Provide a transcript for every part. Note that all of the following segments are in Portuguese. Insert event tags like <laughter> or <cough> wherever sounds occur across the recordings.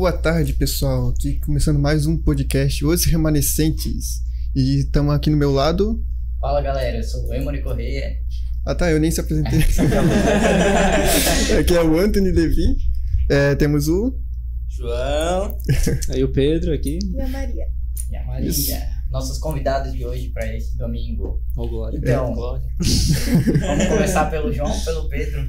Boa tarde, pessoal. Aqui começando mais um podcast Os Remanescentes. E estamos aqui no meu lado. Fala galera, eu sou o Emony Correia. Ah tá, eu nem se apresentei. <laughs> aqui é o Anthony Levi. É, temos o. João. <laughs> Aí o Pedro aqui. E a Maria. E a Maria. Isso. Nossos convidados de hoje para esse domingo. Oh, glória. Então, é, glória. vamos começar pelo João, pelo Pedro.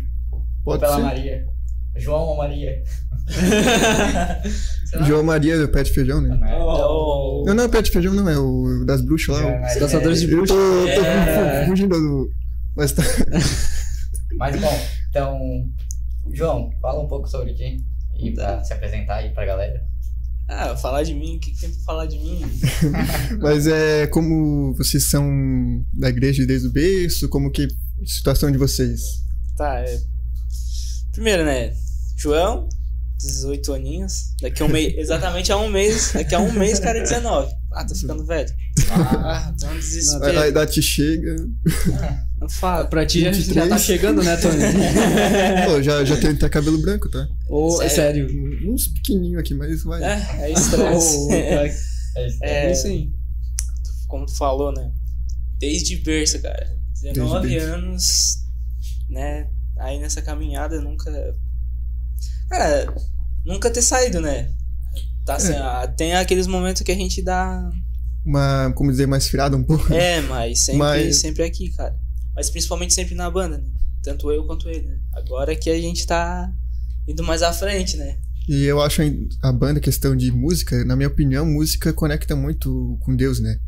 Pode ou pela ser. Maria. João ou Maria? <laughs> João Maria do Pé de Feijão, né? Oh. Não, não é o Pé de Feijão, não, é o das bruxas lá. o- Maria. Caçadores de Eu tô, tô É. fugindo do. Mas tá. <laughs> Mas bom, então, João, fala um pouco sobre ti. E pra se apresentar aí pra galera. Ah, falar de mim, o que que tem pra falar de mim? <laughs> Mas é como vocês são da igreja desde o berço, como que a situação de vocês? Tá, é... Primeiro, né? João, 18 aninhos. Daqui a um mês, <laughs> exatamente a um mês. Daqui a um mês, cara, é 19. Ah, tô ficando velho. Ah, tô um A, a desespero. idade chega. Não fala. Pra ti já, já 23. tá chegando, né, Tony? <laughs> Pô, já, já tem até cabelo branco, tá? Ô, Sério? sério. Uns pequenininhos aqui, mas vai. É, é estresse. Ô, <laughs> É, É, isso aí. como tu falou, né? Desde berço, cara. 19 berço. anos, né? Aí nessa caminhada nunca. Cara, nunca ter saído, né? Tá assim, ah, tem aqueles momentos que a gente dá. Uma, como dizer, mais firada um pouco. É, mas sempre, Mas- sempre aqui, cara. Mas principalmente sempre na banda, né? Tanto eu quanto ele, né? Agora que a gente tá indo mais à frente, né? E eu acho a banda, questão de música, na minha opinião, música conecta muito com Deus, né?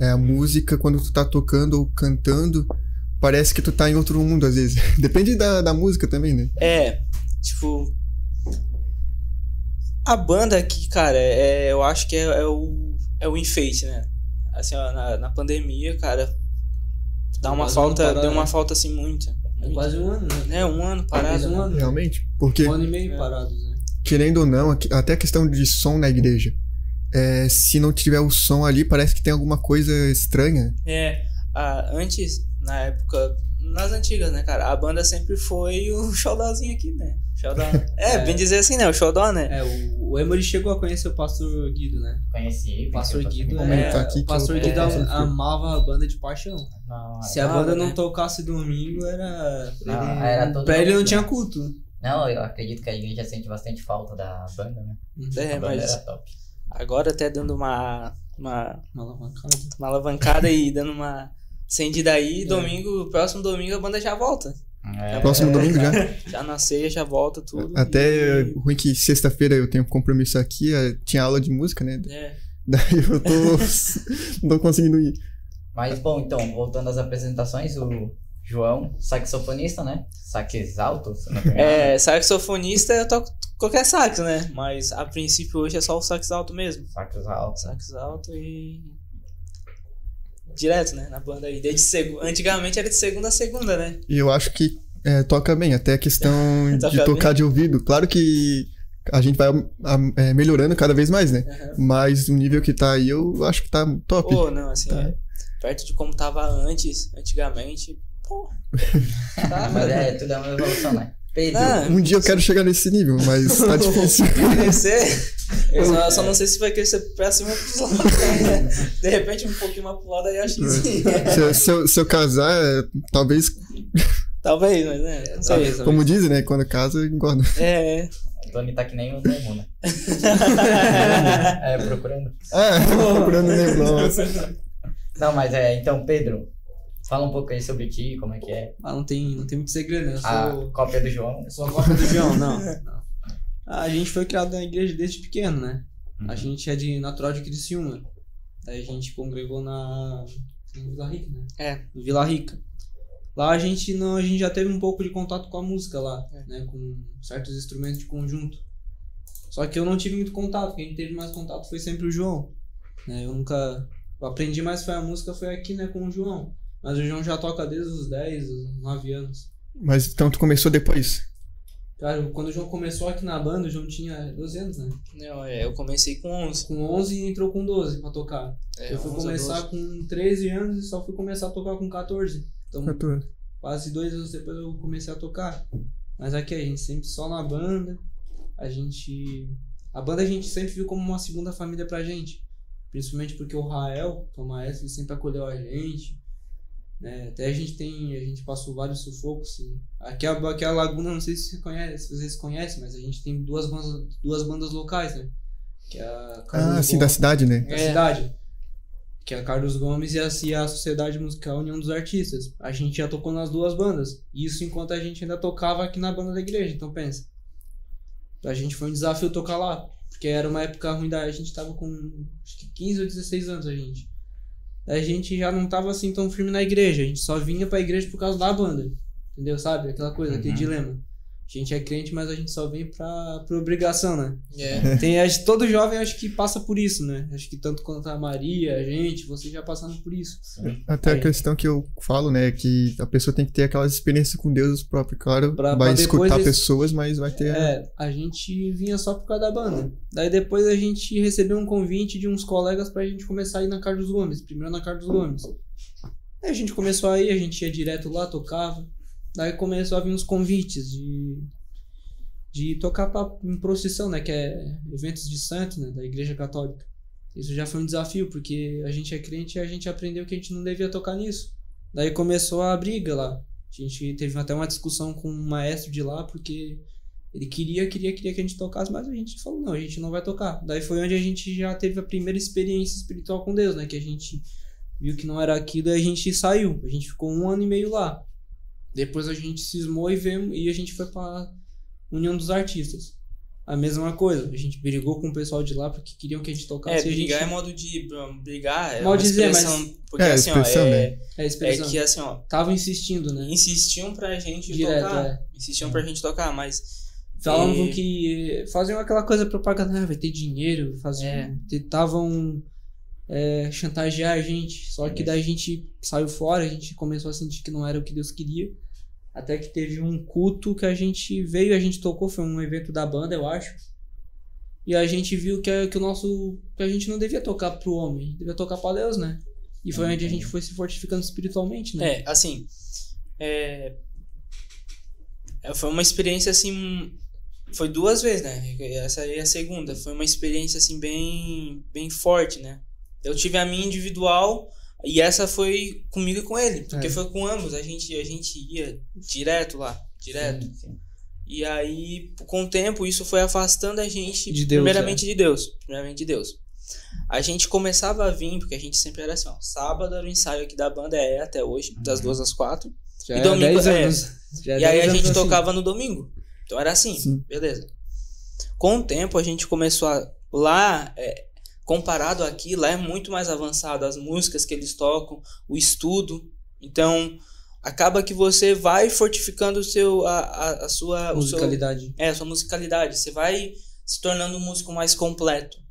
É, a música, quando tu tá tocando ou cantando, parece que tu tá em outro mundo, às vezes. <laughs> Depende da, da música também, né? É, tipo. A banda aqui, cara, é, eu acho que é, é o, é o enfeite, né? Assim, ó, na, na pandemia, cara, dá uma Quase um falta, parado, deu uma né? falta assim muita. É quase um ano, né? É, um ano parado. um né? ano. Realmente. Porque, Um ano e meio É. parados, né? querendo ou não, até a questão de som na igreja. é, se não tiver o som ali, parece que tem alguma coisa estranha. É, a, antes, na época, nas antigas, né, cara, a banda sempre foi o <laughs> xodózinho aqui, né? Xodó. É, <laughs> É. bem dizer assim, né? O xodó, né? É, o, o Emory chegou a conhecer o pastor Guido, né? Conheci. O pastor Guido, é, aqui o pastor Guido é, am- é. amava a banda de paixão. Não, Se a banda né? não tocasse domingo, era... Não, ele- era todo pra ele não tinha culto. Não, eu acredito que a igreja sente bastante falta da banda, né? É, a banda mas era top. agora até dando uma, uma, Uma alavancada. uma alavancada e dando uma acendida aí, É. domingo, próximo domingo a banda já volta. É, Próximo domingo já. <laughs> Já na ceia, já volta tudo. Até e- ruim que sexta-feira eu tenho compromisso aqui, é, tinha aula de música, né? É, Daí eu tô. <laughs> não tô conseguindo ir. Mas bom, então, voltando às apresentações, o João, saxofonista, né? Sax alto, é, saxofonista eu toco qualquer sax, né? Mas a princípio hoje é só o sax alto mesmo. Sax alto. Sax alto e. Direto, né? Na banda aí. Desde segu... Antigamente era de segunda a segunda, né? E eu acho que é, toca bem, até a questão <laughs> Toca de tocar de ouvido. Claro que a gente vai a- é, melhorando cada vez mais, né? Mas o nível que tá aí, eu acho que tá top. Pô, não, assim, Tá. é, perto de como tava antes, antigamente, pô. <laughs> Tá, Mas é, tudo é uma evolução, né? Pedro, Ah, Um dia eu quero chegar nesse nível, mas tá <laughs> difícil. crescer. Eu só, só não sei se vai crescer pra cima ou pros lados. <laughs> né? De repente, um pouquinho mais pro lado aí, acho que sim. se, eu- se eu, se eu casar, é, talvez, Talvez, mas né? Não sei. Talvez, como dizem, né? Quando casa, engorda. É, o Tony tá que nem o Nemo, né? <laughs> é, procurando. Ah, procurando lembrar. Nossa. Não, mas é, então, Pedro, fala um pouco aí sobre ti, como é que é. Ah, não tem, não tem muito segredo, né? Eu sou, A cópia do João. eu sou a cópia do João, não. <laughs> não. Ah, A gente foi criado na igreja desde pequeno, né? Uhum. A gente é de natural de Criciúma. Daí a gente congregou na Vila Rica, né? É. Vila Rica. Lá a gente não, a gente já teve um pouco de contato com a música lá, É. né, com certos instrumentos de conjunto. Só que eu não tive muito contato, quem teve mais contato foi sempre o João. Né? Eu nunca eu aprendi mais foi a música foi aqui, né, com o João. Mas o João já toca desde os 10, os 9 anos. Mas então tu começou depois. Cara, quando o João começou aqui na banda, o João tinha 12 anos, né? Não, é, eu comecei com 11. Com 11 e entrou com 12 pra tocar. É, eu fui 11 a começar 12. com 13 anos e só fui começar a tocar com 14. Então, 14. quase dois anos depois eu comecei a tocar. Mas aqui a gente sempre só na banda. A gente A banda a gente sempre viu como uma segunda família pra gente. Principalmente porque o Rael, que é o maestro, ele sempre acolheu a gente. Né? Até a gente tem. A gente passou vários sufocos. E aqui, a, aqui a Laguna, não sei se, você conhece, se vocês conhecem, mas a gente tem duas bandas, duas bandas locais, né? Que é a Carlos Ah, sim, da cidade, né? da É. cidade. Que é a Carlos Gomes e a, e a Sociedade Musical União dos Artistas. A gente já tocou nas duas bandas. Isso enquanto a gente ainda tocava aqui na banda da igreja, então pensa. Pra gente foi um desafio tocar lá. Porque era uma época ruim da. A gente tava com acho que 15 ou 16 anos a gente. A gente já não tava assim tão firme na igreja. A gente só vinha pra igreja por causa da banda. Entendeu? Sabe? Aquela coisa, aquele Uhum. dilema. A gente é crente, mas a gente só vem pra, por obrigação, né? É. <laughs> Tem, acho, todo jovem acho que passa por isso, né? Acho que tanto quanto a Maria, a gente, vocês já passaram por isso. Até Aí. a questão que eu falo, né, é que a pessoa tem que ter aquelas experiências com Deus próprio, claro, Pra- vai pra escutar esse- pessoas, mas vai ter... É, a gente vinha só por causa da banda. Daí depois a gente recebeu um convite de uns colegas pra gente começar a ir na Carlos Gomes, primeiro na Carlos Gomes. Aí a gente começou a ir, a gente ia direto lá, tocava. Daí começou a vir uns convites de de tocar pra, em procissão, né, que é eventos de santo, né, da Igreja Católica. Isso já foi um desafio, porque a gente é crente e a gente aprendeu que a gente não devia tocar nisso. Daí começou a briga lá. A gente teve até uma discussão com um maestro de lá, porque ele queria, queria, queria que a gente tocasse, mas a gente falou, não, a gente não vai tocar. Daí foi onde a gente já teve a primeira experiência espiritual com Deus, né? Que a gente viu que não era aquilo e a gente saiu. A gente ficou um ano e meio lá. Depois a gente cismou e veio, e a gente foi pra União dos Artistas. A mesma coisa, a gente brigou com o pessoal de lá porque queriam que a gente É, tocasse. a brigar é gente... modo de. Brigar é Mal uma dizer, mas- expressão. Porque É, assim, ó, é, né? É, é que assim, ó, Tava insistindo, né? insistiam pra gente Direto, tocar. é. Insistiam pra gente tocar, mas. Falavam E- que faziam aquela coisa propaganda, ah, vai ter dinheiro, faziam, É. tentavam é, chantagear a gente. Só que daí a gente saiu fora, a gente começou a sentir que não era o que Deus queria. Até que teve um culto que a gente veio, a gente tocou, foi um evento da banda, eu acho. E a gente viu que, que o nosso. que a gente não devia tocar pro homem, devia tocar pra Deus, né? E foi onde a gente foi se fortificando espiritualmente, né? É, assim. É, é, foi uma experiência assim. Foi duas vezes, né? Essa aí é a segunda. Foi uma experiência assim bem, bem forte, né? Eu tive a minha individual e essa foi comigo e com ele. Porque É. foi com ambos. A gente, a gente ia direto lá. Direto. Sim, sim. E aí, com o tempo, isso foi afastando a gente, De Deus, primeiramente de Deus. Primeiramente de Deus. A gente começava a vir, porque a gente sempre era assim, ó. Sábado era o ensaio aqui da banda, é até hoje, das duas às quatro. Já e é domingo, 10 é. é e aí 10 a gente assim. tocava no domingo. Então era assim, Sim. beleza. Com o tempo a gente começou a. Lá, é, comparado aqui, lá é muito mais avançado. As músicas que eles tocam, o estudo. Então, acaba que você vai fortificando o seu, a, a, a sua. o seu- Musicalidade. é, a sua musicalidade. Você vai se tornando um músico mais completo.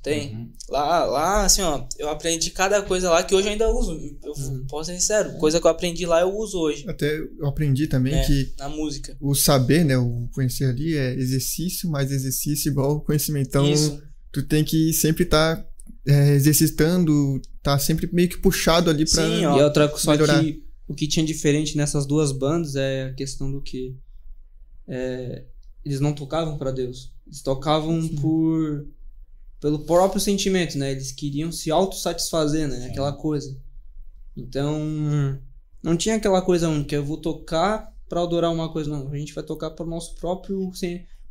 Tem? Uhum. Lá, lá, assim, ó, eu aprendi cada coisa lá que hoje eu ainda uso. Eu Uhum. posso ser sincero, coisa que eu aprendi lá eu uso hoje, Até eu aprendi também É. que na música. o saber, né, o conhecer ali é exercício mais exercício igual conhecimento. Então, Isso. Tu tem que sempre estar exercitando, tá sempre meio que puxado ali pra... Sim, ó. E outra só melhorar. que o que tinha diferente nessas duas bandas é a questão do que é, eles não tocavam pra Deus. Eles tocavam por pelo próprio sentimento, né? Eles queriam se autossatisfazer, né? Aquela coisa. Então, não tinha aquela coisa única, eu vou tocar pra adorar uma coisa, não. A gente vai tocar pro nosso próprio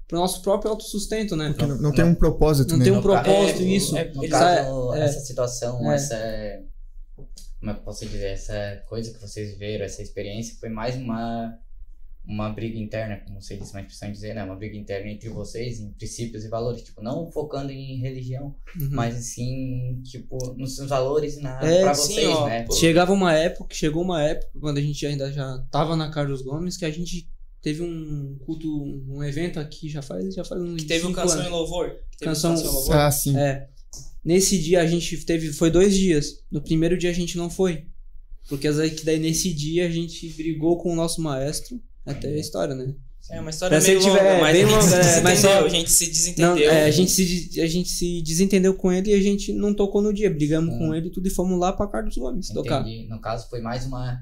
sem pro nosso próprio autossustento, né? Porque não, não tem um propósito, Não né? tem um propósito, é, isso. é, no Eles- caso, é, essa situação, é. essa. Como é que eu posso dizer? Essa coisa que vocês viveram, essa experiência, foi mais uma. Uma briga interna, como vocês disse, expressão de dizer, né? Uma briga interna entre vocês, em princípios e valores. Tipo, não focando em religião, Uhum. mas assim, tipo, nos seus valores e na, É, pra sim, vocês, ó, né? pô. Chegava uma época, chegou uma época, quando a gente ainda já tava na Carlos Gomes, que a gente teve um culto, um evento aqui já faz, já faz uns Que teve um canção anos. em louvor. Canção- canção em louvor. Ah, sim. É. Nesse dia a gente teve, foi dois dias. No primeiro dia a gente não foi. Porque daí, que daí nesse dia a gente brigou com o nosso maestro. Até a história, né? É uma história meio tiver- longa, é, mas bem longa, <laughs> é, mas só- A gente se Não, desentendeu. é, a, gente se, a gente se desentendeu com ele e a gente não tocou no dia. Brigamos Hum. com ele e tudo e fomos lá pra Carlos Gomes tocar. Entendi. No caso, foi mais uma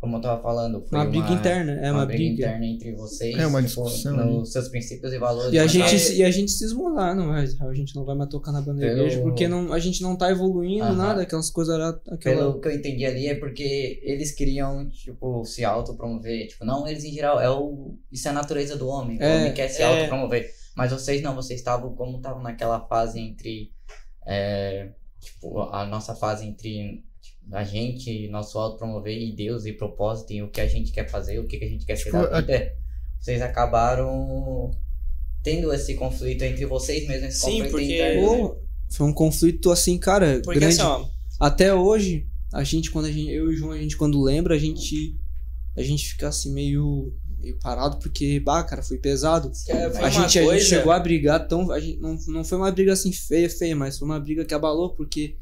como eu tava falando, foi Uma uma, briga interna, é uma briga. interna entre vocês. É, uma tipo, discussão Nos seus princípios e valores. E a, mas gente, é- se- e a gente cismou lá, não, mas a gente não vai mais tocar na banda da Pelo- porque não, a gente não tá evoluindo Aham. nada, aquelas coisas aquela... Pelo que eu entendi ali, é porque eles queriam, tipo, se autopromover. Tipo, não eles em geral, é o... isso é a natureza do homem. É, o homem quer se é. autopromover. Mas vocês não, vocês estavam, como estavam naquela fase entre, é, tipo, a nossa fase entre tipo, a gente, nosso autopromover e Deus e propósito e o que a gente quer fazer, o que, que a gente quer ser Tipo, da a- vida. Vocês acabaram tendo esse conflito entre vocês mesmos, esse Sim, conflito porque- interno, né? Foi um conflito assim, cara, Porque grande. assim, ó, Até hoje, a gente, quando a gente, eu e o João, a gente quando lembra, a gente, a gente fica assim meio, meio parado, porque, bah, cara, foi pesado. é, foi A gente, a coisa... gente chegou a brigar tão. A gente, não, não foi uma briga assim feia, feia, mas foi uma briga que abalou, porque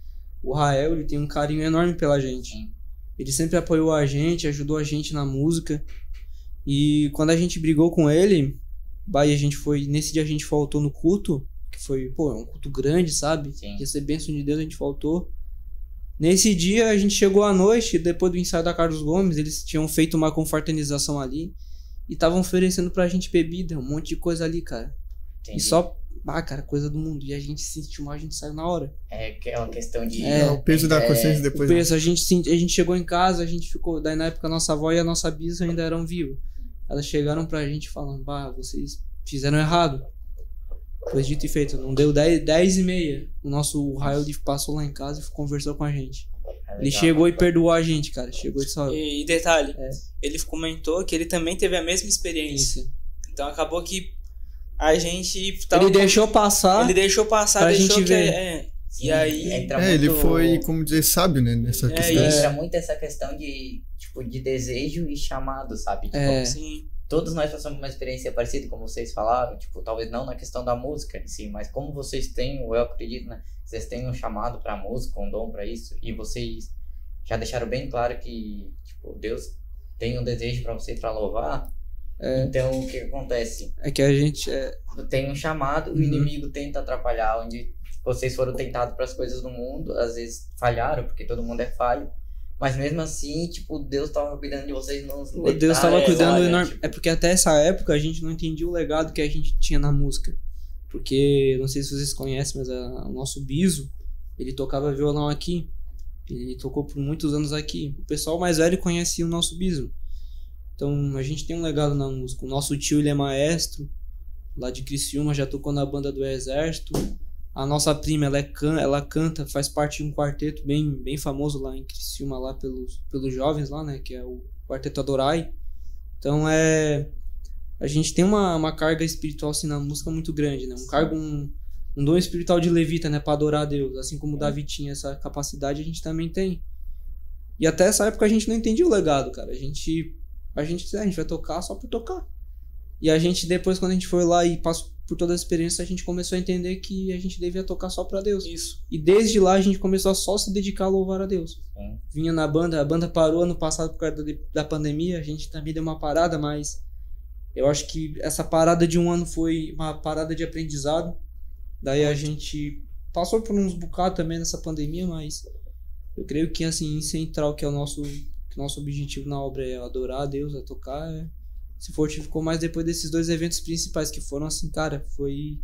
o Rael ele tem um carinho enorme pela gente. Ele sempre apoiou a gente, ajudou a gente na música. E quando a gente brigou com ele, bah, a gente foi. Nesse dia a gente faltou no culto, que foi, pô, é um culto grande, sabe? Sim. Ia ser bênção de Deus, a gente faltou. Nesse dia a gente chegou à noite, depois do ensaio da Carlos Gomes, eles tinham feito uma confraternização ali e estavam oferecendo pra gente bebida, um monte de coisa ali, cara. Entendi. E só, ah, cara, coisa do mundo. E a gente se sentiu mal, a gente saiu na hora. É aquela questão de. É, É, o peso da é, consciência O depois. né? peso, a gente, a gente chegou em casa, a gente ficou. Daí na época a nossa avó e a nossa bisa ainda eram vivos. Elas chegaram pra gente falando, bah, vocês fizeram errado. Foi dito e feito. Não deu 10, 10 e meia. O nosso Raio ele passou lá em casa e conversou com a gente. é Ele chegou e perdoou a gente, cara. Chegou e disse, ó, E, e detalhe, É. ele comentou que ele também teve a mesma experiência. isso. Então acabou que a gente tava Ele com- deixou passar. ele deixou passar, pra deixou gente que ver. é, Sim, e aí entra É, ele muito- foi, como dizer, sábio, né? Nessa É, questão. Entra muito essa questão de, tipo, de desejo e chamado, sabe? Tipo, É. assim, Todos nós passamos uma experiência parecida, como vocês falaram, tipo, talvez não na questão da música em si, mas como vocês têm, ou eu acredito, né? Vocês têm um chamado pra música, um dom pra isso, e vocês já deixaram bem claro que, tipo, Deus tem um desejo pra vocês pra louvar. É. Então, o que acontece? É que a gente. É, tem um chamado, o Uhum. inimigo tenta atrapalhar, onde vocês foram tentados para as coisas do mundo, às vezes falharam, porque todo mundo é falho, mas mesmo assim, tipo, Deus tava cuidando de vocês nos o Deus estava cuidando olha, enorme. tipo, É porque até essa época a gente não entendia o legado que a gente tinha na música. Porque, não sei se vocês conhecem, mas a- o nosso Biso, ele tocava violão aqui. Ele tocou por muitos anos aqui. O pessoal mais velho conhecia o nosso Biso. Então a gente tem um legado na música. O nosso tio ele é maestro, lá de Criciúma, já tocou na banda do Exército. A nossa prima, ela, é can ela canta, faz parte de um quarteto bem, bem famoso lá em Criciúma, lá pelos, pelos jovens lá, né? Que é o Quarteto Adorai. Então é. A gente tem uma, uma carga espiritual assim na música muito grande, né? Um cargo, um, um dom espiritual de levita, né? Pra adorar a Deus. Assim como o Davi tinha essa capacidade, a gente também tem. E até essa época a gente não entendia o legado, cara. A gente. A gente, é, a gente vai tocar só por tocar. E a gente, depois, quando a gente foi lá e passou por toda a experiência, a gente começou a entender que a gente devia tocar só pra Deus. isso. E desde lá a gente começou a só se dedicar a louvar a Deus. Sim. Vinha na banda, a banda parou ano passado por causa da, da pandemia, a gente também deu uma parada, mas eu acho que essa parada de um ano foi uma parada de aprendizado. Daí a gente passou por uns bocados também nessa pandemia, mas eu creio que assim, em central, que é o nosso, que nosso objetivo na obra é adorar a Deus, é tocar, é, se fortificou mais depois desses dois eventos principais, que foram assim, cara, foi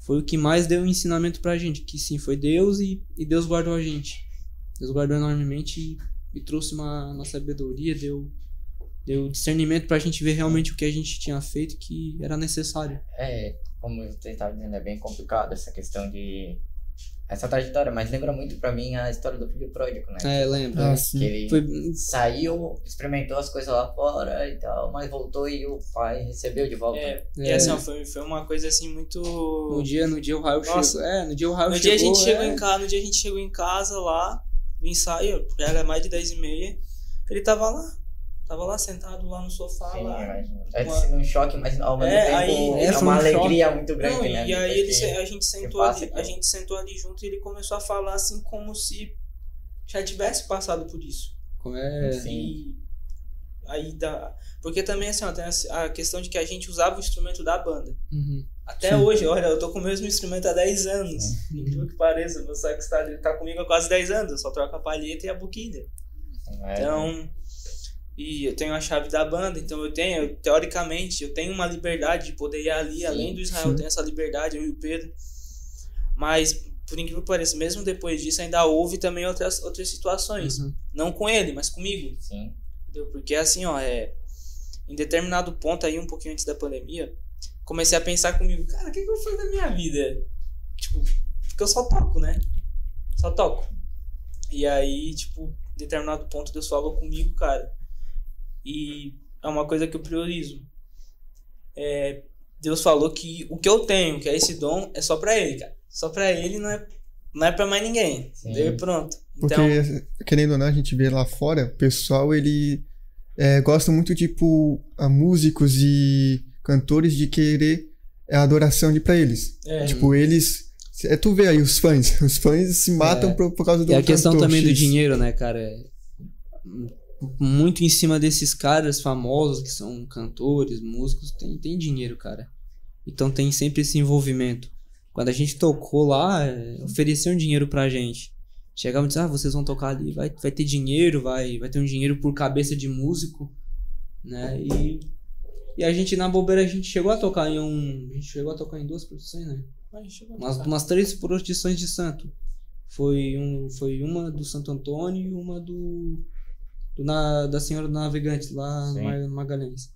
foi o que mais deu ensinamento pra gente, que sim, foi Deus e, e Deus guardou a gente. Deus guardou enormemente e, e trouxe uma, uma sabedoria, deu, deu discernimento pra gente ver realmente o que a gente tinha feito que era necessário. É, como você estava dizendo, é bem complicado essa questão de. Essa trajetória, mas lembra muito pra mim a história do filho pródigo, né? É, lembra? Ah, Que ele Foi, saiu, experimentou as coisas lá fora e tal, mas voltou e o pai recebeu de volta. É, e É. assim, ó, foi, foi uma coisa assim muito. no dia, no dia o raio Nossa. chegou. É, no dia o raio No chegou. dia a gente chegou é, em casa, no dia a gente chegou em casa lá, no ensaio, era mais de 10 e meia, ele tava lá. Tava lá sentado lá no sofá Sim, lá. Deve Uma- um choque, mas ao mesmo É, tempo aí- é, é, uma um choque. alegria muito grande, Não, né? e aí ele, a gente sentou ali, a gente sentou ali junto e ele começou a falar assim como se já tivesse passado por isso. como é, Sim. E aí dá. Porque também assim, ó, tem a questão de que a gente usava o instrumento da banda. uhum. Até Sim. hoje, olha, eu tô com o mesmo instrumento há 10 anos. Incrível que pareça, você que está tá comigo há quase 10 anos, eu só troco a palheta e a boquilha. É, Então, E eu tenho a chave da banda, então eu tenho, teoricamente, eu tenho uma liberdade de poder ir ali, Sim, além do Israel, eu sim. tenho essa liberdade, eu e o Pedro. Mas, por incrível que pareça, mesmo depois disso, ainda houve também outras, outras situações. Uhum. Não com ele, mas comigo. Sim. Entendeu? Porque assim, ó, é. Em determinado ponto aí, um pouquinho antes da pandemia, comecei a pensar comigo, cara, o que, que eu vou fazer da minha vida? Tipo, porque eu só toco, né? Só toco. E aí, tipo, em determinado ponto Deus falou comigo, cara. E é uma coisa que eu priorizo. É, Deus falou que o que eu tenho, que é esse dom, é só pra ele, cara. Só pra ele, não é, não é pra mais ninguém. Sim. Entendeu? E pronto. Porque, Então, querendo ou não, a gente vê lá fora, o pessoal, ele é, gosta muito, tipo, a músicos e cantores de querer a adoração de pra eles. é, Tipo, eles... É, tu vê aí os fãs. Os fãs se matam É. por, por causa do E a questão também do X. dinheiro, né, cara? Muito em cima desses caras famosos que são cantores, músicos, tem, tem dinheiro, cara. Então tem sempre esse envolvimento. Quando a gente tocou lá, é, ofereceram dinheiro pra gente. Chegavam e disseram, ah, vocês vão tocar ali, vai, vai ter dinheiro, vai, vai ter um dinheiro por cabeça de músico, né? E, e a gente, na bobeira, a gente chegou a tocar em um... A gente chegou a tocar em duas produções, né? umas, umas três procissões de santo. Foi, um, foi uma do Santo Antônio e uma do, do na, da Senhora do Navegante, lá no Sim. No Magalhães.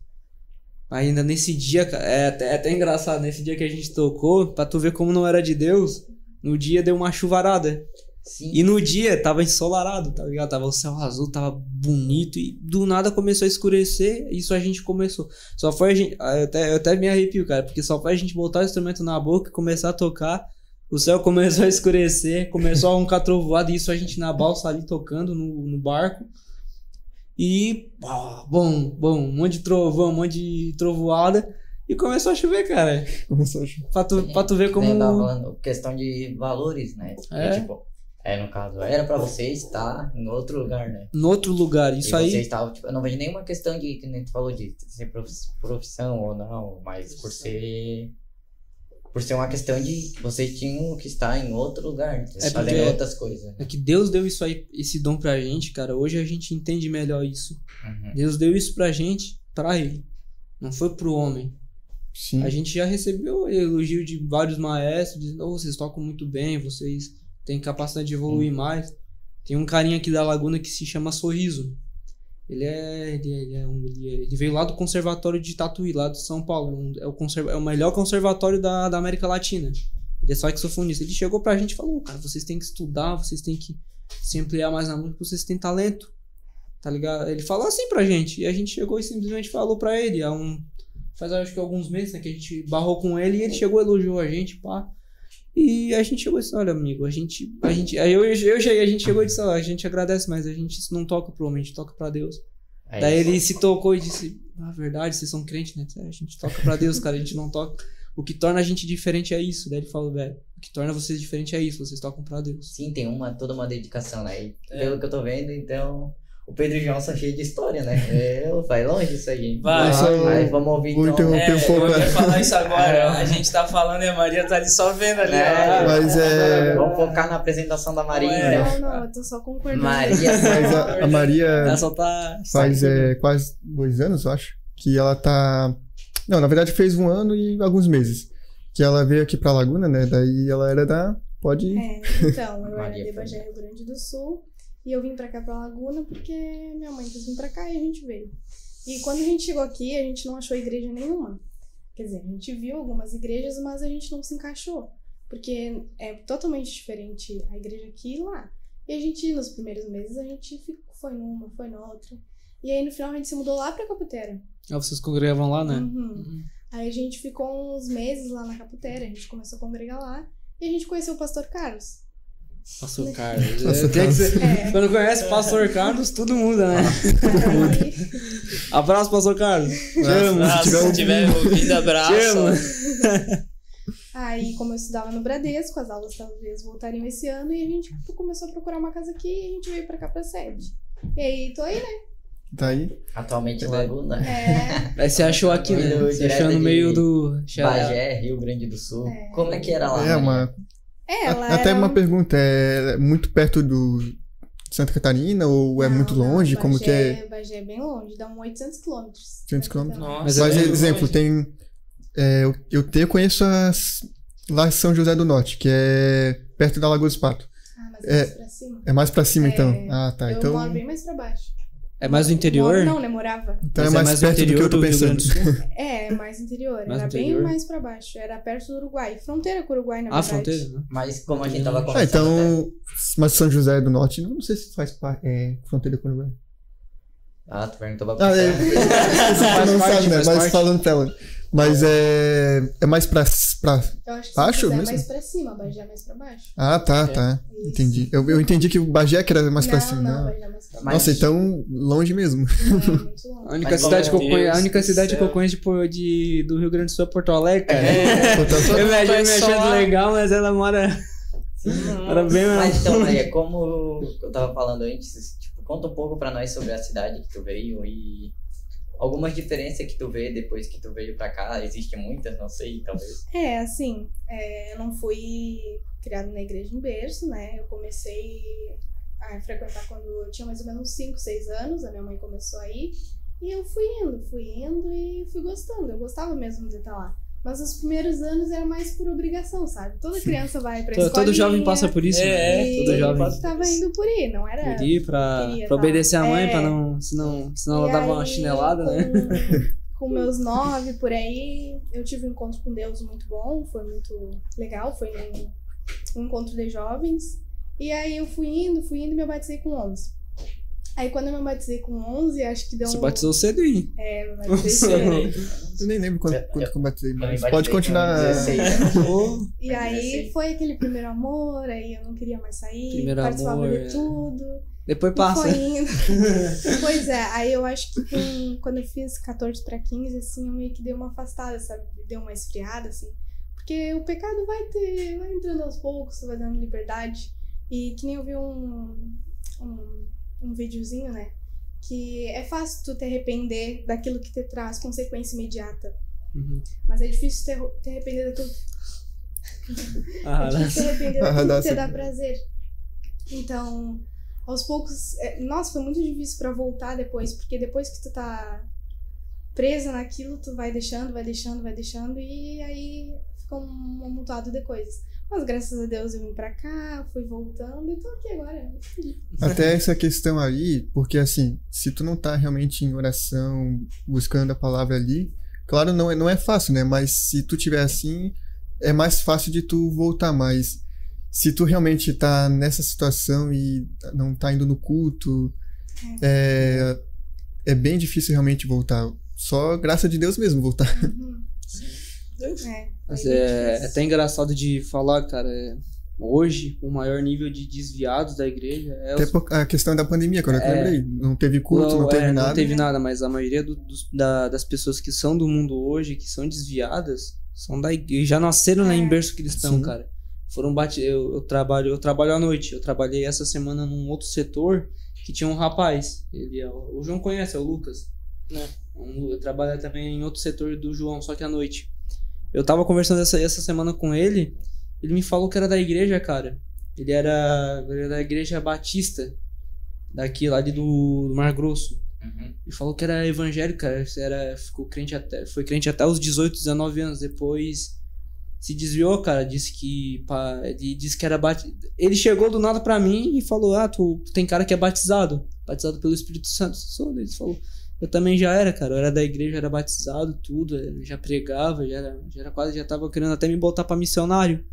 Ainda nesse dia, é até, é até engraçado, nesse dia que a gente tocou, pra tu ver como não era de Deus, no dia deu uma chuvarada. Sim. E no dia tava ensolarado, tá ligado? Tava o céu azul, tava bonito e do nada começou a escurecer. Isso a gente começou. Só foi a gente. Eu até, eu até me arrepio, cara, porque só foi a gente botar o instrumento na boca e começar a tocar. O céu <laughs> começou a escurecer, começou a roncar trovoada, e isso a gente na balsa ali tocando no, no barco. E. bom, bom, um monte de trovão, um monte de trovoada. E começou a chover, cara. Começou a chover. Pra tu, pra tu ver como. Tava falando questão de valores, né? É. tipo, é, no caso, era pra você estar em outro lugar, né? No outro lugar. e Isso você aí. estava, tipo, eu não vejo nenhuma questão de, que nem tu falou, de ser prof- profissão ou não, mas por ser. Por ser uma questão de que vocês tinham que estar em outro lugar, É fazendo outras coisas. É que Deus deu isso aí, esse dom pra gente, cara. Hoje a gente entende melhor isso. Uhum. Deus deu isso pra gente, pra ele. Não foi pro homem. Sim. A gente já recebeu elogio de vários maestros, dizendo, oh, vocês tocam muito bem, vocês têm capacidade de evoluir mais. Tem um carinha aqui da Laguna que se chama Sorriso. Ele é, ele, é- ele é um- ele é- ele veio lá do Conservatório de Tatuí, lá de São Paulo. É, o, conserva- é o melhor conservatório da, da América Latina. Ele é saxofonista. Ele chegou pra gente e falou, cara, vocês têm que estudar, vocês têm que se ampliar mais na música, vocês têm talento. Tá ligado? Ele falou assim pra gente. E a gente chegou e simplesmente falou pra ele. Há um, faz acho que alguns meses né, que a gente barrou com ele e ele chegou, elogiou a gente, pá. E a gente chegou e disse, olha, amigo, a gente. A gente aí eu, eu cheguei, a gente chegou e disse, ó, a gente agradece, mas a gente não toca pro homem, a gente toca pra Deus. É Daí isso. ele se tocou e disse, na verdade, vocês são crentes, né? É, a gente toca pra Deus, cara, a gente não toca. O que torna a gente diferente é isso. Daí ele falou, velho, o que torna vocês diferente é isso, vocês tocam pra Deus. Sim, tem uma, toda uma dedicação, né? E É. pelo que eu tô vendo, então. O Pedro João são cheios de história, né? Eu, <laughs> vai longe isso aí. Vai. Aí vamos ouvir Vou então. interromper É, um pouco. eu ia né? falar isso agora. A gente tá falando e a Maria tá ali só vendo ali. É. Mas é- Vamos focar na apresentação da Marinha. É. né? Não, não, eu tô só concordando. Maria. Mas a, a Maria Ela só tá. faz é, quase dois anos, eu acho, que ela tá... Não, na verdade fez um ano e alguns meses. Que ela veio aqui pra Laguna, né? Daí ela era da... Pode... É, então, eu era Maria de Bagé, Fernanda. Rio Grande do Sul. E eu vim pra cá, pra Laguna, porque minha mãe quis vir pra cá e a gente veio. E quando a gente chegou aqui, a gente não achou igreja nenhuma. Quer dizer, a gente viu algumas igrejas, mas a gente não se encaixou. Porque é totalmente diferente a igreja aqui e lá. E a gente, nos primeiros meses, a gente ficou, foi numa, foi na outra. E aí, no final, a gente se mudou lá pra Caputera. Ah, vocês congregavam lá, né? Uhum. Aí a gente ficou uns meses lá na Caputera, a gente começou a congregar lá. E a gente conheceu o pastor Carlos. Pastor Carlos. Pastor É, tem que ser- É. Quando conhece Pastor Carlos, tudo muda, né? Aí, <laughs> Abraço, Pastor Carlos. Abraço, tiver se tiver ouvido, abraço. Aí, como eu estudava no Bradesco, as aulas talvez voltariam esse ano, e a gente começou a procurar uma casa aqui e a gente veio pra cá pra sede. E aí, tô aí, né? Daí... Atualmente em Laguna. É, <laughs> Aí você achou aqui, né? Você achou no meio do. Bagé, Rio Grande do Sul. É. Como é que era lá? É Maria? uma... é, ela Até era uma um- pergunta, é muito perto do... Santa Catarina ou é Não, muito não, longe? como que Bagé- é? Bagé é bem longe, dá uns 800 quilômetros. 800 quilômetros? Nossa, Mas Mas, é- exemplo, tem. é, eu, eu te eu conheço as, lá em São José do Norte, que é perto da Lagoa dos Patos. Ah, mas É, mais pra cima. É mais pra cima, É, então. Ah, tá. eu Então, moro bem mais pra baixo. É mais do interior? Moro, não, né? Morava. então é Mas mais, no perto do que eu tô pensando. Sul? <laughs> É, mais interior. Mais era interior? bem mais pra baixo. Era perto do Uruguai. Fronteira com o Uruguai, na Ah, verdade. fronteira, né? Mas como a gente tava Ah, conversando. então. Mas São José do Norte, não sei se faz parte. É, fronteira com o Uruguai. Ah, tu perguntou pra Ah, é. Você <laughs> não sabe, né? Mas falando tela. Mas é. É mais pra. pra... Eu acho que Baixo mesmo? mais pra cima, Bagé é mais pra baixo. Ah, tá, É. tá. Isso. Entendi. Eu, eu entendi que o Bagé que era mais pra não, cima. Não, Não. Bagé é mais pra Mas- Nossa, então longe mesmo. baixo. É, muito <laughs> longe. A única Mas, cidade, que eu conheço, a única do cidade que eu céu. conheço tipo, de, do Rio Grande do Sul é Porto Alegre, cara. É. <laughs> Eu me achando legal, mas ela mora. Era bem Mas então, Maria, como eu tava falando antes, tipo, conta um pouco pra nós sobre a cidade que tu veio e algumas diferenças que tu vê depois que tu veio pra cá. Existem muitas, não sei, talvez. É, assim, é, eu não fui criada na igreja em berço, né? Eu comecei a frequentar quando eu tinha mais ou menos 5, 6 anos, a minha mãe começou a ir. E eu fui indo, fui indo e fui gostando. Eu gostava mesmo de estar lá. Mas os primeiros anos era mais por obrigação, sabe? Toda criança vai pra Todo, escola. todo jovem passa por isso, É, né? e Todo jovem passa- tava indo por aí, não era. por ir pra, queria pra obedecer a mãe, É. pra não. Senão, senão ela dava uma aí, chinelada, com, né? <laughs> Com meus nove por aí, eu tive um encontro com Deus muito bom, foi muito legal, foi um, um encontro de jovens. E aí eu fui indo, fui indo e me batizei com 11. Aí quando eu me batizei com 11, acho que deu Você um... batizou cedo, hein? É, me <laughs> batizei cedo. Eu nem lembro quando, Eu- quando que eu batizei, Eu mas pode continuar. 16, né? <laughs> E aí foi aquele primeiro amor, aí eu não queria mais sair, Primeiro participava amor, de é. tudo. Depois passa. Foi indo. <laughs> pois é, aí eu acho que com- quando eu fiz 14 pra 15, assim, eu meio que dei uma afastada, sabe? Deu uma esfriada, assim. Porque o pecado vai ter, vai entrando aos poucos, vai dando liberdade. E que nem eu vi um, um, um videozinho, né? Que é fácil tu te arrepender daquilo que te traz consequência imediata. Uhum. Mas é difícil te, te arrepender daquilo Ah, é difícil se arrepender Ah, daquilo dá que te dá prazer. Então, aos poucos. é, nossa, foi muito difícil pra voltar depois, porque depois que tu tá presa naquilo, tu vai deixando, vai deixando, vai deixando, e aí fica um amontoado de coisas. Mas graças a Deus eu vim pra cá, fui voltando e tô aqui agora. Até essa questão aí, porque assim, se tu não tá realmente em oração, buscando a palavra ali, claro, não é, não é fácil, né? Mas se tu tiver assim, é mais fácil de tu voltar. Mas se tu realmente tá nessa situação e não tá indo no culto, é, é bem difícil realmente voltar. Só graça de Deus mesmo voltar. Uhum. <laughs> É, Mas é, é até engraçado de falar, cara. é, hoje, o maior nível de desviados da igreja é Até os por a questão da pandemia, quando eu É. lembrei. Não teve culto, não, Não, teve é, nada. Não teve nada, mas a maioria do- dos- da- das pessoas que são do mundo hoje, que são desviadas, são da igreja. Já nasceram lá em É. berço cristão, Sim. cara. Foram bate... eu, eu trabalho, eu trabalho à noite. Eu trabalhei essa semana num outro setor que tinha um rapaz. Ele é, o João conhece, é o Lucas. Né. Um- Eu trabalho também em outro setor do João, só que à noite. Eu tava conversando essa, essa semana com ele. Ele me falou que era da igreja, cara. Ele era, ele era da igreja batista. Daqui, lá de do, do Mar Grosso. Uhum. E falou que era evangélico, cara. Era, ficou crente até, foi crente até os 18, 19 anos. Depois se desviou, cara. Disse que. pá, ele disse que era batizado. Ele chegou do nada pra mim e falou: Ah, tu, tu tem cara que é batizado. Batizado pelo Espírito Santo. Sou, ele falou. Eu também já era, cara. Eu era da igreja, era batizado, tudo. eu já pregava, já era, já era quase, já tava querendo até me botar pra missionário.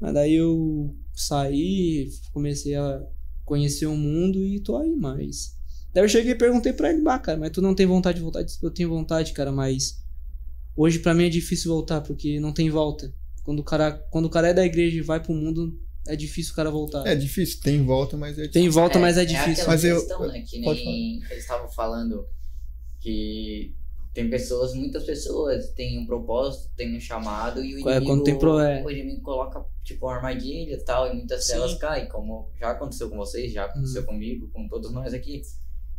Mas daí eu saí, comecei a conhecer o mundo e tô aí, mas. Daí eu cheguei e perguntei pra ele, bah, cara, mas tu não tem vontade de voltar? Eu tenho vontade, cara, mas hoje pra mim é difícil voltar, porque não tem volta. Quando o cara, quando o cara é da igreja e vai pro mundo, é difícil o cara voltar. É difícil, tem volta, mas é Tem volta, mas é É difícil. Mas eu- questão, né, que nem eles estavam falando que tem pessoas, muitas pessoas têm um propósito, têm um chamado e o É, inimigo, quando tem pro- é. o inimigo coloca tipo uma armadilha e tal e muitas Sim. delas caem, como já aconteceu com vocês, já Hum. aconteceu comigo, com todos nós aqui.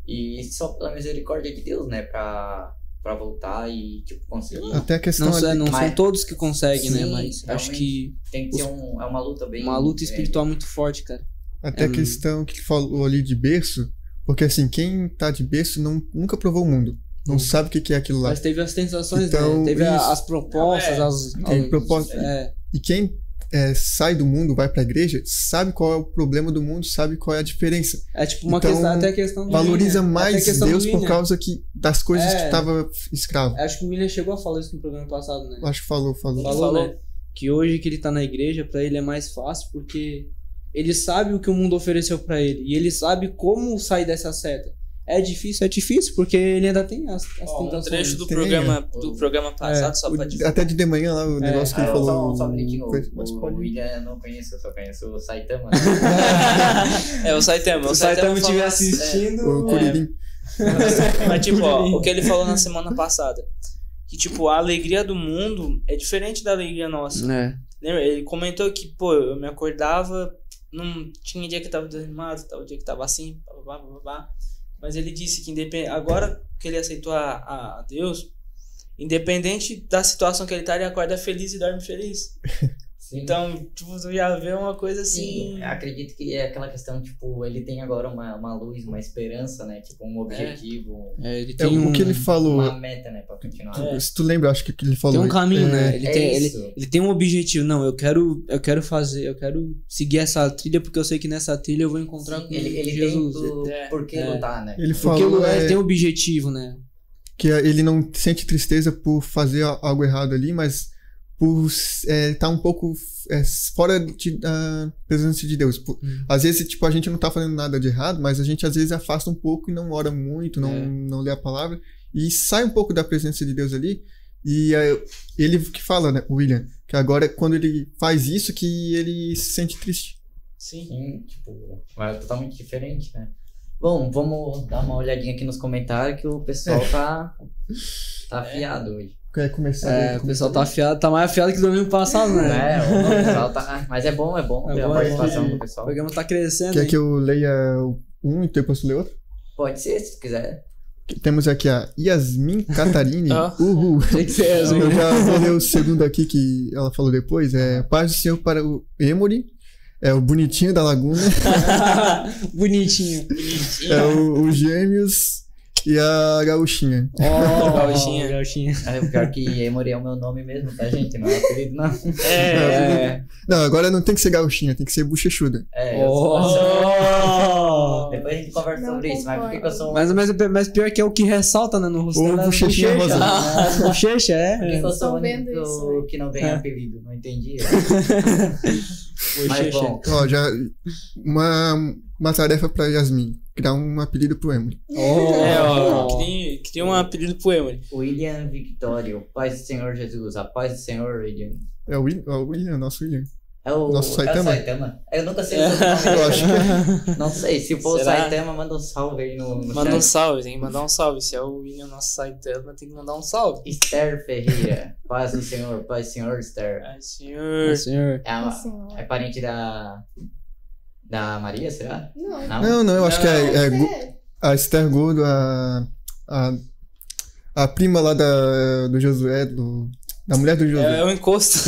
E só pela misericórdia de Deus, né, pra, pra voltar e tipo conseguir. Até a questão Não, ali- não Mas- são todos que conseguem, né? Sim, Mas acho que Tem que ser um, é uma luta bem uma luta espiritual muito forte, cara. Até É, a questão que falou ali de berço, porque assim, quem tá de berço não, nunca provou o mundo. Não sabe o que que é aquilo lá. Mas teve as tentações, Então, né? Teve a- isso. as propostas, Não, é. as. Tem as- proposta- É, E quem é, sai do mundo, vai pra igreja, sabe qual é o problema do mundo, sabe qual é a diferença. é tipo uma Então, questão, até a questão do Valoriza William, a mais questão do Deus por causa que, das coisas É. que tava escravo. Acho que o William chegou a falar isso no programa passado, né? Acho que falou, falou. Ele Falou, falou. né? Que hoje que ele tá na igreja, pra ele é mais fácil, porque ele sabe o que o mundo ofereceu pra ele. E ele sabe como sair dessa seta. É difícil, é difícil, porque ele ainda tem as, as um tentações. trecho do Tem, programa, do programa passado, É, só O- pra até de de manhã lá, o negócio que Ah, ele falou. Só, só um minutinho, foi- mas o, pode- o William eu não conheço, eu só conheço o Saitama. <laughs> é, o Saitama. Se O o Saitama estiver assim- assistindo. O Curirim. é, mas tipo, ó, o que ele falou na semana passada. Que, tipo, a alegria do mundo é diferente da alegria nossa. É. Lembra? Ele comentou que, pô, eu me acordava, não tinha dia que tava desanimado, tava dia que tava assim, blá, blá, blá. Mas ele disse que independ... agora que ele aceitou a, a Deus, independente da situação que ele tá, ele acorda feliz e dorme feliz. <laughs> Sim. Então, tipo, tu já vê uma coisa assim. Sim, acredito que é aquela questão, tipo, ele tem agora uma, uma luz, uma esperança, né? Tipo, um objetivo, É, ele É, tem um, o que ele falou. uma meta, né? Pra continuar. É. Se tu lembra, acho que que ele falou. tem um caminho, é, né? Ele, é tem, ele, isso. ele tem um objetivo. Não, eu quero, eu quero fazer, eu quero seguir essa trilha, porque eu sei que nessa trilha eu vou encontrar Sim, com ele, ele Jesus. tem do, É. por que É. lutar, né? Ele Porque falou ele é, tem um objetivo, né? que ele não sente tristeza por fazer algo errado ali, mas por estar um pouco é, fora de- da presença de Deus. Por- Hum. Às vezes, tipo, a gente não tá fazendo nada de errado, mas a gente às vezes afasta um pouco e não ora muito, não, É. não lê a palavra, e sai um pouco da presença de Deus ali. E é, ele que fala, né, William, que agora quando ele faz isso que ele se sente triste. Sim. Sim, tipo, é totalmente diferente, né? Bom, vamos dar uma olhadinha aqui nos comentários que o pessoal tá, tá afiado hoje. Quer começar? É, o pessoal tá afiado, tá mais afiado que domingo passado, né? Né? O pessoal tá... Mas é bom, é bom É ver bom, a é participação do O pessoal. programa tá crescendo. Quer hein? que eu leia um e depois tu lê outro? Pode ser, se tu quiser. Temos aqui a Yasmin Catarine. <laughs> Ah. Uhul. Tem que ser assim. Eu já vou ler o segundo aqui que ela falou depois. É Paz do Senhor para o Emory. É o Bonitinho da Laguna. <laughs> Bonitinho. é o, o Gêmeos e a Gauchinha. Ó, <laughs> Gauchinha. Gauchinha. É, o pior que Emory é o meu nome mesmo, tá, gente? Não é apelido, não. É, É. Não, agora não tem que ser Gauchinha, tem que ser Bochechuda. É, eu. Oh. Depois a gente conversa sobre isso, mas por que, que eu sou um... Mas, mas, mas pior que é o que ressalta, né, no rosto Ou dela. é a bochechinha bochecha. Ah, Bochecha, Por que, é. que eu sou o único isso, que não ganha É. apelido? Não entendi. <laughs> Mas Bochecha. bom, Ó, já. Uma, uma tarefa pra Yasmin: criar um apelido pro Emory. Oh. É, ó, queria, queria um apelido pro Emory. William Victório, paz do Senhor Jesus, a paz do Senhor, William. É o William, é o William nosso William. É o, Nosso é o Saitama? Saitama? Eu nunca sei o sobrenome <laughs> Eu acho Não sei, se for Será? o Saitama, manda um salve aí no, no Manda um salve, tem que mandar um salve. Se é o William nosso Saitama, tem que mandar um salve. Esther Ferreira, paz do Senhor, paz do Senhor, Esther. Ai, senhor. Senhor. É, a- ó. é parente da. Da Maria, será? Não. Não? Não, não, eu acho que é, é É, a Esther Gordo, a, a. A prima lá da, do Josué, do, da mulher do Josué. É, é um encosto. <laughs>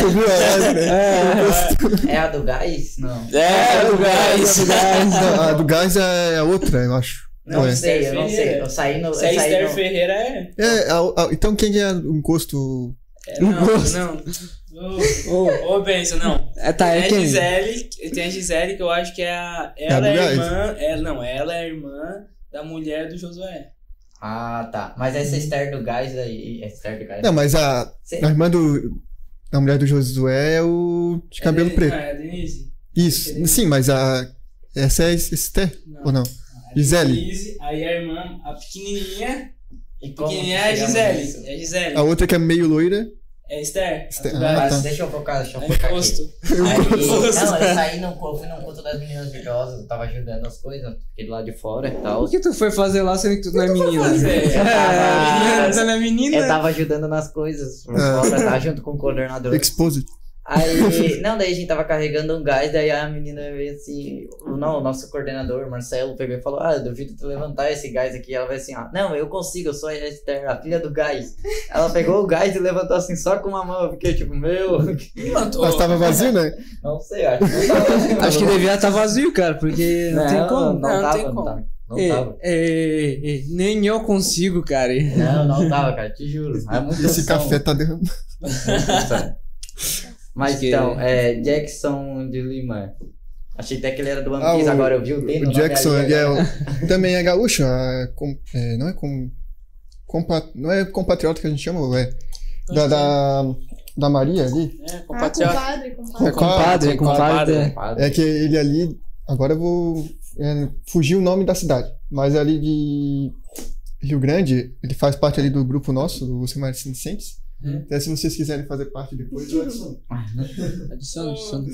Tu viu a live, né? É a do gás? Não. É, o gás. Não, a do gás é a outra, eu acho. Não é? sei, eu não sei. Eu saí no. Eu Se é saí Esther no... Ferreira, é. É, a- a- então quem é o encosto? é não, não. Ô, ô, Benção, não. É, tá, é Tem a quem? Gisele, tem a Gisele que eu acho que é a. É a Ela do é, a gás? irmã. É, não, ela é a irmã da mulher do Josué. Ah, tá. Mas essa Esther do gás aí. Esther do gás. Não, mas a, Cê- a irmã do. A mulher do Josué é o de cabelo é, preto. Não, é a Denise. Isso, sim, mas a. Essa é Esther? Não. Ou não? A Gisele. Denise, aí a irmã, a pequenininha. E Pequenininha é a Gisele. É a Gisele. A outra que é meio loira. É Esther. Esther, ah, tá. Mas deixa eu focar, deixa eu É focar aqui. encosto. Aí, <laughs> não, eu saí num, eu fui num culto das meninas virtuosas, eu tava ajudando as coisas, fiquei do lado de fora e tal. O que tu foi fazer lá sendo que tu não é menina? fazer? Eu tava- <laughs> É, tu não é menina? Eu tava ajudando nas coisas, por Ah. fora, tá junto com o coordenador. Exposed. Aí, não, daí a gente tava carregando um gás, daí a menina veio assim, o- não, o nosso coordenador, Marcelo, pegou e falou, ah, eu duvido tu levantar esse gás aqui. Ela vai assim, ó, não, eu consigo, eu sou a Esther, a filha do gás. Ela pegou o gás e levantou assim, só com uma mão, eu fiquei tipo, meu, Levantou. Mas tava vazio, né? não sei, acho que não tava. Acho que devia estar vazio, cara, porque não, tem como. Não, Não, não tava, tem não como. tava. Não Ei, tava. ei, ei, ei, nem eu consigo, cara. Não, não tava, cara, te juro. É muito Esse som. café tá derramando. <laughs> Mas que- então, é, Jackson de Lima. Achei até que ele era do One Ah, Piece, o- agora eu vi o D no O nome Jackson, ali ele é <laughs> também é gaúcho, ah, com- é, não é com, compa- não é compatriota que a gente chama, é da, da, da Maria ali. É, Ah, compatriota. compadre, compadre. É, Compadre, compadre. é. Compadre. É que ele ali, agora eu vou é, fugir o nome da cidade, mas ali de Rio Grande, ele faz parte ali do grupo nosso, do Semar Incentes. Até se vocês quiserem fazer parte depois, eu adiciono. Adiciona, adiciona.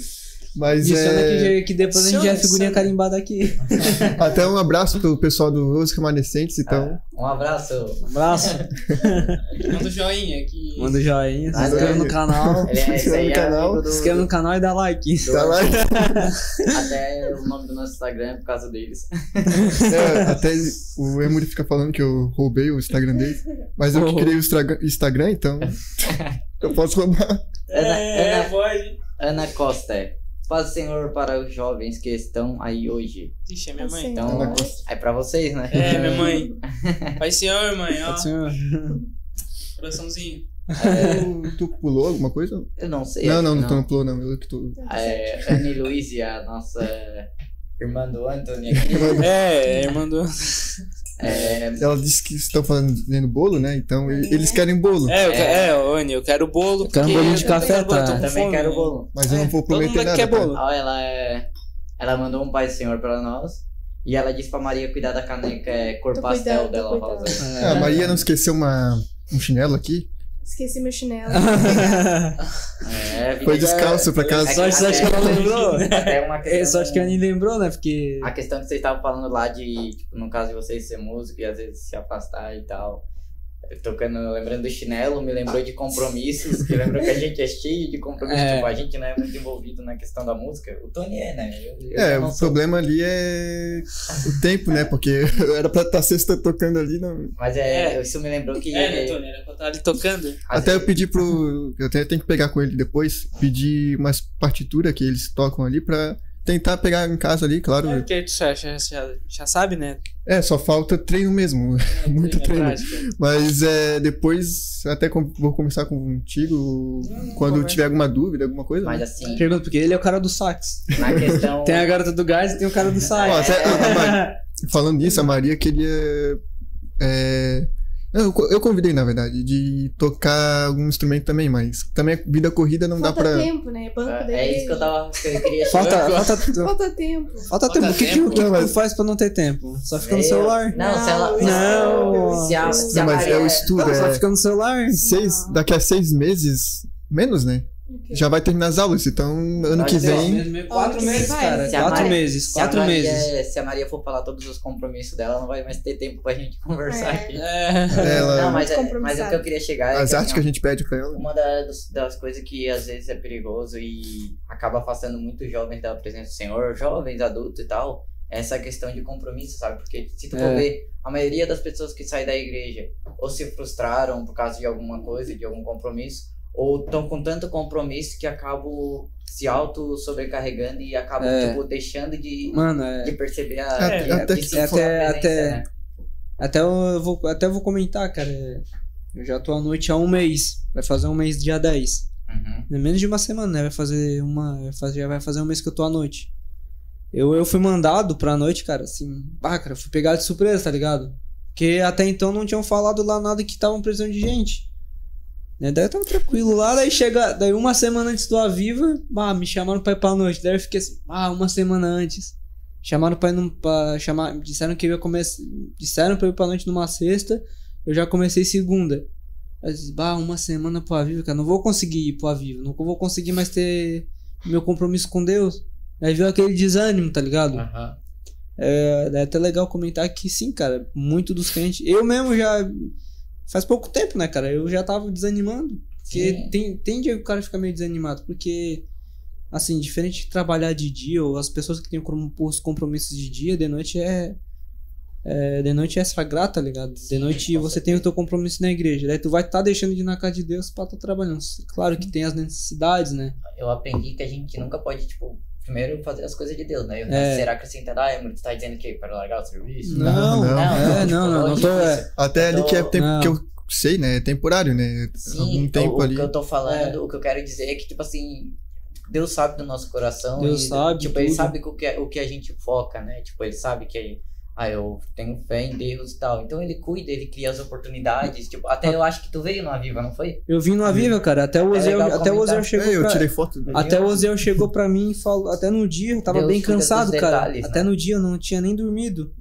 Mas é, que, que depois a gente já figurinha adiciona. carimbada aqui. <laughs> até um abraço pro pessoal do Os Remanescentes, então. Um abraço. Um abraço. <laughs> Manda o joinha aqui. Manda o joinha, se Ah, inscreva é. no canal. <laughs> Ele é, esse aí no é canal. Se inscreva no canal e dá like. do- Tá lá. Até o nome do nosso Instagram é por causa deles. É, até o Emory fica falando que eu roubei o Instagram dele. Mas eu que criei o Instagram, então. Eu posso roubar. Ana, É, Ana, pode. Ana Costa. Paz, Senhor, para os jovens que estão aí hoje. Ixi, é minha mãe. Então, Costa. é pra vocês, né? É, minha mãe. <laughs> Pai senhor, mãe, ó. Adiciona. <laughs> Coraçãozinho. É, Tu, tu pulou alguma coisa? eu não sei. Não, não, não, tu não pulou, não. Eu que tô. É, Anne Luiz, a nossa irmã do Anthony aqui. <laughs> É, irmã do. É, Ela disse que estão fazendo bolo, né? Então É. eles querem bolo. É, eu que- é, Anny, eu quero bolo. Eu quero um bolinho de eu café, quero tá? com também fome, quero bolo. Mas eu não vou todo mundo prometer nada. quer bolo. Ó, ela é. Ela mandou um Pai Senhor pra nós. E ela disse pra Maria cuidar da caneca é, cor Tô pastel cuidando, dela. É, a Maria não esqueceu uma, um chinelo aqui. Esqueci meu chinelo. <laughs> É, Foi descalço pra casa. É Sorte, sorte que ela lembrou. <laughs> Até É, questão. sorte que a Annie lembrou, né? Porque. A questão que vocês estavam falando lá de, tipo, no caso de vocês ser músico e às vezes se afastar e tal. Tocando, lembrando do chinelo, me lembrou de compromissos, que lembrou que a gente é cheio de compromissos, É. tipo, a gente não é muito envolvido na questão da música. O Tony é, né? Eu, eu É, o sou. problema ali é o tempo, né? Porque <laughs> era pra estar sexta tocando ali. Não... Mas é, É. isso me lembrou que. É, né, Tony? Era pra estar ali tocando. Até eu pedi pro. Eu até tenho que pegar com ele depois. Pedir umas partituras que eles tocam ali pra tentar pegar em casa ali, claro. É, porque tu já, já, já sabe, né? É, só falta treino mesmo. <laughs> Muito É treino. Mas é, depois até com- vou conversar contigo quando conversa. tiver alguma dúvida, alguma coisa. Mas né? assim, Pergunta, porque ele é o cara do sax. na questão. <laughs> Tem a garota do gás e tem o cara do sax. Ó, até- a Maria- <laughs> falando nisso, a Maria queria. é, eu, eu convidei, na verdade, de tocar algum instrumento também, mas também a vida corrida não dá Falta pra. tempo, né? Banco da É isso que eu tava. Que eu queria <laughs> Falta, chegar. falta, Falta tempo. falta tempo. O que, tempo? o que que Não, tu faz pra não ter tempo? Só fica no celular? Não, se ela. Não. Se a, se a Não, mas é o estudo, Não, só é. fica no celular. Seis, daqui a seis meses, menos, né? Já vai terminar as aulas, então ano que Mas, ó, vem. Quatro Ó, meses, vai. cara. Quatro Maria- meses. Se a Quatro Maria- meses. Se a Maria for falar todos os compromissos dela, não vai mais ter tempo pra gente <laughs> conversar É. aqui. É. Ela, Não, mas, é, Muito mas o que eu queria chegar é as que, artes assim, que a gente pede pra ela. uma da- das, das coisas que às vezes é perigoso e acaba afastando muitos jovens da presença do Senhor, jovens, adultos e tal, é essa questão de compromisso, sabe? Porque se tu for É. ver, a maioria das pessoas que saem da igreja ou se frustraram por causa de alguma coisa, de algum compromisso, ou estão com tanto compromisso que acabam se auto sobrecarregando e acabam É. tipo, deixando de, Mano, é. de perceber a Até- a- até tu a até- né? Até eu vou, até eu vou comentar, cara. Eu já tô à noite há um mês. Vai fazer um mês dia 10. Uhum. É menos de uma semana, né? Vai fazer uma. vai fazer- Já vai fazer um mês que eu tô à noite. Eu, eu fui mandado pra noite, cara, assim. Ah, cara, eu fui pegado de surpresa, tá ligado? Porque até então não tinham falado lá nada que estavam precisando de gente. Né? Daí eu tava tranquilo lá, daí chega. Daí uma semana antes do Aviva, ah, me chamaram pra ir pra noite. Daí eu fiquei assim, ah, uma semana antes. Chamaram pra ir num, pra chamar. Disseram que eu ia começar. Disseram pra eu ir pra noite numa sexta. Eu já comecei segunda. Eu disse, bah, uma semana pro Aviva, cara. Não vou conseguir ir pro Aviva. Não vou conseguir mais ter meu compromisso com Deus. Aí viu aquele desânimo, tá ligado? Aham. É, é até legal comentar que sim, cara. Muito dos crentes. Eu mesmo já. Faz pouco tempo, né, cara? Eu já tava desanimando. Porque Sim. tem, tem dia que o cara fica meio desanimado, porque, assim, diferente de trabalhar de dia, ou as pessoas que têm os compromissos de dia, de noite é. é, de noite é sagrado, tá ligado? De Sim, noite com você tem o teu compromisso na igreja. Daí tu vai estar deixando de ir na casa de Deus pra estar trabalhando. Claro que tem as necessidades, né? Eu aprendi que a gente nunca pode, tipo, primeiro fazer as coisas de Deus, né? Eu, É. Será acrescentar, ah, Emily, tu tá dizendo que para largar o serviço? Não, não. é, tipo, não, não, não longe tô- é. Até ali que é tempo não. que eu sei, né? É temporário, né? Sim, Algum tempo o, ali. o que eu tô falando, É. o que eu quero dizer é que, tipo assim, Deus sabe do nosso coração. Deus e, sabe Tipo, ele tudo. sabe o que, o que a gente foca, né? Tipo, ele sabe que, ah, eu tenho fé em Deus e tal. Então ele cuida, ele cria as oportunidades. Tipo, até eu acho que tu veio no Aviva, não foi? Eu vim no Aviva, cara. Até o É Ozeu, legal até o chegou É, eu pra... tirei foto. Até o Ozeu chegou pra mim e falou, até no dia eu tava Deus bem cansado, cara. detalhes, Até né? no dia eu não tinha nem dormido.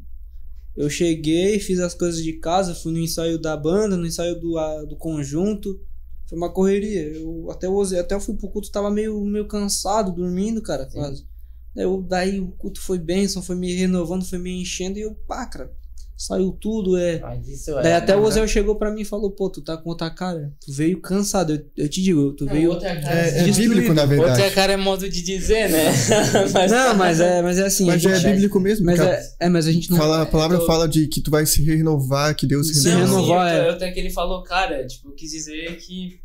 Eu cheguei, fiz as coisas de casa, fui no ensaio da banda, no ensaio do, a- do conjunto. Foi uma correria. Eu até o Ozeu, até eu fui pro culto, tava meio, meio cansado, dormindo, cara, Sim. quase. Daí, eu- daí o culto foi bênção, foi me renovando, foi me enchendo e eu, pá, cara, saiu tudo, é. Mas isso Daí é. até o né? Ozeu chegou pra mim e falou, pô, tu tá com outra cara. Tu veio cansado. Eu, eu te digo, tu veio. outra cara, É, é bíblico, na verdade. outra cara é modo de dizer, né? <laughs> Mas, Não, mas é, mas é assim. Mas a é gente- bíblico mesmo. mas cara. é, é, mas a gente não. Fala, a palavra eu- fala de que tu vai se renovar, que Deus se Se renova. sim, renovar, eu, é. eu até que ele falou, cara, tipo, eu quis dizer que.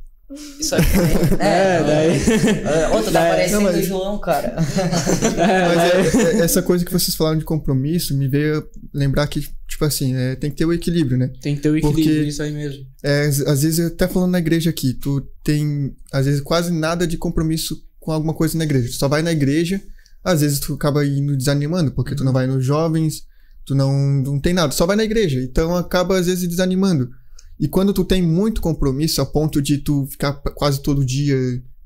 Isso aí. <laughs> É, daí. É, tu tá parecendo não, mas- o João, cara. <laughs> É, Mas daí- é- é- essa coisa que vocês falaram de compromisso me veio lembrar que, tipo assim, é, tem que ter o equilíbrio, né? Tem que ter o equilíbrio, Porque- isso aí mesmo. É, às vezes, até falando na igreja aqui, tu tem, às vezes, quase nada de compromisso com alguma coisa na igreja. Tu só vai na igreja, às vezes tu acaba indo desanimando, porque tu não vai nos jovens, tu não, não tem nada, só vai na igreja. Então acaba, às vezes, desanimando. E quando tu tem muito compromisso, a ponto de tu ficar quase todo dia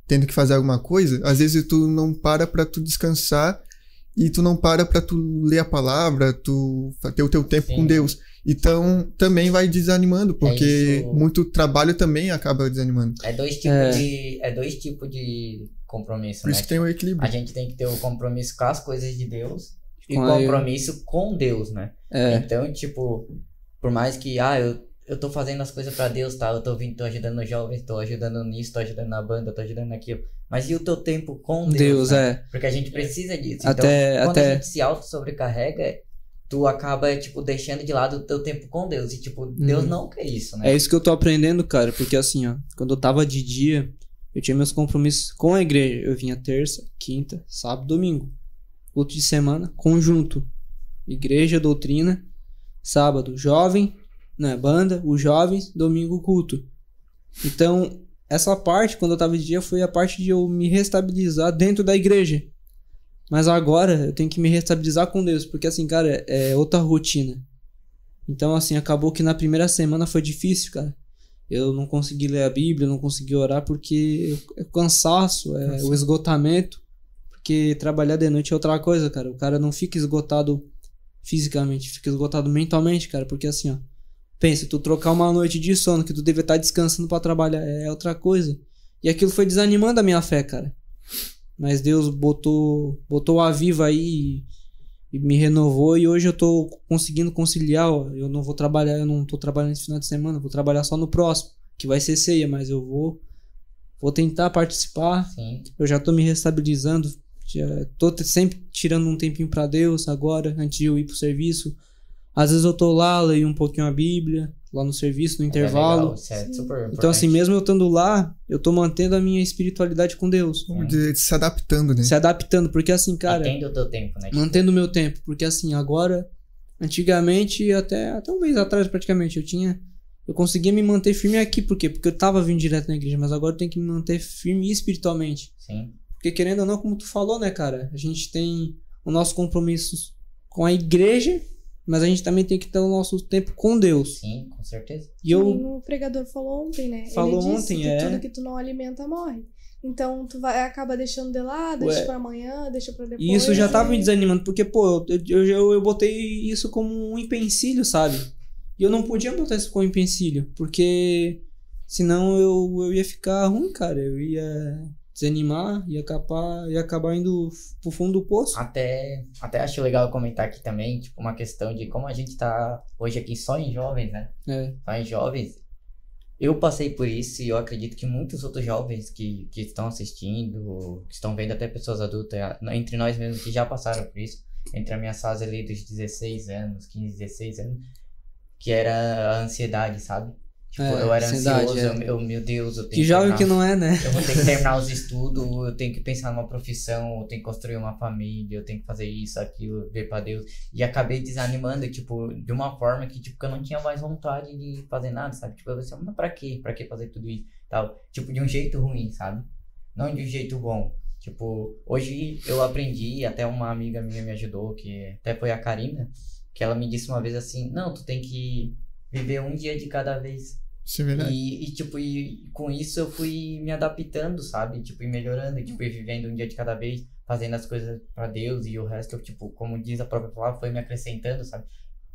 tendo que fazer alguma coisa, às vezes tu não para pra tu descansar e tu não para pra tu ler a palavra, tu ter o teu tempo Sim. com Deus. Então também vai desanimando, porque isso. muito trabalho também acaba desanimando. É dois tipos É. de. É dois tipos de compromisso, Por né? isso que tem o equilíbrio. A gente tem que ter o compromisso com as coisas de Deus e Com compromisso com Deus, né? É. Então, tipo, por mais que, ah, eu, eu tô fazendo as coisas pra Deus, tá? Eu tô vindo, tô ajudando os jovens, tô ajudando nisso, tô ajudando na banda, tô ajudando naquilo. Mas e o teu tempo com Deus? Deus, né? é. Porque a gente precisa disso. Até- então, quando até- a gente se auto-sobrecarrega, tu acaba, tipo, deixando de lado o teu tempo com Deus. E, tipo, Deus Uhum. não quer isso, né? É isso que eu tô aprendendo, cara, porque assim, ó, quando eu tava de dia, eu tinha meus compromissos com a igreja. Eu vinha terça, quinta, sábado, domingo. Culto de semana, conjunto. Igreja, doutrina, sábado, jovem, né, banda, os jovens, domingo, culto. Então, essa parte, quando eu tava de dia, foi a parte de eu me restabilizar dentro da igreja. Mas agora eu tenho que me restabilizar com Deus, porque assim, cara, é outra rotina. Então, assim, acabou que na primeira semana foi difícil, cara. Eu não consegui ler a Bíblia, não consegui orar porque é cansaço, é o esgotamento. Porque trabalhar de noite é outra coisa, cara. O cara não fica esgotado fisicamente, fica esgotado mentalmente, cara. Porque assim, ó. Pensa, tu trocar uma noite de sono que tu deve estar descansando pra trabalhar é outra coisa. E aquilo foi desanimando a minha fé, cara. Mas Deus botou, botou a viva aí e, e me renovou e hoje eu tô conseguindo conciliar, ó, eu não vou trabalhar, eu não tô trabalhando esse final de semana, vou trabalhar só no próximo, que vai ser ceia, mas eu vou vou tentar participar. Sim. Eu já tô me restabilizando, já tô sempre tirando um tempinho pra Deus agora, antes de eu ir pro serviço. Às vezes eu tô lá, leio um pouquinho a Bíblia, lá no serviço, no é intervalo. legal, isso é super então assim, mesmo eu estando lá, eu tô mantendo a minha espiritualidade com Deus, dizer, se adaptando, né? se adaptando, porque assim, cara, Entende o teu tempo, né? Mantendo o meu tempo, porque assim, agora, antigamente, até, até um mês atrás praticamente, eu tinha, eu conseguia me manter firme aqui, por quê? Porque eu tava vindo direto na igreja, mas agora eu tenho que me manter firme espiritualmente, Sim. porque querendo ou não, como tu falou, né, cara, a gente tem o nosso compromisso com a igreja, mas a gente também tem que ter o nosso tempo com Deus, Sim, com certeza. e eu, o pregador falou ontem, né? Falou Ele disse ontem, que é. tudo que tu não alimenta morre. Então tu vai acaba deixando de lado, Ué. deixa pra amanhã, deixa pra depois. E isso já tava me e- desanimando, porque, pô, eu, eu, eu, eu botei isso como um empecilho, sabe? E eu não podia botar isso como empecilho, porque senão eu, eu ia ficar ruim, cara. Eu ia desanimar, ia acabar, ia acabar indo pro fundo do poço. Até, até acho legal comentar aqui também, tipo, uma questão de como a gente tá hoje aqui só em jovens, né? É. Só em jovens. eu passei por isso e eu acredito que muitos outros jovens que, que estão assistindo, que estão vendo até pessoas adultas, entre nós mesmos que já passaram por isso, entre a minha fase ali dos 16 anos, 15, 16 anos, que era a ansiedade, sabe? Tipo, É, eu era ansioso, é. eu, eu, meu Deus, eu tenho Que jovem terminar- que não é, né? eu vou ter que terminar os <laughs> estudos, eu tenho que pensar numa profissão, eu tenho que construir uma família, eu tenho que fazer isso, aquilo, ver pra Deus. E acabei desanimando, tipo, de uma forma que, tipo, que eu não tinha mais vontade de fazer nada, sabe? Tipo, eu pensei, mas pra quê? Pra que fazer tudo isso? Tal. Tipo, de um jeito ruim, sabe? Não de um jeito bom. Tipo, hoje eu aprendi, até uma amiga minha me ajudou, que até foi a Karina, que ela me disse uma vez assim, não, tu tem que viver um dia de cada vez. Isso é verdade. E, e, tipo, e com isso eu fui me adaptando, sabe? Tipo, e melhorando, tipo, e vivendo um dia de cada vez, fazendo as coisas pra Deus e o resto, tipo, como diz a própria palavra, foi me acrescentando, sabe?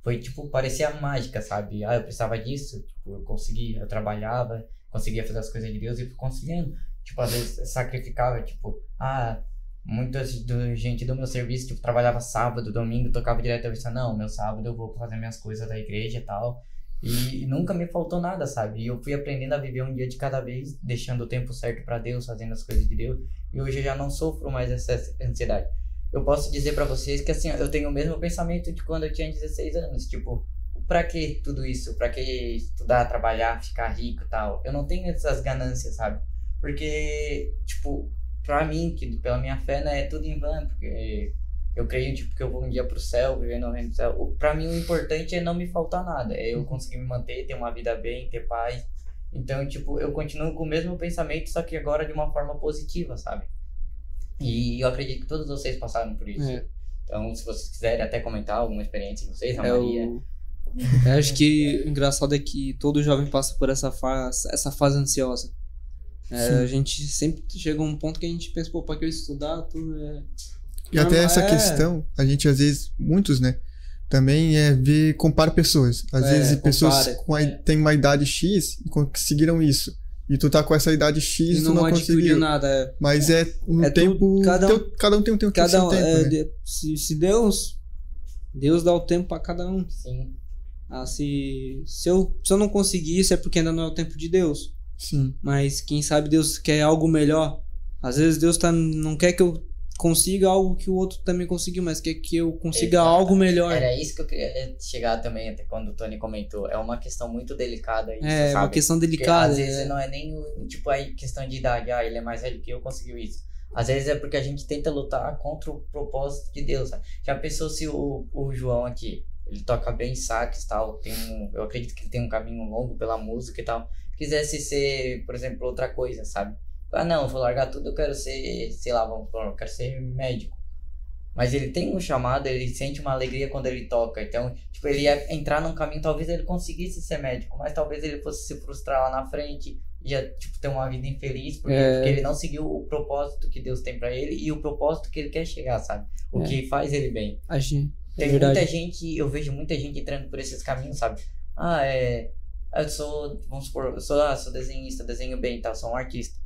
Foi, tipo, parecia mágica, sabe? Ah, eu precisava disso, tipo, eu conseguia, eu trabalhava, conseguia fazer as coisas de Deus e fui conseguindo. Tipo, às vezes sacrificava, tipo, ah, muitas do, gente do meu serviço, tipo, trabalhava sábado, domingo, tocava direto, eu pensava, não, meu sábado eu vou fazer minhas coisas da igreja e tal. E, nunca me faltou nada, sabe? E eu fui aprendendo a viver um dia de cada vez, deixando o tempo certo pra Deus, fazendo as coisas de Deus. E hoje eu já não sofro mais essa ansiedade. Eu posso dizer pra vocês que assim, eu tenho o mesmo pensamento de quando eu tinha 16 anos, tipo, pra que tudo isso? Pra que estudar, trabalhar, ficar rico tal? Eu não tenho essas ganâncias, sabe? Porque, tipo, pra mim, que pela minha fé, né, é tudo em vão, porque eu creio, tipo, que eu vou um dia pro céu, viver no reino do céu. Pra mim, o importante é não me faltar nada. É eu conseguir me manter, ter uma vida bem, ter paz. Então, tipo, eu continuo com o mesmo pensamento, só que agora de uma forma positiva, sabe? E eu acredito que todos vocês passaram por isso. É. Então, se vocês quiserem até comentar alguma experiência de vocês, a É Maria. o... <laughs> Eu acho que o engraçado é que todo jovem passa por essa fase, essa fase ansiosa. É, a gente sempre chega a um ponto que a gente pensa, pô, pra que eu estudar? Tudo é... E até essa é. questão, a gente às vezes, muitos, né? Também é ver, compara pessoas. Às É, vezes pessoas compara, com a, é. têm uma idade X e conseguiram isso. E tu tá com essa idade X E tu não, não conseguiu. nada. É, Mas é um É tempo. cada um- teu- cada um tem um tempo cada seu um, tempo, é, né? se, se Deus, Deus dá o tempo pra cada um. Sim. Ah, se, se, eu, se eu não conseguir isso é porque ainda não é o tempo de Deus. Sim. Mas quem sabe Deus quer algo melhor. Às vezes Deus tá, não quer que eu consiga algo que o outro também conseguiu, mas quer que eu consiga Exato. algo melhor. Era isso que eu queria chegar também, até quando o Tony comentou. É uma questão muito delicada isso, É, sabe? uma questão Porque delicada. às vezes é. não é nem tipo a questão de idade, ah, ele é mais velho que eu, conseguiu isso. Às vezes é porque a gente tenta lutar contra o propósito de Deus, sabe? Já pensou se o, o João aqui, ele toca bem sax e tal, tem um, eu acredito que ele tem um caminho longo pela música e tal, quisesse ser, por exemplo, outra coisa, sabe? Ah, não, vou largar tudo, eu quero ser, sei lá, vamos falar, eu quero ser médico. Mas ele tem um chamado, ele sente uma alegria quando ele toca. Então, tipo, ele ia entrar num caminho, talvez ele conseguisse ser médico, mas talvez ele fosse se frustrar lá na frente e já, tipo, ter uma vida infeliz, porque, É. porque ele não seguiu o propósito que Deus tem pra ele e o propósito que ele quer chegar, sabe? O É. que faz ele bem. A gente, é Tem verdade. muita gente, eu vejo muita gente entrando por esses caminhos, sabe? Ah, é. Eu sou, vamos supor, eu sou, ah, sou desenhista, desenho bem tal, sou um artista.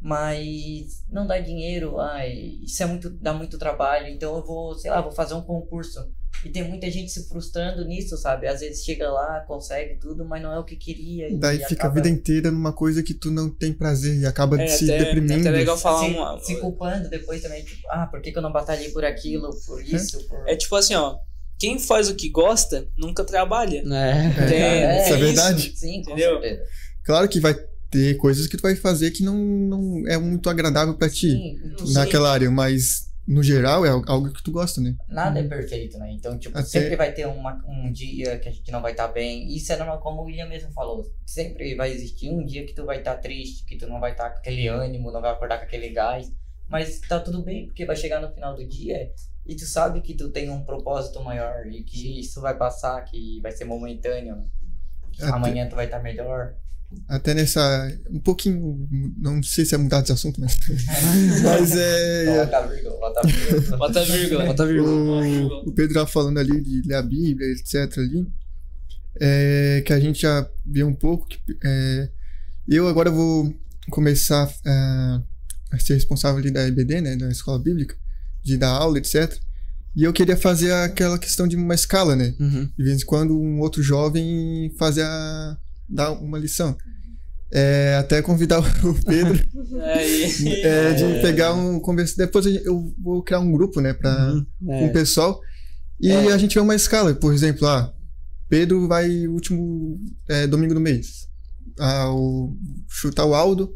Mas não dá dinheiro, ai, isso é muito, dá muito trabalho, então eu vou, sei lá, vou fazer um concurso. E tem muita gente se frustrando nisso, sabe? Às vezes chega lá, consegue tudo, mas não é o que queria. Daí e fica a acaba vida inteira numa coisa que tu não tem prazer e acaba É, se até, deprimindo. até legal falar se, uma. se culpando depois também, tipo, ah, por que, que eu não batalhei por aquilo, por isso, por... É tipo assim, ó. Quem faz o que gosta nunca trabalha. É. É, isso é isso. verdade. Sim, com Entendeu? certeza. Claro que vai ter coisas que tu vai fazer que não, não é muito agradável pra ti Sim, naquela área, mas no geral é algo que tu gosta, né? Nada é perfeito, né? Então, tipo, Até- sempre vai ter uma, um dia que a gente não vai estar bem. Isso é normal, como o William mesmo falou. Sempre vai existir um dia que tu vai estar triste, que tu não vai estar com aquele ânimo, não vai acordar com aquele gás. Mas tá tudo bem, porque vai chegar no final do dia e tu sabe que tu tem um propósito maior e que isso vai passar, que vai ser momentâneo. Que Até- amanhã tu vai estar melhor. Até nessa. Um pouquinho. Não sei se é mudar de assunto, mas. <laughs> mas é. A vírgula, bota a vírgula. Bota vírgula. Bota vírgula. O, o Pedro tava falando ali de ler a Bíblia, etc. ali. É, que a gente já viu um pouco. Que, é, eu agora vou começar é, a ser responsável ali da EBD, né? Da escola bíblica, de dar aula, etc. E eu queria fazer aquela questão de uma escala, né? Uhum. De vez em quando um outro jovem fazer a, dar uma lição. é até convidar o <laughs> Pedro é, de pegar um conversa. Depois eu vou criar um grupo, né, pra, Uhum, com é. o pessoal. E É. a gente vê uma escala, por exemplo, ah, Pedro vai último é, domingo do mês. Ah, o, chutar o Aldo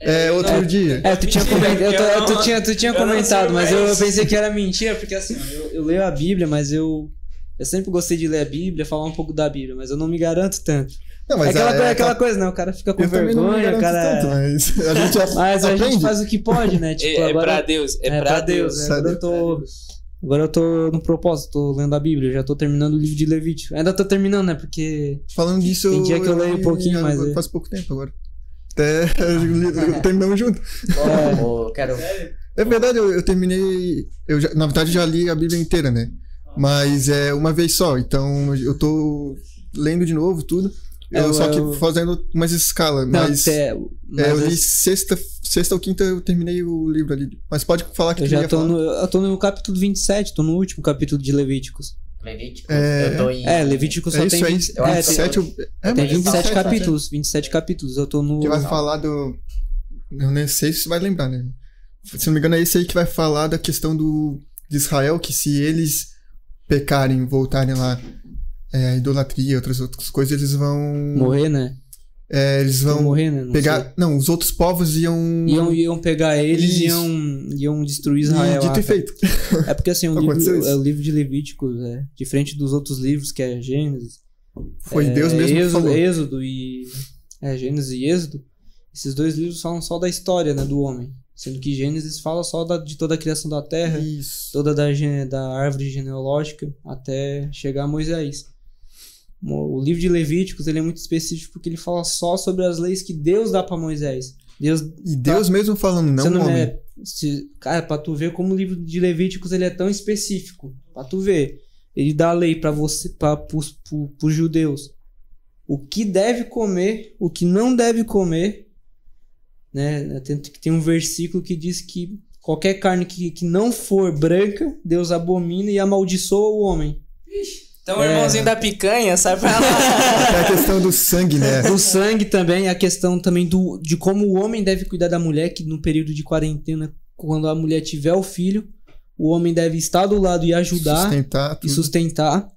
é, outro não, dia. É, tu tinha, eu tô- eu não- tu tinha, tu tinha eu comentado, mas eu, eu pensei que era mentira, porque assim, eu, eu leio a Bíblia, mas eu, eu sempre gostei de ler a Bíblia, falar um pouco da Bíblia, mas eu não me garanto tanto. Não, é aquela, a- coisa, é, aquela tá- coisa, né? O cara fica com eu não vergonha, o cara. tanto, mas a gente a- <laughs> Mas a gente faz o que pode, né? <laughs> Tipo, é, é agora, pra Deus, é, pra Deus. né? Agora eu tô. Agora eu tô no propósito, tô lendo a Bíblia, já tô terminando o livro de Levítico. Ainda tô terminando, né? Porque. Falando disso, Tem dia que eu leio um pouquinho, mas agora é. faz pouco tempo agora. Até <laughs> terminamos junto. Ô, ô, quero. É verdade, eu, eu terminei. Eu já- na verdade, já li a Bíblia inteira, né? Mas é uma vez só. Então eu tô lendo de novo tudo. É, Eu, só que eu- fazendo umas escalas. Não, mas é, é, mas eu eu- li sexta, sexta ou quinta, eu terminei o livro ali. Mas pode falar que eu tu já tô falar. no, eu tô no capítulo 27, tô no último capítulo de Levíticos. Levítico. É- Eu tô em. É, Levítico só É tem isso aí. 20, Eu é, acho que tem, 27, eu- é, tem mas 27 27, capítulos, 27 capítulos. Eu tô no Que vai falar do. Eu nem sei se você vai lembrar, né? Se não me engano, é esse aí que vai falar da questão do de Israel, que se eles pecarem, voltarem lá, é, idolatria, outras outras coisas, eles vão. morrer, né? é, eles Vão morrer, né? Não pegar. sei. Não, os outros povos iam. Iam, iam pegar eles e iam, iam destruir Israel. dito e feito. É porque assim, <laughs> o livro, é o livro de Levíticos, é diferente dos outros livros, que é Gênesis. Foi é, Deus mesmo que Êxodo, falou. Êxodo e. É, Gênesis e Êxodo. Esses dois livros falam só da história, né, do homem. Sendo que Gênesis fala só da- de toda a criação da terra, Isso. toda da, da árvore genealógica, até chegar a Moisés. O livro de Levíticos ele é muito específico porque ele fala só sobre as leis que Deus dá para Moisés. Deus E Deus mesmo falando, não você o homem. é, se- cara, pra tu ver como o livro de Levíticos ele é tão específico. Pra tu ver. Ele dá a lei para você, para pros judeus. O que deve comer, o que não deve comer. Né? Tem, tem um versículo que diz que qualquer carne que, que não for branca, Deus abomina e amaldiçoa o homem. Então, o É. irmãozinho da picanha, sai pra lá. <laughs> É a questão do sangue, né? Do sangue também, a questão também do, de como o homem deve cuidar da mulher, que no período de quarentena, quando a mulher tiver o filho, o homem deve estar do lado e ajudar Sustentar e sustentar.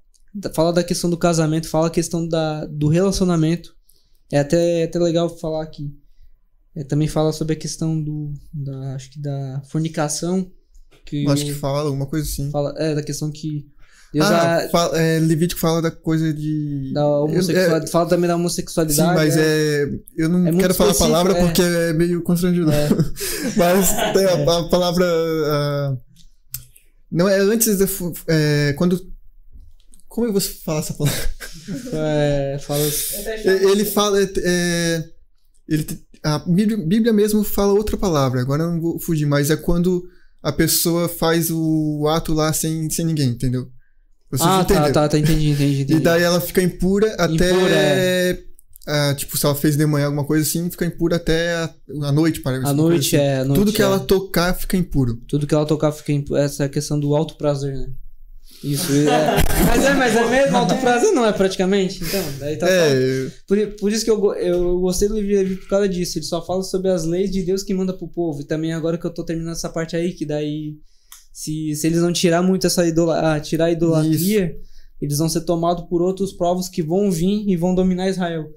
Fala da questão do casamento, fala a questão da, do relacionamento. É até, é até legal falar aqui. É, também fala sobre a questão do. Da, acho que da fornicação. Que Eu Acho que fala alguma coisa assim. fala, é, da questão que. Deus ah, já- fala- é, Levítico fala da coisa de. da homossexualidade, fala também da Sim, homossexualidade. mas é. é. Eu não É quero falar a palavra é. porque é meio constrangedor. É. <laughs> mas tem a, a palavra. não é antes da. É, quando. Como eu vou falar essa palavra? É, fala É, Ele fala. é, é, ele, a Bíblia, Bíblia mesmo fala outra palavra, agora eu não vou fugir, mas é quando a pessoa faz o ato lá sem, sem ninguém, entendeu? Vocês ah, entenderam? tá, tá, tá, entendi, entendi, entendi. E daí ela fica impura até. Impura, é. ah, tipo, se ela fez de manhã alguma coisa assim, fica impura até a, a noite, parece. a noite assim. é. a noite Tudo que é. ela tocar fica impuro. Tudo que ela tocar fica impu... Essa é a questão do alto prazer, né? Isso, é. <laughs> mas é, mas é mesmo, alto prazer não é praticamente? Então, daí tá é, por, por isso que eu, eu gostei do livro de Levi por causa disso. Ele só fala sobre as leis de Deus que manda pro povo. E também agora que eu tô terminando essa parte aí, que daí. Se, se eles não tirar muito essa idola, ah, tirar a idolatria, eles vão ser tomados por outros povos que vão vir e vão dominar Israel.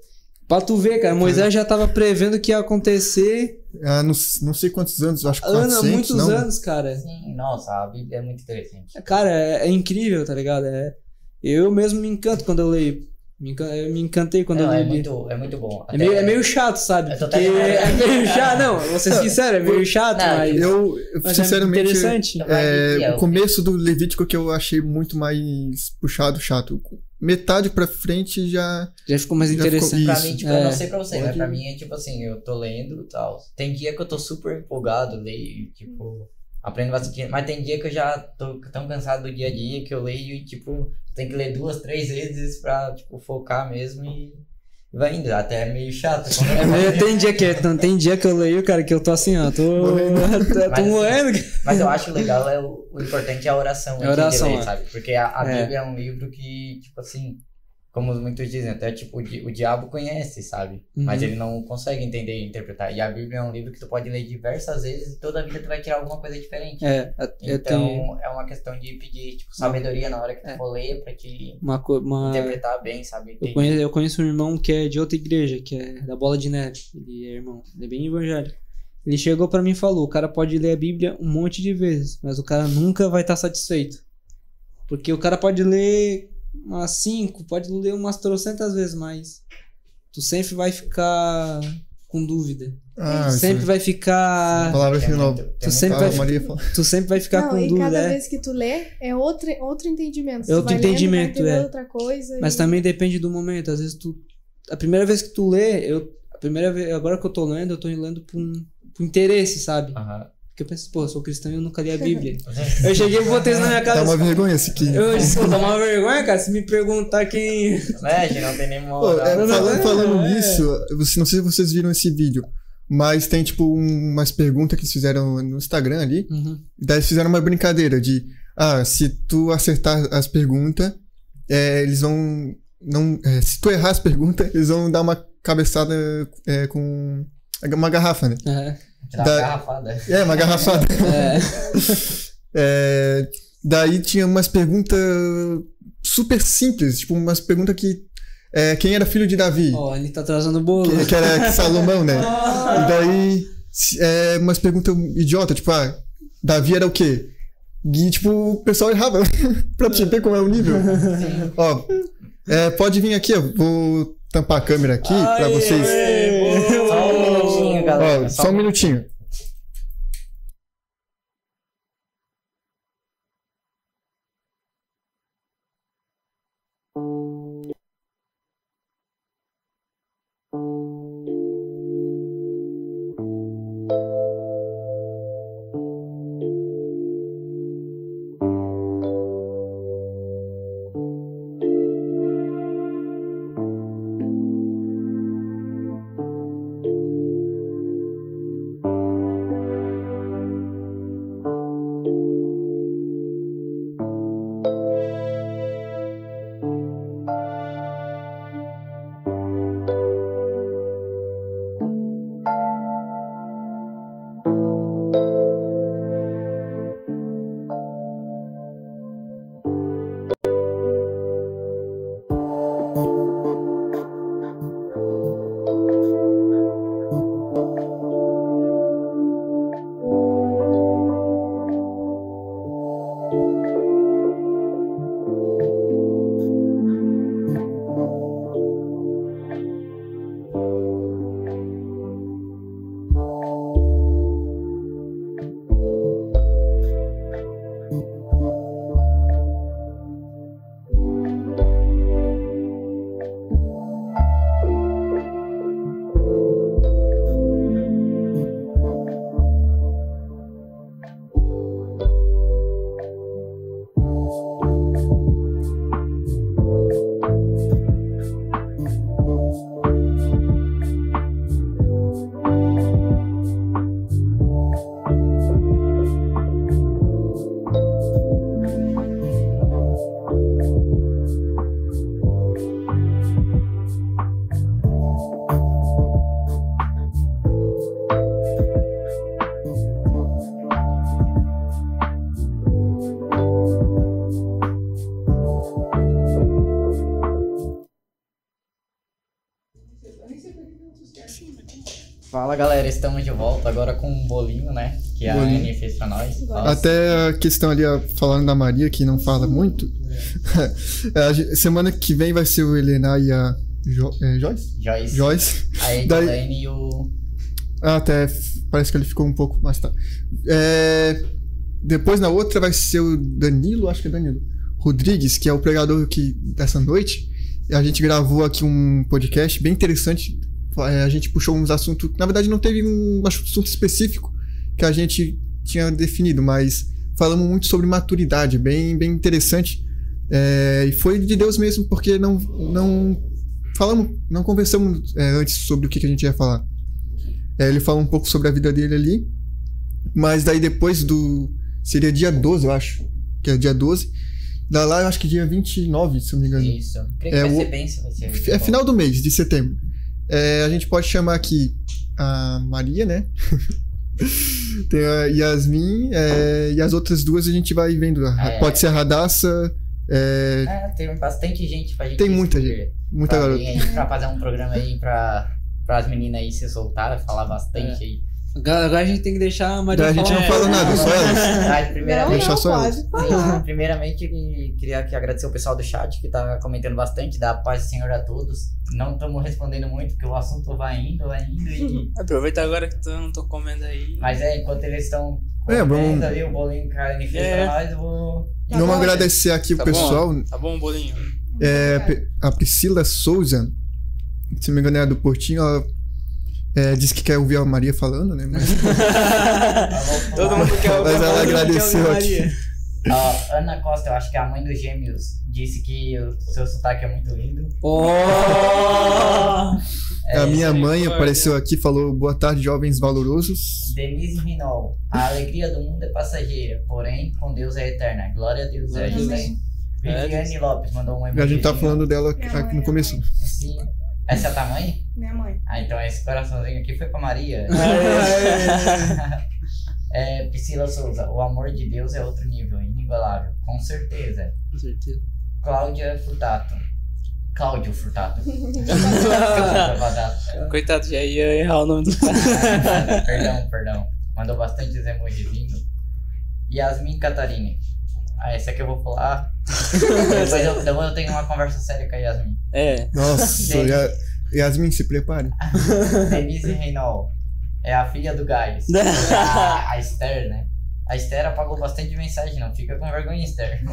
Pra tu ver, cara, Moisés já tava prevendo que ia acontecer ah, não, não sei quantos anos, acho que anos, 400, muitos não? anos, cara. Sim, nossa, a Bíblia é muito interessante. Cara, é, é incrível, tá ligado? É, eu mesmo me encanto quando eu leio. Me eu me encantei quando Não, eu é li. muito, é muito bom. É meio, é meio chato, sabe? Eu tô Porque até- é meio chato. Não, vou ser sincero, é meio chato, Não, mas. Eu, mas sinceramente, é interessante. É, É, o começo do Levítico que eu achei muito mais puxado, chato. Metade pra frente já. Já ficou mais Já ficou- interessante. Pra mim, tipo, É, eu não sei pra você, mas pode- pra mim é tipo assim, eu tô lendo e tal. Tem dia que eu tô super empolgado, leio, tipo, aprendo bastante, mas tem dia que eu já tô tão cansado do dia a dia que eu leio e, tipo, tem que ler duas, três vezes pra, tipo, focar mesmo e vai indo. Até é meio chato. <laughs> É, tem, dia que, não, tem dia que eu leio, cara, que eu tô assim, ó. Tô, tô, <laughs> tô Mas- morrendo. Mas eu acho legal, é o, o importante é a oração. É a oração, ler, é. sabe? Porque a, a É. Bíblia é um livro que, tipo assim, como muitos dizem, até tipo, o, di- o diabo conhece, sabe? Mas Uhum. ele não consegue entender e interpretar. E a Bíblia é um livro que tu pode ler diversas vezes e toda a vida tu vai tirar alguma coisa diferente. É, eu Então, tenho é uma questão de pedir, tipo, sabedoria na hora que tu É. for ler pra te uma, uma interpretar bem, sabe? Eu conheço, eu conheço um irmão que é de outra igreja, que é da Bola de Neve. Ele é irmão, ele é bem evangélico. Ele chegou pra mim e falou: o cara pode ler a Bíblia um monte de vezes, mas o cara nunca vai estar satisfeito. Porque o cara pode ler umas cinco, pode ler umas trocentas vezes, mas tu sempre vai ficar com dúvida. Ah, sempre isso. vai ficar. Palavra final. Tu muito- sempre vai a Maria fala. Tu sempre vai ficar não, com e dúvida. cada é. vez que tu lê é outro, outro entendimento. É Tu outro lendo, entendimento, entender é. outra coisa. Mas e- também depende do momento. Às vezes tu. A primeira vez que tu lê, eu. A primeira vez. Agora que eu tô lendo, eu tô lendo por, um, por interesse, sabe? Aham. Porque eu penso, pô, eu sou cristão e eu nunca li a <laughs> Bíblia. eu cheguei e botei isso na minha Dá cabeça. uma vergonha esse aqui. Eu disse, pô, dá uma vergonha, cara, se me perguntar quem. Né, a gente não tem nem Pô, moral. é, não, falando, é, falando é. nisso, você- não sei se vocês viram esse vídeo, mas tem tipo um- umas perguntas que eles fizeram no Instagram ali. Uhum. Daí eles fizeram uma brincadeira de, ah, se tu acertar as perguntas, é, eles vão, não, é, se tu errar as perguntas, eles vão dar uma cabeçada é, com uma garrafa, né? É. Da- a garrafada. É, uma garrafada. <laughs> É. É, daí tinha umas perguntas super simples, tipo umas perguntas que é, quem era filho de Davi? Ó, ele tá trazendo bolo. Que, que era Salomão, né? E daí, é, umas perguntas idiota, tipo, ah, Davi era o quê? E, tipo, o pessoal errava <laughs> pra te ver como é o nível. Ó, é, pode vir aqui, eu vou tampar a câmera aqui pra Aê, vocês. Ó, só um minutinho. Estamos de volta agora com um bolinho, né? Que a Bolinho. Anne fez pra nós. Gosto. Até a questão ali, falando da Maria, que não fala muito. <laughs> A ge- semana que vem vai ser o Helena e a jo é, Joyce? Joyce, Joyce. a <laughs> Daí- Edilene e o. Ah, até parece que ele ficou um pouco mais tarde. É, depois na outra vai ser o Danilo, acho que é Danilo Rodrigues, que é o pregador que dessa noite. E a gente gravou aqui um podcast bem interessante. É, a gente puxou uns assuntos. Na verdade, não teve um assunto específico que a gente tinha definido, mas falamos muito sobre maturidade, bem, bem interessante. É, e foi de Deus mesmo, porque não, não falamos, não conversamos é, antes sobre o que, que a gente ia falar. É, ele fala um pouco sobre a vida dele ali. Mas daí depois do. Seria dia 12, eu acho. Que é dia 12. Dá lá, eu acho que dia 29, se não me engano. Isso. Creio que É, vai ser bem, se vai ser. É final do mês, de setembro. É, a gente pode chamar aqui a Maria, né? <laughs> Tem a Yasmin é, e as outras duas a gente vai vendo. É. Pode ser a Radassa, é, É, tem bastante gente pra gente. Tem muita escolher. muita pra, garota. aí, pra fazer um programa aí pra, pras meninas aí se soltar, falar bastante aí. Agora agora a gente tem que deixar a Maria A gente não fala nada, só elas. <laughs> Não, primeiramente, Deixa não, só elas. <laughs> primeiramente, queria aqui agradecer o pessoal do chat que tá comentando bastante, da paz do Senhor a todos. Não estamos respondendo muito, porque o assunto vai indo, vai indo. E... <laughs> Aproveita agora que eu não tô comendo aí. Mas é, enquanto eles estão É, vamos- comendo ali o bolinho carne fez É. pra nós, eu vou. Tá Vamos bom? agradecer aqui Tá o pessoal. Tá bom, bolinho? É, a Priscila Souza, se não me engano, é do Portinho, ela é, disse que quer ouvir a Maria falando, né? Mas- <laughs> Todo mundo quer ouvir. Mas ela agradeceu aqui. Ó, Ana Costa, eu acho que é a mãe dos gêmeos, disse que o seu sotaque é muito lindo. Oh! <laughs> É, a minha mãe apareceu aqui e falou: Boa tarde, jovens valorosos. Denise Rinol, a alegria do mundo é passageira, porém com Deus é eterna. Glória a Deus. Glória É a Deus. É, Viviane Lopes mandou um a gente tá falando dela aqui mãe, no minha começo. Sim. Essa é a tua mãe? Minha mãe. Ah, então esse coraçãozinho aqui foi pra Maria. <laughs> <laughs> é, Priscila Souza, o amor de Deus é outro nível, inigualável. Com certeza. Com certeza. Cláudia Furtato. Cláudio Furtato. <laughs> Coitado, já ia errar o nome do cara. perdão, perdão. Mandou bastante emojizinhos. Yasmin Catarine. Ah, essa aqui eu vou falar. <laughs> depois, eu, <laughs> depois eu tenho uma conversa séria com a Yasmin. É. Nossa, Ya- Yasmin, se prepare. <laughs> Denise Reinol. É a filha do Gás. a, a Esther, né? A Esther apagou bastante mensagem, não fica com vergonha, Esther. É,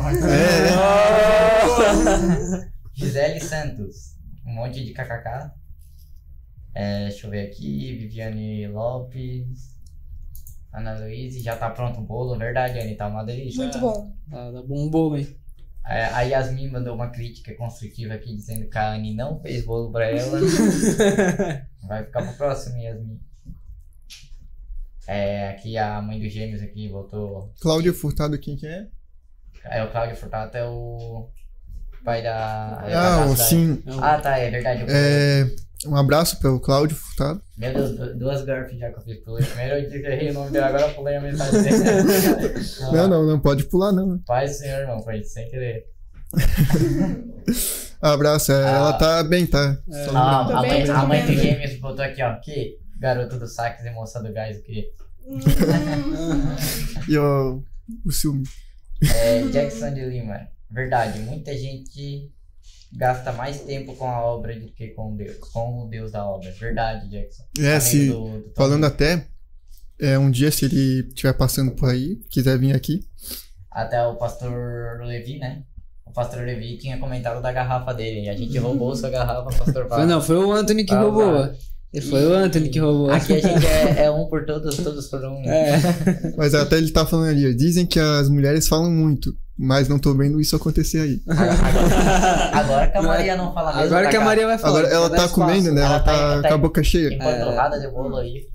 Gisele Santos. Um monte de kkk. É, deixa eu ver aqui. Viviane Lopes. Ana Luísa, já tá pronto o bolo, verdade, Anne, tá uma delícia. Muito bom. Tá, dá bom um bolo, hein? É, a Yasmin mandou uma crítica construtiva aqui dizendo que a Anne não fez bolo pra ela. <laughs> Vai ficar pro próximo, Yasmin. É, aqui a mãe dos gêmeos aqui voltou. Cláudia Furtado, quem que é? É o Cláudio Furtado, é o pai da. é Ah, da- o- sim. Ah, tá, é verdade. eu- É, um abraço para o Cláudio Furtado. Meu Deus, du- duas garfas já que eu fiz pulei. Primeiro eu que errei o nome dele, agora eu pulei a mensagem dele. Não, não, não pode pular, não. Paz do Senhor, irmão, foi sem querer. <laughs> Abraço, é, Ah. ela tá bem, tá? É. Só Ah, a, bem, mãe, tô a mãe bem. dos gêmeos botou aqui, ó. Que garoto do sax e moça do gás aqui. Hum, <laughs> E ó, o ciúme. É, Jackson de Lima. Verdade, muita gente gasta mais tempo com a obra do que com Deus, com o Deus da obra. Verdade, Jackson. É, Amigo se, do- do Tom. falando até, é, um dia se ele estiver passando por aí, quiser vir aqui, Até o pastor Levi, né? O pastor Levi tinha comentado da garrafa dele. E a gente roubou sua garrafa, pastor Foi, Paulo. não, foi o Anthony que Ah, roubou. tá. E Foi o Anthony que roubou. Aqui a gente é, é um por todos, todos por um. É. mas até ele tá falando ali, dizem que as mulheres falam muito, mas não tô vendo isso acontecer aí. Agora, agora que a Maria não fala mesmo. Agora tá que a cá. Maria vai falar. Agora ela tá comendo, né? Ela Ela tá- tá tá- com a boca cheia. Empanturrada de bolo aí.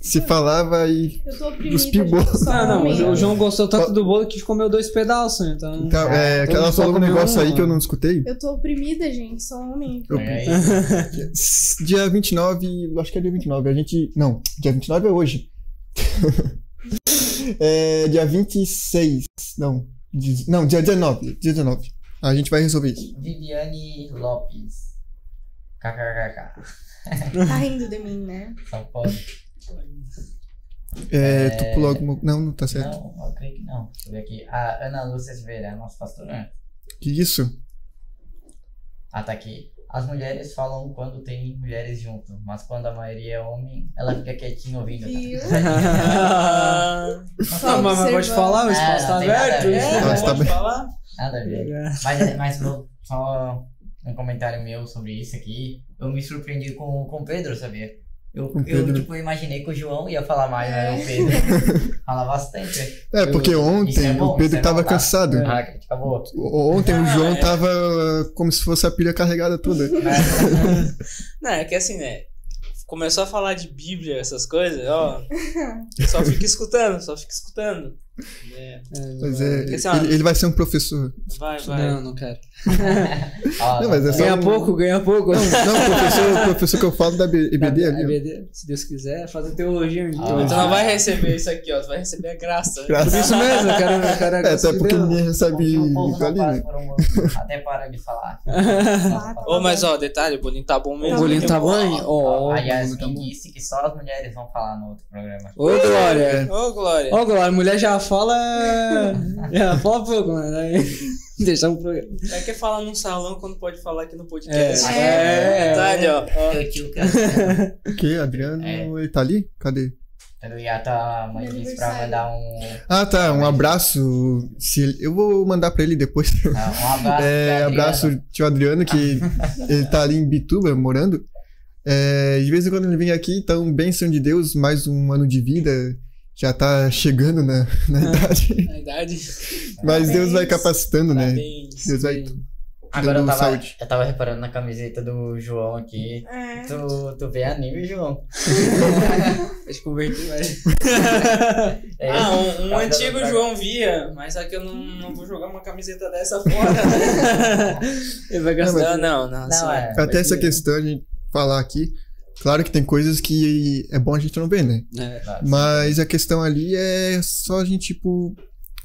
Se falava e. Eu tô oprimida. Cuspiu gente, bolo. só Não, não, homem. o João gostou tanto do bolo que comeu dois pedaços, então. Então, é, Ah, que todo ela falou um negócio um, aí que eu não escutei. Eu tô oprimida, gente. Só homem. Eu- Põe aí. <laughs> Dia 29, eu acho que é dia 29. A gente. Não, dia 29 é hoje. <laughs> é dia 26. Não. Não, dia 19. Dia 19. A gente vai resolver isso. Viviane Lopes. KKKK. <laughs> Tá rindo de mim, né? São Paulo. É, tu pulou alguma. Não, não tá certo. Não, eu creio que não. Deixa eu ver aqui. A Ana Lúcia Silveira, é nossa pastora. Que isso? Ah, tá aqui. As mulheres falam quando tem mulheres junto, mas quando a maioria é homem, ela fica quietinha ouvindo. tá? Viu? Não, mas, mas pode falar, o espaço Ah, tá nada a aberto. ver. É, tá pode aberto. falar? Nada a ver. Mas, mas vou- só um comentário meu sobre isso aqui. Eu me surpreendi com, com o Pedro, sabia? Eu, eu Pedro. tipo, imaginei que o João ia falar mais, mas o Pedro <laughs> fala bastante. É, porque Isso ontem é bom, o Pedro é tava bom, tá? cansado. Ah. O- Ontem o Ah, João é. tava como se fosse a pilha carregada toda. <laughs> Não, é que assim, né? Começou a falar de Bíblia, essas coisas, ó. Só fica escutando, só fica escutando. É, Mas é, assim, ó, ele, ele vai ser um professor. vai, vai. Não, não quero. Ó, <laughs> Não, mas é só Ganha um- pouco, ganha pouco. Não, não, professor, professor que eu falo da EBD <laughs> ali. ó. EBD, se Deus quiser, fazer teologia um dia. Ah. Tu não vai receber isso aqui, ó. Tu vai receber a graça. Graças. Por isso mesmo, quero, eu quero É, até porque ninguém recebe um ali, né? um até para de falar. <laughs> Ah, Ô, mas ó, detalhe, o bolinho tá bom mesmo. O bolinho tá bom, hein? Ó, a tá Yasmin disse que só as mulheres vão falar no outro programa. Ô, Glória. Ô, Glória. Ó, Glória, a mulher já fala. Já fala pouco, mano. Aí, <laughs> deixar um programa. Pra que falar num salão quando pode falar aqui no podcast? É, Detalhe, ó. ó. Tio que O <laughs> que? Adriano, É. ele tá ali? Cadê? eu ia Meu disse pra mandar um, Ah, tá. Um abraço. Se ele- eu vou mandar pra ele depois. um abraço. <laughs> É, abraço, tio Adriano, que ele tá ali em Bituba, morando. É, de vez em quando ele vem aqui, então, bênção de Deus, mais um ano de vida. Já tá chegando <laughs> na, na idade. Na idade. <laughs> Mas Deus vai Parabéns. capacitando, né? Parabéns. Deus vai. Agora eu tava, saúde. eu tava reparando na camiseta do João aqui. É. Tu, tu vê anime, João? <laughs> Eu converter, vai. É, Ah, um, um Tá antigo pra- João via, mas aqui eu não, não vou jogar uma camiseta dessa fora. Ele vai Não, gastar. mas- não, não, não. Não, assim, é. Até essa questão de falar aqui. Claro que tem coisas que é bom a gente não ver, né? É. Mas a questão ali é só a gente, tipo.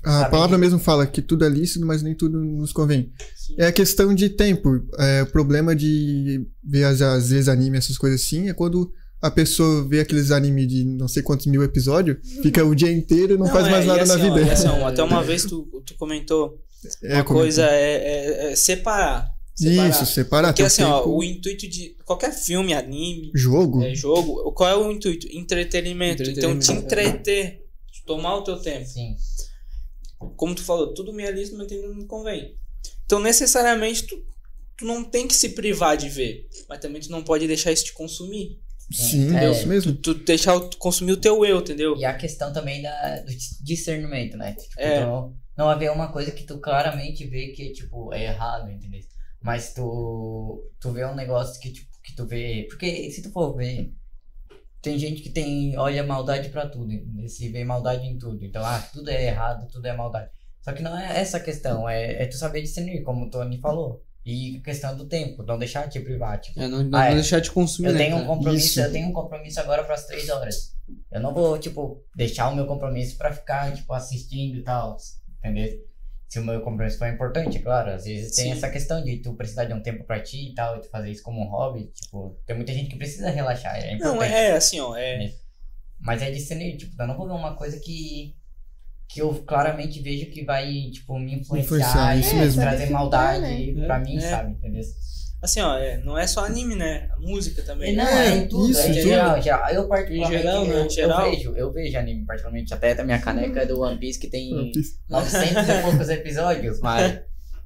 A Sabe- palavra mesmo fala que tudo é lícito, mas nem tudo nos convém. Sim. É a questão de tempo. É, o problema de ver, às, às vezes, anime, essas coisas assim, é quando a pessoa vê aqueles anime de não sei quantos mil episódios, fica o dia inteiro e não, faz é, mais nada na assim, ó, vida. assim, ó, <laughs> até uma vez tu, tu comentou É, uma coisa é, é- é separar. Separar. Isso, separar. Porque assim, ó, tempo, o intuito de qualquer filme, anime, Jogo. é, jogo, qual é o intuito? Entretenimento. Então te Entretenimento, entreter, tomar o teu tempo. Sim. Como tu falou, tudo me é lícito, mas não me convém. Então necessariamente tu, tu não tem que se privar de ver, mas também tu não pode deixar isso te consumir. Sim, É, é isso mesmo. Tu deixar o- consumir o teu eu, entendeu? E a questão também da, do discernimento, né? Tipo, É. tu não haver uma coisa que tu claramente vê que, tipo, é errado, entendeu? Mas tu, tu vê um negócio que, tipo, que tu vê... Porque se tu for ver, tem gente que tem, olha maldade pra tudo? Se vê maldade em tudo. Então, ah, tudo é errado, tudo é maldade. Só que não é essa a questão, é, é tu saber discernir, como o Tony falou. E a questão do tempo, não deixar te privar, tipo... É, não, não Ah, é. deixar de consumir, Eu né, tenho um compromisso, Isso. eu tenho um compromisso agora para as três horas. Eu não vou, tipo, deixar o meu compromisso pra ficar, tipo, assistindo e tal. Entendeu? Se o meu compromisso for importante, é claro. Às vezes tem Sim. essa questão de tu precisar de um tempo pra ti e tal, e tu fazer isso como um hobby. Tipo, tem muita gente que precisa relaxar, é importante. Não, é assim, ó, é... Mas é discernir, tipo, eu não vou ver uma coisa que. que eu claramente vejo que vai, tipo, me influenciar, Influenciar, e trazer Saber maldade filtrar, pra É, mim, é. sabe? Entendeu? Assim, ó, é, não é só anime, né? A música também. Não, É, é em tudo, isso, é em tudo. geral, em geral. Eu particularmente, Em geral, né? eu, geral. eu vejo, eu vejo anime particularmente, até da minha caneca do One Piece que tem One Piece. 900 e poucos episódios, mas,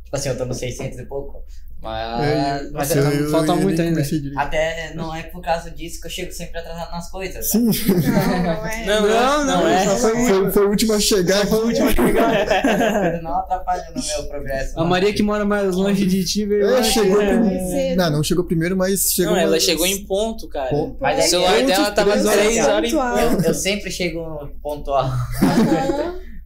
tipo assim, eu tô no 600 e pouco, mas, É, mas eu- eu não- eu falta nem muito ainda. até não é por causa disso que eu chego sempre atrasado nas coisas. Sim, Não, não é. Não, Não, não, é. só foi foi, foi o último a chegar. Foi o último a chegar. <laughs> não atrapalha no meu progresso. A não. Maria que mora mais longe de ti veio. É, lá, chegou primeiro. cedo. Não, não chegou primeiro, mas chegou. Não, ela umas- chegou em ponto, cara. Pô, Mas é o celular eu- dela tava três 3 horas. em ponto. eu, eu sempre chego pontual.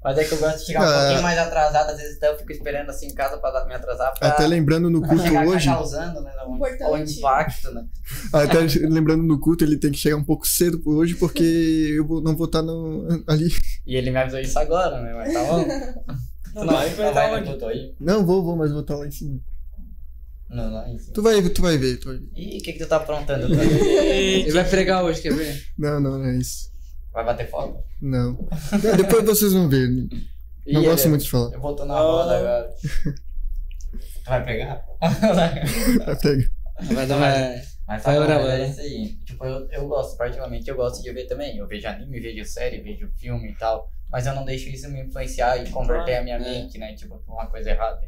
Mas é que eu gosto de chegar um Ah. pouquinho mais atrasado, às vezes até eu fico esperando assim em casa pra me atrasar pra, Até lembrando no culto hoje. causando, né? O, Importante. o impacto, né? Até <laughs> lembrando no culto, ele tem que chegar um pouco cedo hoje, porque eu vou- não vou estar no, ali. E ele me avisou isso agora, né? Mas tá bom. Não, Tu vai, vai culto aí? Não, vou, vou, mas vou estar lá em cima. Não, não, enfim. Tu vai, tu vai ver, tu vai ver. E o que, que tu tá aprontando? <laughs> Ele vai pregar hoje, quer ver? Não, não, não é isso. Vai bater foto? Não. Depois vocês vão ver. Não Ih, gosto ele- muito de falar. Eu vou na Ah. roda agora. Tu vai pegar? <laughs> Pega. Vai dar uma. Mas tá Vai bom, vai é isso aí. Tipo, eu, eu gosto, particularmente eu gosto de ver também. Eu vejo anime, vejo série, vejo filme e tal. Mas eu não deixo isso me influenciar e converter a minha É. mente, né? Tipo, uma coisa errada.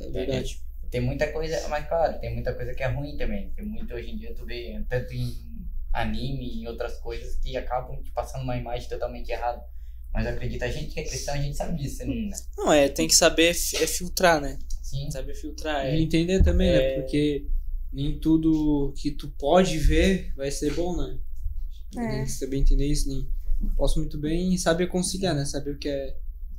É verdade. Tem muita coisa, mas claro, tem muita coisa que é ruim também. Tem muito hoje em dia, tu vê, tanto em anime e outras coisas que acabam te passando uma imagem totalmente errada. Mas eu acredito, a gente que é cristão, a gente sabe disso, né? Não, é, tem que saber é filtrar, né? Sim. Saber filtrar. E É. entender também, É. né? Porque nem tudo que tu pode ver vai ser bom, né? É. Tem que saber entender isso. Nem... Posso muito bem saber conciliar, né? Saber o que é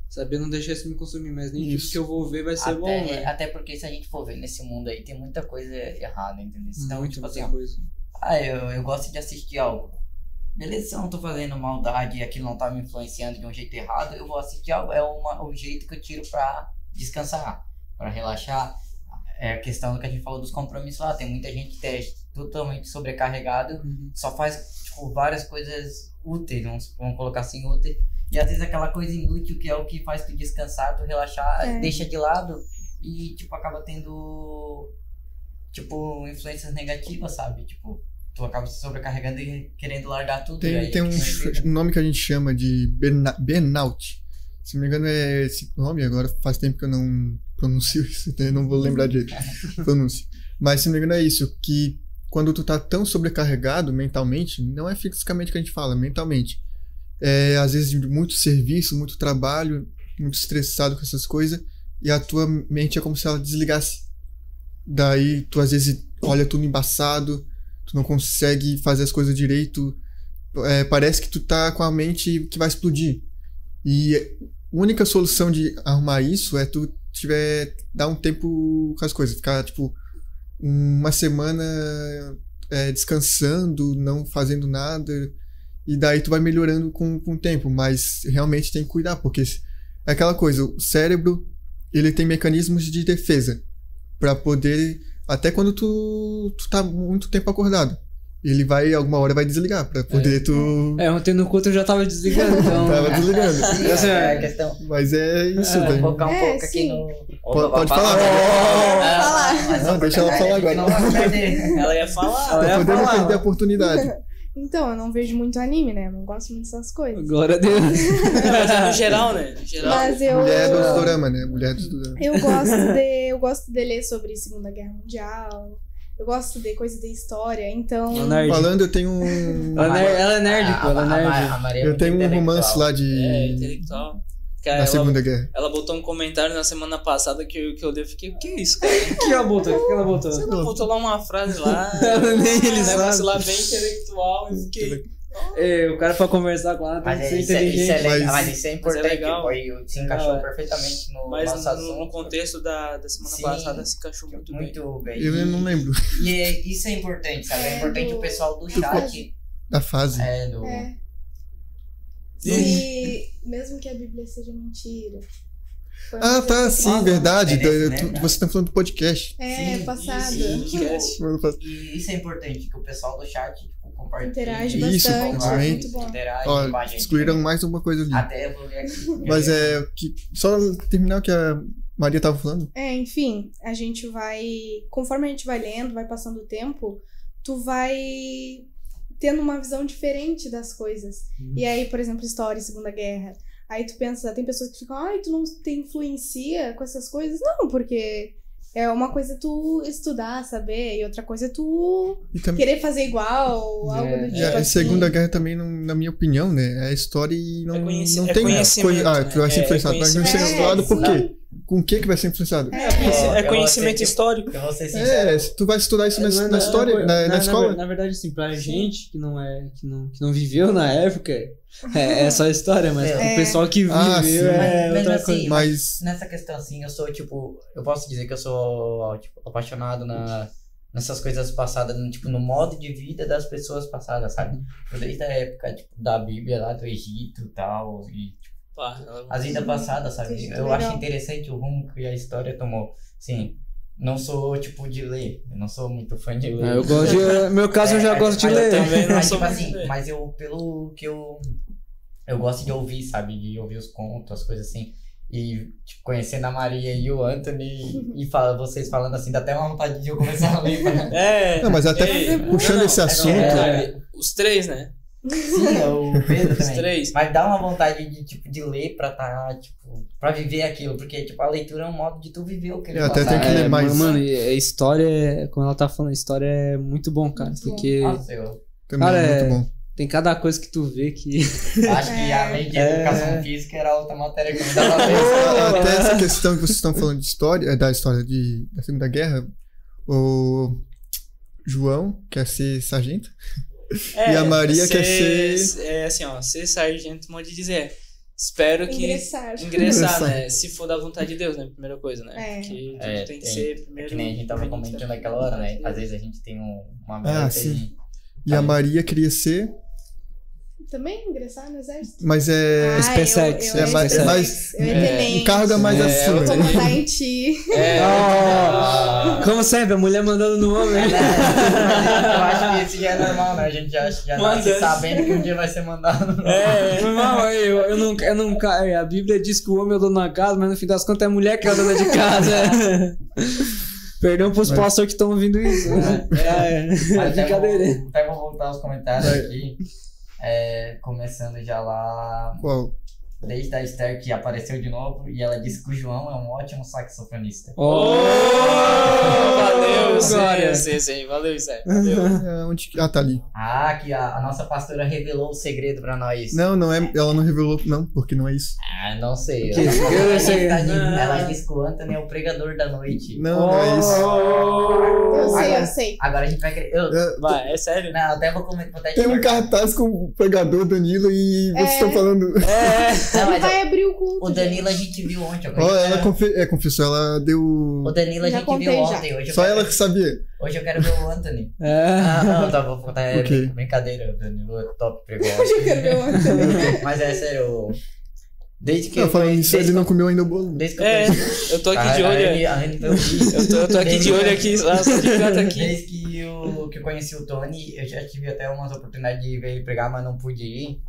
Saber não deixar isso me consumir, mas nem Isso. tudo que eu vou ver vai ser bom, Até, velho. até porque se a gente for ver nesse mundo aí, tem muita coisa errada, entendeu? Então, Muito, tipo assim, muita ó, coisa. Ah, eu, eu gosto de assistir algo. Beleza, se eu não tô fazendo maldade e aquilo não tá me influenciando de um jeito errado, eu vou assistir algo. É uma, o jeito que eu tiro pra descansar, pra relaxar. É a questão do que a gente falou dos compromissos lá. Tem muita gente que é totalmente sobrecarregado, Uhum. só faz tipo, várias coisas úteis, vamos, vamos colocar assim, úteis. E às vezes aquela coisa inútil que é o que faz tu descansar, tu relaxar, É. deixa de lado e tipo acaba tendo tipo influências negativas, sabe? Tipo, tu acaba se sobrecarregando e querendo largar tudo. Tem, tem é um, um nome que a gente chama de burnout. Se não me engano, é esse nome. Agora faz tempo que eu não pronuncio <laughs> isso, então eu não vou lembrar direito. <laughs> pronúncia. Mas se não me engano, é isso. Que quando tu tá tão sobrecarregado mentalmente, não é fisicamente que a gente fala, mentalmente. É, às vezes, muito serviço, muito trabalho, muito estressado com essas coisas, e a tua mente é como se ela desligasse. Daí, tu às vezes olha tudo embaçado, tu não consegue fazer as coisas direito, é, parece que tu tá com a mente que vai explodir. E a única solução de arrumar isso é tu tiver dar um tempo com as coisas, ficar tipo uma semana é, descansando, não fazendo nada, e daí tu vai melhorando com, com o tempo, mas realmente tem que cuidar, porque é aquela coisa, o cérebro ele tem mecanismos de defesa para poder até quando tu, tu tá muito tempo acordado. Ele vai, alguma hora vai desligar pra poder tu. É, ontem no culto eu já tava desligando, então. <laughs> Tava desligando. <laughs> Sim, Essa é é- a questão. Mas é isso, Vou velho. focar um É, pouco aqui sim. no. Pode- pode falar. Ah, Falar. mas Não, deixa ela falar agora. Não vai perder. Ela ia falar. Ela ia Pra poder não falar. perder a oportunidade. <laughs> Então, eu não vejo muito anime, né? Eu não gosto muito dessas coisas. Glória a Deus. <laughs> Mas é no geral, né? No geral. Mas eu. Mulher dos dorama, né? Mulher dos dorama. Eu gosto de. Eu gosto de ler sobre Segunda Guerra Mundial. Eu gosto de coisa de história, então. Nerd. Falando, eu tenho um. Ela, é ela é nerd, A- pô, ela é a- a- nerd. a Maria é Eu tenho um romance lá É, de. intelectual. Cara, Da ela, Segunda Guerra. ela botou um comentário na semana passada que, eu- que eu li, eu fiquei, o que é isso, cara? <laughs> O que ela botou? O que ela botou? Você não botou lá uma frase lá, <laughs> Nem ele um negócio sabe. lá bem intelectual, eu fiquei... É, o cara pra conversar com ela tem Mas que é, ser isso, é, isso, é inteligente. legal, Mas- mas isso é importante, legal. foi, se encaixou é. perfeitamente no Mas nosso no, assunto. no contexto da, da semana Sim. passada se encaixou muito, bem. Muito bem. Eu E- não lembro E é- isso é importante, sabe? É, É, importante do- o pessoal do do chat. da fase. É, do. É. Sim. E mesmo que a Bíblia seja mentira. foi Ah, tá, sim, verdade. é da- né, você tá falando do podcast. É, Sim, passado. sim. Podcast. E isso é importante, que o pessoal do chat compartilhe. Interage Isso, bastante, também. muito bom. Interage com Ó, a gente. excluíram mais uma coisa ali. Até eu vou ver aqui. Mas é que. Só terminar o que a Maria tava falando. É, enfim, a gente vai. Conforme a gente vai lendo, vai passando o tempo, tu vai tendo uma visão diferente das coisas. E aí, por exemplo, história, Segunda Guerra. Aí tu pensa, tem pessoas que ficam, ai, tu não te influencia com essas coisas? Não, porque é uma coisa tu estudar, saber, e outra coisa é tu também. querer fazer igual, algo É. do E tipo a assim. Segunda Guerra também, não, na minha opinião, né? É história e não, É não é tem conhecimento, coisa. Ah, né? tu vai ser É influenciado. Mas não ser conhecimento. influenciado por quê? Com o que que vai ser influenciado? É, É eu conhecimento histórico. Eu vou ser sincero. É, tu vai estudar isso na, Não é- na não é história, uma coisa- na, na escola. Na, verdade, assim, pra gente que não é, que não, que não viveu na época, é, é só história, mas É. pro pessoal que viveu Ah, sim. é Mas outra assim, coisa. Mas. Nessa questão, assim, eu sou, tipo, eu posso dizer que eu sou, tipo, apaixonado na, nessas coisas passadas, no, tipo, no modo de vida das pessoas passadas, sabe? Tipo, Desde a época, tipo, da Bíblia lá do Egito e tal, e Pá, as vidas passadas, sabe? Egito, Eu legal. acho interessante o rumo que a história tomou. Sim, não sou, tipo, de ler, eu não sou muito fã de ler. Ah, eu gosto de. No meu caso, eu já É, gosto de ler. também não <laughs> mas, sou tipo assim, ler. mas eu, pelo que eu. Eu gosto de ouvir, sabe? De ouvir os contos, as coisas assim. E tipo, conhecendo a Maria e o Anthony e fala, vocês falando assim, dá até uma vontade de eu começar a ler. né? <laughs> É. Não, mas até Ei, puxando esse assunto. é, os três, né? Sim, é o <laughs> Pedro Os também. três. Mas dá uma vontade de, tipo, de ler pra tá, tipo, pra viver aquilo. Porque, tipo, a leitura é um modo de tu viver o que ele Eu até tenho que ler mais. Mano, a história, é- como ela tá falando, a história é muito bom, cara. Muito bom. porque Nossa, eu Também Cara, é é- muito bom. tem cada coisa que tu vê que. <laughs> acho que além de É. educação física era outra matéria que me dava <laughs> vez. Até essa questão que vocês estão falando de história, é, da história de, da Segunda Guerra, o João quer ser sargento. E a Maria quer ser. É assim, ó, ser sargento, modo de dizer. Espero que. Ingressar. Ingressar, Ingressar. né? Se for da vontade de Deus, né? Primeira coisa, né? É. Porque tudo É, tem que tem- ser É primeiro. que nem a gente tava comentando da naquela hora, né? Às vezes a gente tem um, uma Ah, meta sim. e... E a Maria queria ser, Também ingressar no exército? mas é. Ah, SpaceX, eu, eu, é mais- eu, é mais- eu, eu, cargo a mais É, acima. Vou mandar em <laughs> ti. É. Ah, como sempre, a mulher mandando no homem. É, eu acho que isso já é normal, né? A gente já, já nasce Mandando. sabendo que um dia vai ser mandado. É. Não, eu, eu não, eu não, ca- a Bíblia diz que o homem é o dono da casa, mas no fim das contas é a mulher que é a dona de casa. <laughs> Perdão pros Mas- pastores que estão ouvindo isso. né? É, Mas é até brincadeira. vou, até vou voltar aos comentários aqui. É, começando já lá, Qual? Desde a Esther que apareceu de novo e ela disse que o João é um ótimo saxofonista. Oh, <laughs> valeu. Glória. Zé, Zé. Valeu, Zé. Valeu. <laughs> É, onde que- Ah, tá ali. Ah, que a, a nossa pastora revelou o segredo pra nós. Não, não é. Ela não revelou, não, porque não é isso. Ah, não sei. Que- Ela, eu ela sei. tá de- Ah. ela disse que o Anthony é o pregador da noite. Não, não é isso. Eu sei, Agora- eu sei. Agora a gente vai querer. Eu, É, Vai, é sério? não, até vou comentar. Tem um cartaz com o pregador Danilo e vocês É. estão falando. <laughs> Não, mas vai abrir o culto. o Danilo a gente. gente viu ontem. Ela confe- é, confessou, ela deu. O Danilo a gente viu já. ontem. Hoje Só quero... ela que sabia. Hoje eu quero ver o Anthony. É. Ah, não, tá, vou contar. É O quê? brincadeira. O Danilo é top pregou. Hoje eu quero ver o Anthony. Mas é sério. Desde que Não, eu falando conheci- nisso, ele não comeu ainda o bolo. Desde que eu É, conheci. eu tô aqui de olho. A. Eu tô, eu tô aqui de olho aqui, de aqui. Desde que eu, que eu conheci o Tony, eu já tive até umas oportunidades de ver ele pregar, mas não pude ir.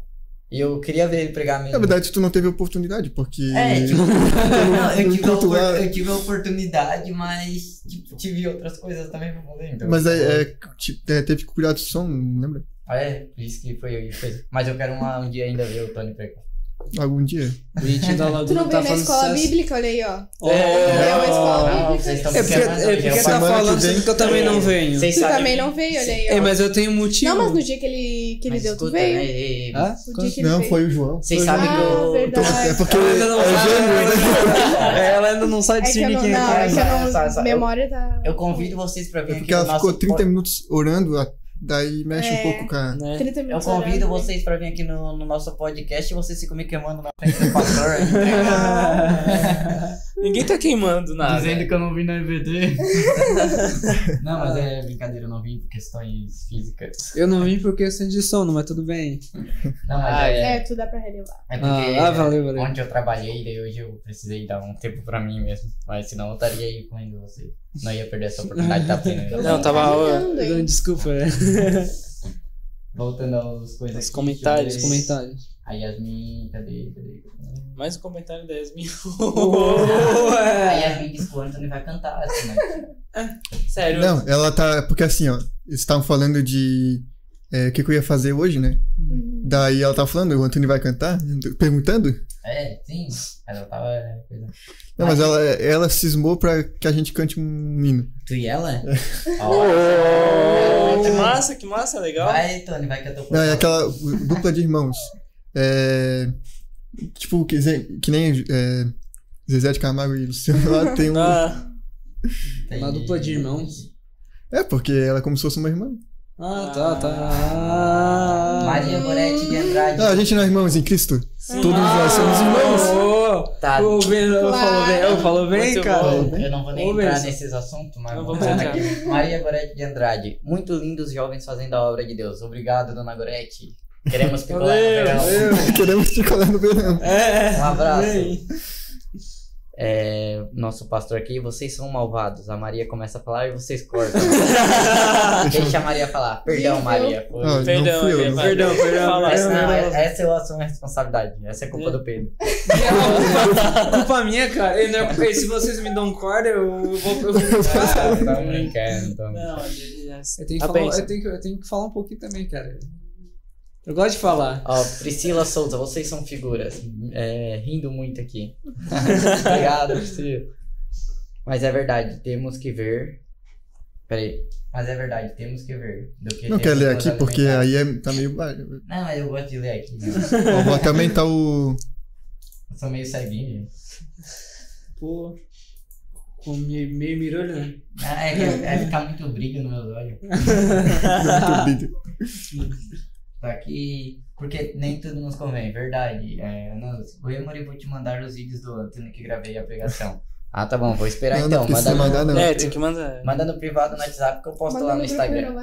E eu queria ver ele pregar mesmo. Na verdade, tu não teve oportunidade, porque. É, <laughs> tipo, não, eu, tive opor- eu tive a oportunidade, mas tipo, tive outras coisas também pra fazer. Então, Mas é, é, tipo, é, teve que cuidar do som, lembra? É, por isso que foi eu coisa. Mas eu quero uma- um dia ainda ver o Tony pregar. Algum dia. O da Tu Laguna não tá veio na fazendo escola sucesso. bíblica? Olha aí, ó. Oh, É uma escola bíblica. É porque, é porque tá falando vem- assim que eu também não venho. Vocês Tu também não veio, olha aí, É, ó. mas eu tenho um motivo. Não, mas no dia que ele, que ele Mas deu, tu veio. né, Hã? O dia que ele Não, veio. foi o João. Vocês Foi o sabem João. que Ah, eu. verdade. É porque Ela ainda não é sabe. né? É, ela ainda não sabe É eu discernir não, quem é não, quem. é que eu não, eu- memória tá... Eu convido vocês pra vir É aqui porque ela ficou 30 po- minutos orando, a- daí mexe um É. pouco com a. Né? 30 Eu convido orando. vocês pra vir aqui no, no nosso podcast e vocês ficam me queimando na frente do pastor. <laughs> <laughs> Ninguém tá queimando nada. Dizendo que eu não vim na EVD. <laughs> não, mas é brincadeira, eu não vim por questões físicas. Eu não vim por questão de sono, mas tudo bem. Não, mas Ah, é, É, tu dá pra relevar. é porque Ah, ah, valeu, valeu. ontem eu trabalhei, daí hoje eu precisei dar um tempo pra mim mesmo. Mas senão eu estaria aí comendo vocês. Não ia perder essa oportunidade de estar tendo. <laughs> Não, tava-? Não, Desculpa, é. Voltando aos coisas Os comentários, eu ver. Comentários. A Yasmin, cadê? cadê? Mais um comentário da Yasmin. A <laughs> Yasmin disse que o Anthony vai cantar assim, né? Sério. Não, ela tá. Porque assim, ó, eles estavam falando de. é, O que, que eu ia fazer hoje, né? Uhum. Daí ela tava falando, o Antônio vai cantar? Perguntando? É, sim. Ela tava. coisa- Não, mas ela, ela cismou pra que a gente cante um hino. Tu e ela? Oh, que massa, que massa, legal. Vai, Tony, vai que eu tô Não, é aquela dupla de irmãos. É. Tipo, que, que nem é, Zezé de Camargo e Luciano lá <laughs> tem um. Ah, Tem- Uma dupla de irmãos. É, porque ela é como se fosse uma irmã. Ah, tá, tá. Maria Goretti de Andrade. Ah, a gente não é irmãos em Cristo? sim. Todos nós somos irmãos. Oh, Tá. bem, eu Claro. falo bem, eu falo bem, Muito cara. bom. Eu não vou nem Ô, entrar Benção. nesses assuntos, mas vamos vamos entrar aqui. Maria Goretti de Andrade. Muito lindos jovens fazendo a obra de Deus. Obrigado, dona Goretti. Queremos picolar no verão. Queremos colar no verão. É, Um abraço. É, nosso pastor aqui, vocês são malvados. A Maria começa a falar e vocês cortam. <laughs> Deixa a Maria falar. Perdão? Maria. Foi. Ah, Perdão, não fui eu, Maria. Perdão, perdão, Essa, não, perdão. essa eu assumo a responsabilidade. Essa é culpa do Pedro. culpa, <laughs> culpa minha, cara. E não é porque <laughs> se vocês me dão corda, eu vou. Eu, Ah, tá brincando, então. Não, eu tenho que A falar, eu tenho que, eu tenho que falar um pouquinho também, cara. Eu gosto de falar. Ó, Priscila Souza, vocês são figuras. É, rindo muito aqui. <laughs> Obrigado, Priscila. Mas é verdade, temos que ver. Peraí. Mas é verdade, temos que ver. Do que Não quer ler aqui porque aí é, tá meio. Não, mas eu gosto de ler aqui. Né? Vou até aumentar o. Eu sou meio ceguinho. Pô. Com meio, meio mirolho, né? Ah, é que é ficar muito brilho nos meus olhos. <laughs> muito vídeo. <laughs> Só que. Porque nem tudo nos convém, verdade. É, nos, o Emory vou te mandar os vídeos do Antônio que gravei a pregação. Ah, tá bom, vou esperar Não, então. não precisa Manda no, mandar, não. É, tem que mandar. manda no privado no WhatsApp que eu posto Manda lá no Instagram.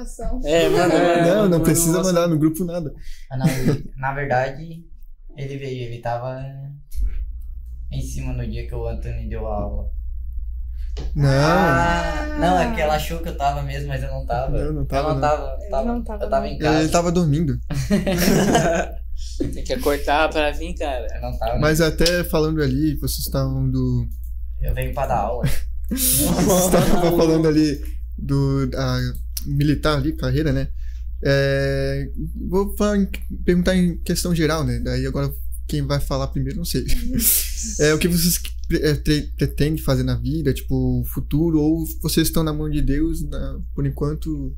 É, manda. É, não, não precisa mandar no grupo nada. Ah, não, ele- na verdade, ele veio, ele tava em cima no dia que o Antônio deu a aula. Não. Ah, não, é que ela achou que eu tava mesmo, mas eu não tava. Não, não tava, Eu não não. tava. Ele tava- não tava, eu tava não. em casa. Ele tava dormindo. <laughs> Tem que acordar pra vir, cara. Eu não tava. Mas até falando ali, vocês estavam do. Eu venho pra dar aula. <laughs> Vocês estavam falando ali do da militar ali, carreira, né? É, vou falar em- perguntar em questão geral, né? Daí agora quem vai falar primeiro, não sei. É, o que vocês é, pretendem fazer na vida, tipo, futuro, ou vocês estão na mão de Deus, na- por enquanto.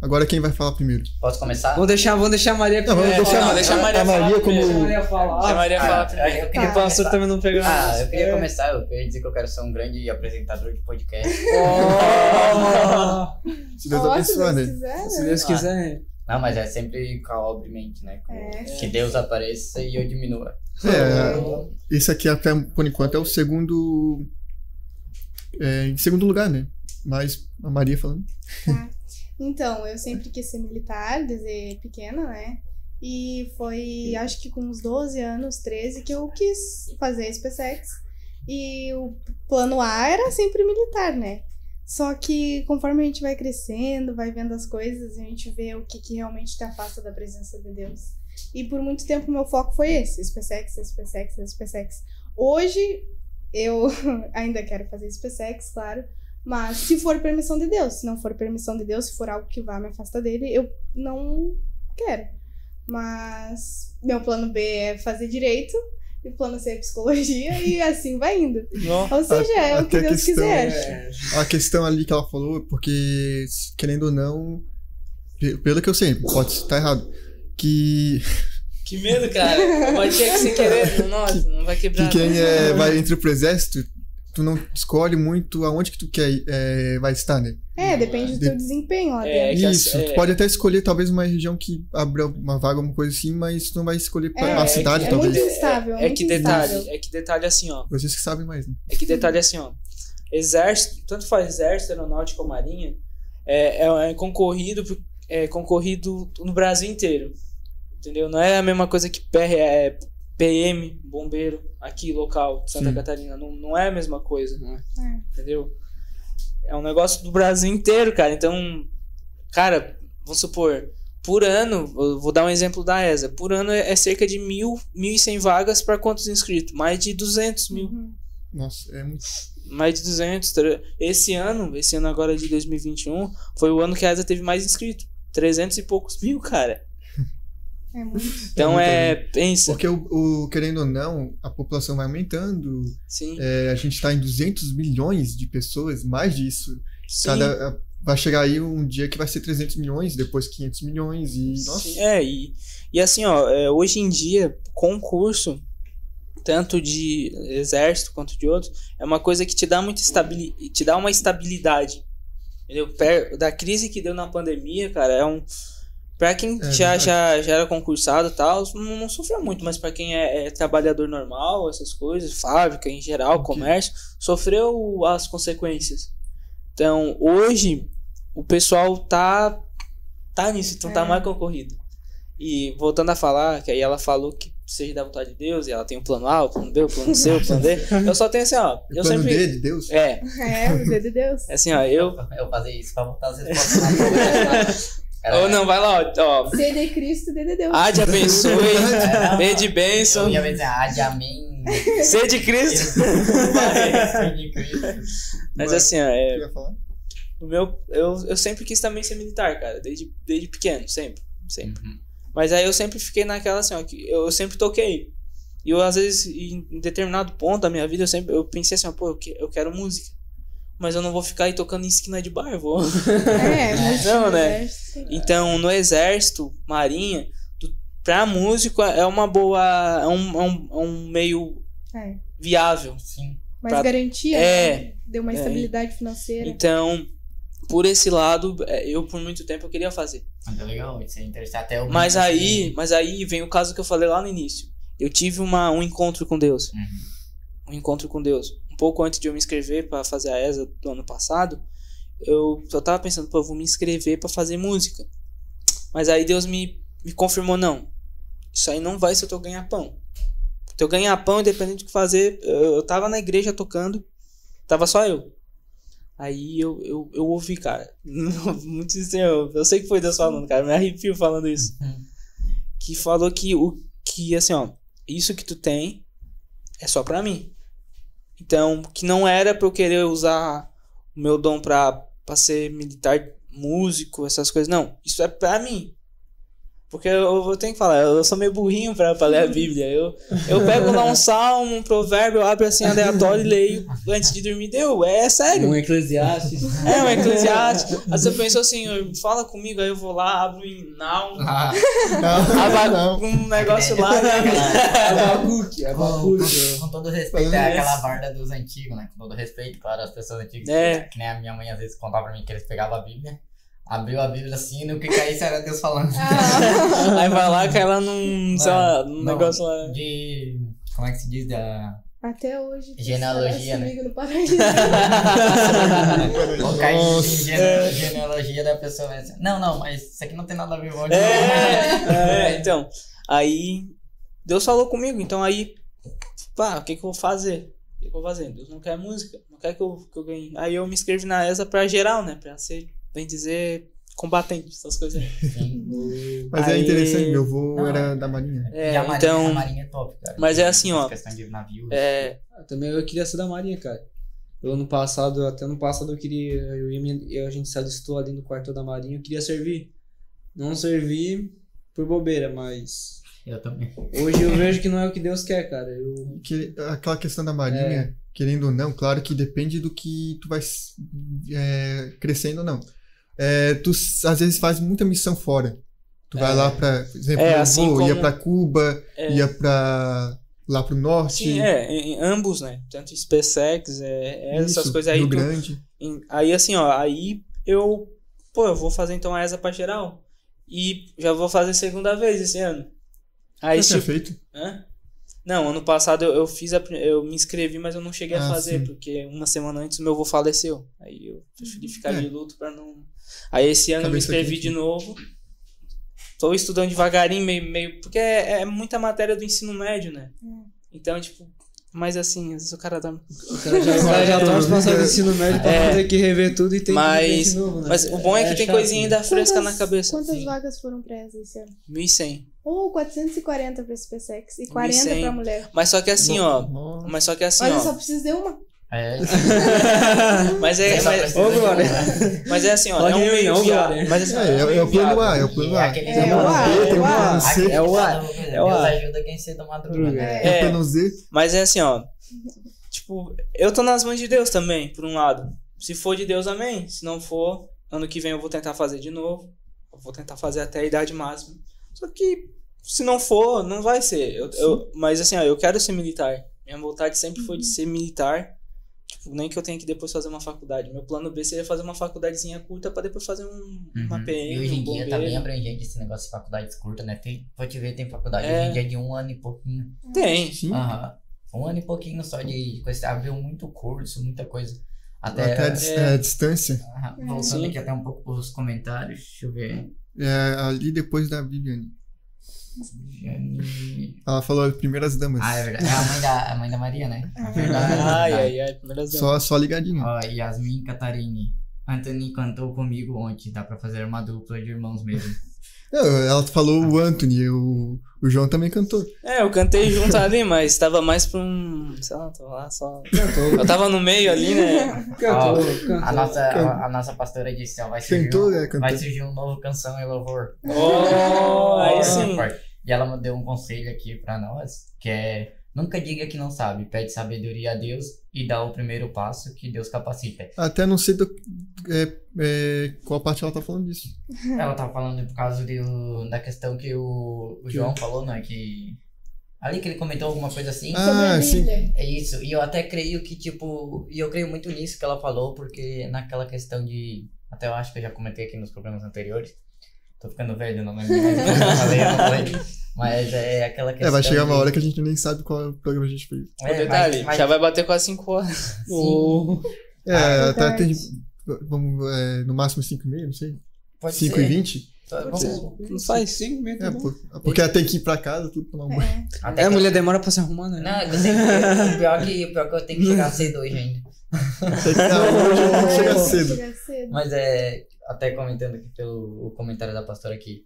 Agora quem vai falar primeiro? Posso começar? Vamos deixar, vamos deixar a Maria Não, vamos deixar, não, deixa a Maria a Maria falar como. primeiro. Deixa a Maria falar. Deixa a Maria falar Ah, primeiro. eu O queria pastor começar. também não pegou. Ah, eu queria É. começar, eu queria dizer que eu quero ser um grande apresentador de podcast. Oh! Se Deus Ó, se Deus né? quiser, Se né? Deus quiser. Não, mas é sempre com a obra em mente, né? Com- É. Que Deus apareça e eu diminua. É, esse aqui, até por enquanto, é o segundo. É, em segundo lugar, né? Mas a Maria falando. Então, eu sempre quis ser militar, desde pequena, né? E foi, acho que com uns 12 anos, 13, que eu quis fazer SpaceX. E o plano A era sempre militar, né? Só que conforme a gente vai crescendo, vai vendo as coisas, a gente vê o que, que realmente te afasta da presença de Deus. E por muito tempo meu foco foi esse, SpaceX, SpaceX, SpaceX. Hoje eu <laughs> ainda quero fazer SpaceX, claro, mas se for permissão de Deus, se não for permissão de Deus, se for algo que vá me afastar dele, eu não quero. Mas meu plano B é fazer direito, e o plano C é psicologia, e assim vai indo. Ou seja, é o que Deus questão quiser. É. A questão ali que ela falou, porque, querendo ou não, pe- pelo que eu sei, pode estar errado, que, <laughs> Que medo, cara. Pode ser que sem querer. <laughs> Nossa, não vai que quebrar. quem não. é, vai entre pro exército, tu não escolhe muito aonde que tu quer é, vai estar, né? É, depende do De- teu desempenho lá É, Isso, é- tu pode até escolher talvez uma região que abra uma vaga, alguma coisa assim, mas tu não vai escolher pra É, uma é cidade, que- é talvez. muito instável, É, é muito que detalhe, é que detalhe assim, ó. Vocês que sabem mais, né? É que detalhe assim, ó. Exército, tanto faz exército, aeronáutica ou marinha, é, é, é concorrido, é concorrido no Brasil inteiro. Entendeu? Não é a mesma coisa que PR, é PM, bombeiro, aqui local, Santa Sim. Catarina. Não, não é a mesma coisa. É. Entendeu? É um negócio do Brasil inteiro, cara. Então, cara, vamos supor, por ano, eu vou dar um exemplo da ESA, por ano é é cerca de mil, mil e cem vagas para quantos inscritos? Mais de 200 mil. Uhum. Nossa, é muito. Mais de 200. tre- Esse ano, esse ano agora de 2021, foi o ano que a ESA teve mais inscritos. 300 e poucos mil, cara. É muito. Então muita é. Pensa. Porque, o, o- querendo ou não, a população vai aumentando, Sim. é, a gente tá em 200 milhões de pessoas, mais disso. sim. Cada, vai chegar aí um dia que vai ser 300 milhões, depois 500 milhões e... Nossa, Sim, é, e, e assim, ó, é, hoje em dia, concurso, tanto de exército quanto de outros, é uma coisa que te dá muita estabili te dá uma estabilidade. Entendeu? Da crise que deu na pandemia, cara, é um. Pra quem É já, já, já era concursado e tal, não, não sofreu muito, mas pra quem é, é trabalhador normal, essas coisas, fábrica em geral, comércio, sofreu as consequências. Então, hoje, o pessoal tá, tá nisso, então tá É. mais concorrido. E voltando a falar, que aí ela falou que seja da vontade de Deus, e ela tem o plano A, o plano B, o plano C, o plano D. <laughs> Eu só tenho assim, ó. Eu plano sempre. D de Deus? É, É, o dedo de Deus. é assim, ó, eu. Eu fazer isso pra botar as <laughs> respostas Cara, Ou não, vai lá, ó. ó C de Cristo, D de Deus. A de abençoe, <laughs> B de bênção, Eu ia dizer, ah, de amém. <laughs> C de Cristo. De Cristo. Mas assim, ó, é, ia falar? o meu, eu, eu sempre quis também ser militar, cara, desde, desde pequeno, sempre, sempre. Uhum. Mas aí eu sempre fiquei naquela assim, ó, que eu sempre toquei. E eu, às vezes, em determinado ponto da minha vida, eu sempre eu pensei assim, ó, pô, eu, que- eu quero música. Mas eu não vou ficar aí tocando em esquina de bar, vou. <laughs> É, mas <laughs> Não, né? exército, Então, no exército, marinha, tu, pra músico é uma boa. É um, é um, é um meio É. viável. Sim. Mais Pra- garantia, É. né? Deu uma É. estabilidade financeira. Então, por esse lado, é, eu por muito tempo eu queria fazer. Mas é legal, isso é interessante. Até o Mas aí, mas aí vem o caso que eu falei lá no início. Eu tive uma, um encontro com Deus. Uhum. Um encontro com Deus. Pouco antes de eu me inscrever para fazer a ESA do ano passado, eu só tava pensando, pô, eu vou me inscrever para fazer música. Mas aí Deus me, me confirmou, não. Isso aí não vai ser o teu ganha-pão. Teu ganha-pão, independente do que fazer, eu, eu tava na igreja tocando, tava só eu. Aí eu, eu, eu ouvi, cara. <laughs> Muito sincero. Eu sei que foi Deus falando, cara. Me arrepio falando isso. Uhum. Que falou que o que assim, ó, isso que tu tem é só pra mim. Então, que não era pra eu querer usar o meu dom pra ser militar, músico, essas coisas. Não, isso é pra mim. Porque eu, eu tenho que falar, eu sou meio burrinho pra, pra ler a Bíblia. Eu, eu pego lá um salmo, um provérbio, eu abro assim aleatório e leio antes de dormir. Deu, é sério. Um Eclesiastes. É, um eclesiástico. Aí você pensou assim, fala comigo, aí eu vou lá, abro em Now, Ah, Não, <laughs> não. um negócio lá, né? <laughs> Abacuque, com, Abacuque. com todo respeito, é É. aquela barda dos antigos, né? Com todo respeito, claro, as pessoas antigas. É. Que nem a minha mãe às vezes contava pra mim que eles pegavam a Bíblia, abriu a Bíblia assim, no que caísse era Deus falando. Ah, <laughs> Aí vai lá, cai lá num, sei lá, num Não, negócio lá. De. Como é que se diz? Da. até hoje. Genealogia, né? comigo no paraíso. <laughs> Ou gene- genealogia da pessoa. mas, Não, não, mas isso aqui não tem nada a ver com onde. É, é, então. Aí Deus falou comigo, então aí, pá, o que que eu vou fazer? O que que eu vou fazer? Deus não quer música, não quer que eu, que eu ganhe. Aí eu me inscrevi na ESA pra geral, né? Pra ser, bem dizer, combatente, essas coisas. <laughs> Mas é Aí- interessante, meu avô Não. era da Marinha. É, e a Marinha, a então. Marinha é top, cara. Mas é assim, ó. Questão de navio. É, Ah, Também eu queria ser da Marinha, cara. Eu ano passado, até ano passado eu queria. Eu e minha- eu- a gente se alistou ali no quartel da Marinha, eu queria servir. Não servi por bobeira, mas. Eu também. Hoje eu vejo que não é o que Deus quer, cara. Eu, Que, aquela questão da Marinha, querendo ou não, claro que depende do que tu vai é, crescendo ou não. É, tu às vezes faz muita missão fora. Tu vai É. lá pra, por exemplo, É, assim ia como- pra Cuba, é. ia pra lá pro norte. Sim, é, em, ambos, né? Tanto SpaceX, é, é essas isso, coisas aí. Rio tu- Grande. em- aí assim, ó, aí eu, pô, eu vou fazer então a ESA pra geral. E já vou fazer segunda vez esse ano. Aí, Já tinha tipo, feito? hã? Não, ano passado eu, eu fiz a, eu me inscrevi, mas eu não cheguei a Ah, fazer, sim. porque uma semana antes o meu avô faleceu. Aí eu preferi ficar É. de luto pra não. Aí esse ano eu me Cabeça inscrevi quente. de novo. Tô estudando devagarinho, meio. meio porque é, é muita matéria do ensino médio, né? Então, tipo, mas assim, às vezes o cara dá. <laughs> o cara já, já tá nos passando do <laughs> ensino médio pra É. ter que rever tudo e tem Mas- que novo, né? Mas o bom é que tem chato, coisinha né? ainda fresca na Quantas- cabeça. Quantas Sim. vagas foram pra essa esse ano? 1.100. Ou 440 pra SpaceX e 40 1.100. pra mulher. Mas só que assim, ó. Nossa. Mas só que assim, Mas eu ó. só preciso de uma. É, <laughs> Mas é, mas, Ô, Glória. mas é assim, ó. Fala É um meio eu, viável. Glória. Mas assim, É, é, é o plano A, é o plano A. É, Tem o um plano B, é tem o um plano C, É o que A. fala, Deus É o A. ajuda quem cedo madruga. né? tem É. o plano Z. Mas é assim, ó. Tipo, eu tô nas mãos de Deus também, por um lado. Se for de Deus, amém. Se não for, ano que vem eu vou tentar fazer de novo. Eu vou tentar fazer até a idade máxima. Só que, se não for, não vai ser. Eu, eu- mas assim, ó, eu quero ser militar. Minha vontade sempre foi de ser militar. Tipo, nem que eu tenha que depois fazer uma faculdade. Meu plano B seria fazer uma faculdadezinha curta pra depois fazer um, uma Uhum. PM. E hoje em um dia tá bem abrangente esse negócio de faculdades curtas, né? Tem, vou te ver, tem faculdade É. hoje em dia de um ano e pouquinho. Tem. Sim. Aham. Um ano e pouquinho só de coisa. Abriu muito curso, muita coisa. Até. Até a dis- é. a distância. Aham, É. Voltando Sim. aqui até um pouco pros comentários. Deixa eu ver. É, ali depois da Viviane. Jane- Ela falou as primeiras damas. Ah, é verdade. É a mãe da, a mãe da Maria, né? É verdade. Ai, ai, ai. Primeiras damas. Só, só ligadinho. Ó, Yasmin Catarine. Anthony cantou comigo ontem, dá pra fazer uma dupla de irmãos mesmo. Ela falou o Anthony, o, o João também cantou. É, eu cantei junto ali, mas tava mais pra um. Sei lá, tava lá só. Cantou, Eu tava no meio ali, né? cantou, Ó, cantou. A nossa, a, a nossa pastora disse, ó, vai surgir, Cantou, um, né? Cantou. vai surgir um novo canção e louvor. Oh, aí sim. E ela me deu um conselho aqui pra nós, que é nunca diga que não sabe, pede sabedoria a Deus e dá o primeiro passo que Deus capacita. Até não sei do, é, é, qual parte ela tá falando disso. <laughs> Ela tava falando por causa do, da questão que o, o João falou, né, que ali que ele comentou alguma coisa assim. Ah, sim. É isso, e eu até creio que, tipo, e eu creio muito nisso que ela falou, porque naquela questão de Até eu acho que eu já comentei aqui nos programas anteriores. Tô ficando velho, não lembro mais o que eu falei, eu não falei. <laughs> Mas é aquela questão. É, vai chegar uma hora que a gente nem sabe qual programa a gente fez. O É, detalhe, mas- mas- já vai bater quase 5 horas. O- É, Ah, até tem. Vamos, é, no máximo 5 e meio, não sei. Pode 5 ser. e 20? Vamos- Não faz. Cinco minutos, É, tá por- porque ela tem que ir pra casa, tudo tomar banho. É. Até É, a mulher demora pra se arrumar, né? Não, eu tenho que, o, pior que, o pior que eu tenho que chegar cedo hoje ainda. Ah, hoje a gente chega É, cedo. chega cedo. Mas é, até comentando aqui pelo o comentário da pastora aqui,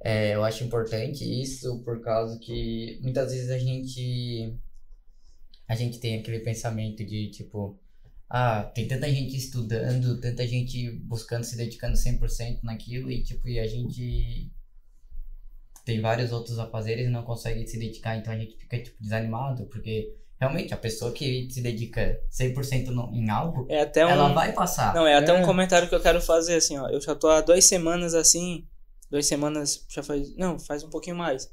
é, eu acho importante isso por causa que muitas vezes a gente a gente tem aquele pensamento de tipo, ah, tem tanta gente estudando, tanta gente buscando, se dedicando 100% naquilo e tipo, e a gente tem vários outros afazeres e não consegue se dedicar, então a gente fica tipo desanimado, porque realmente a pessoa que se dedica 100% no, em algo, É até um. ela vai passar. Não, é até É. um comentário que eu quero fazer, assim, ó. Eu já tô há duas semanas assim. Duas semanas já faz. Não, faz um pouquinho mais.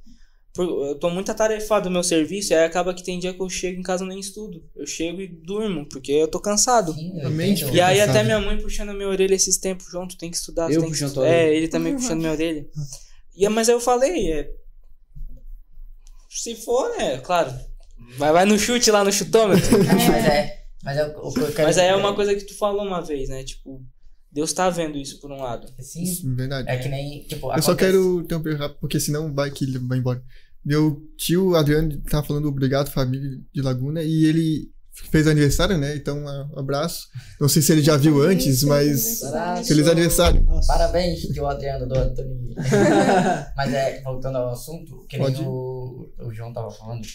Por- Eu tô muito atarefado no meu serviço, e aí acaba que tem dia que eu chego em casa e nem estudo. Eu chego e durmo, porque eu tô cansado. Sim, eu mente. E aí cansado. até minha mãe puxando a minha orelha esses tempos, João, tu tem que estudar, tu Eu tem que puxando estudar. É, ele também puxando minha orelha. E, mas aí eu falei, é... Se for, né, claro. Vai, vai no chute lá no chutômetro. <laughs> mas é. Mas é o o que eu quero mas aí é uma coisa que tu falou uma vez, né? Tipo, Deus tá vendo isso por um lado. Sim, Isso, verdade. é que nem. Tipo, Eu só acontece- quero interromper rápido, porque senão vai que ele vai embora. Meu tio Adriano tá falando obrigado, família de Laguna, e ele fez aniversário, né? Então, um abraço. Não sei se ele já viu antes, mas. Abraço. Feliz aniversário. Nossa. Parabéns, tio Adriano do Antônio. <laughs> Mas é, voltando ao assunto, que nem o, o João tava falando,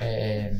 é,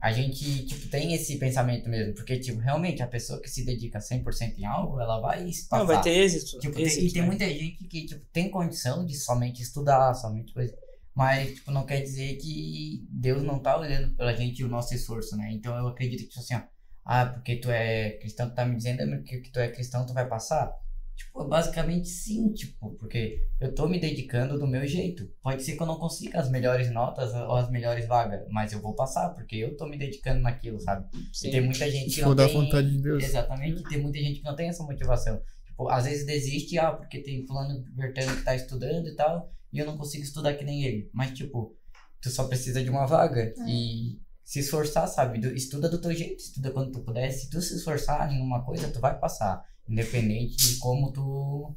a gente, tipo, tem esse pensamento mesmo, porque, tipo, realmente, a pessoa que se dedica 100% em algo, ela vai passar. Não, vai ter êxito. Tipo, tem- êxito, e tem né? muita gente que, tipo, tem condição de somente estudar, somente coisa. Mas, tipo, não quer dizer que Deus não tá olhando pela gente o nosso esforço, né? Então eu acredito que, tipo assim, ó, ah, porque tu é cristão, tu tá me dizendo que, que tu é cristão, tu vai passar? Tipo, basicamente sim, tipo, porque eu tô me dedicando do meu jeito. Pode ser que eu não consiga as melhores notas ou as melhores vagas, mas eu vou passar, porque eu tô me dedicando naquilo, sabe? E tem muita gente que Se não for da tem... vontade de Deus. Exatamente, tem muita gente que não tem essa motivação. Tipo, às vezes desiste, ah, porque tem fulano vertendo que tá estudando e tal, e eu não consigo estudar que nem ele. Mas, tipo, tu só precisa de uma vaga e se esforçar, sabe? Estuda do teu jeito, estuda quando tu puder. Se tu se esforçar em uma coisa, tu vai passar. Independente de como tu,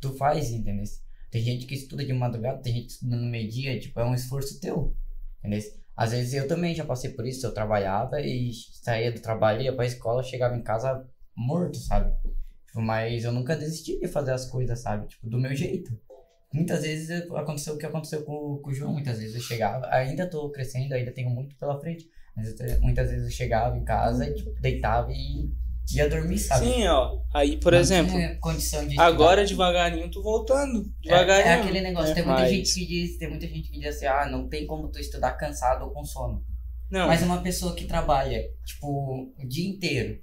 tu faz, entendeu? Tem gente que estuda de madrugada, tem gente que estuda no meio-dia, tipo, é um esforço teu, entendeu? Às vezes eu também já passei por isso, eu trabalhava e saía do trabalho, ia pra escola, chegava em casa morto, sabe? Tipo, mas eu nunca desisti de fazer as coisas, sabe? Tipo, do meu jeito. Muitas vezes aconteceu o que aconteceu com, com o João, muitas vezes eu chegava, ainda tô crescendo, ainda tenho muito pela frente, mas eu muitas vezes eu chegava em casa tipo, deitava e ia dormir, sabe? Sim, ó. Aí, por Não exemplo, condição de agora devagarinho tu voltando. é, Devagarinho. é aquele negócio, tem muita Mas- gente que diz, tem muita gente que diz assim, ah, não tem como tu estudar cansado ou com sono. Não, Mas uma pessoa que trabalha, tipo, o dia inteiro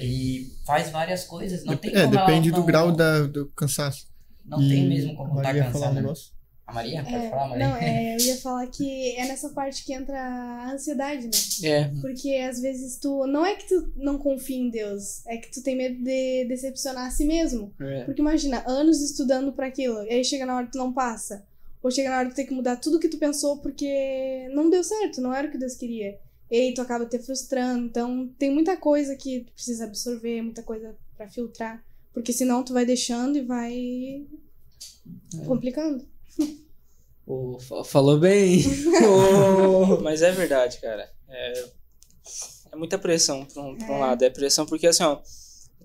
e faz várias coisas, não tem É, como ela depende do não- grau da, do cansaço. Não E tem mesmo como a tá ia falar um cansado. negócio. A Maria? Pode É, falar, Maria? não, é, eu ia <laughs> falar que é nessa parte que entra a ansiedade, né? é. Porque às vezes tu. Não é que tu não confia em Deus, é que tu tem medo de decepcionar a si mesmo. é. Porque imagina, anos estudando pra aquilo, e aí chega na hora que tu não passa. Ou chega na hora de ter que mudar tudo que tu pensou porque não deu certo, não era o que Deus queria. E aí tu acaba te frustrando. Então tem muita coisa que tu precisa absorver, muita coisa pra filtrar. Porque senão tu vai deixando e vai complicando. Fa- falou bem. <laughs> Ô. Mas é verdade, cara. É, é muita pressão pra um, pra um É. lado. É pressão porque assim, ó.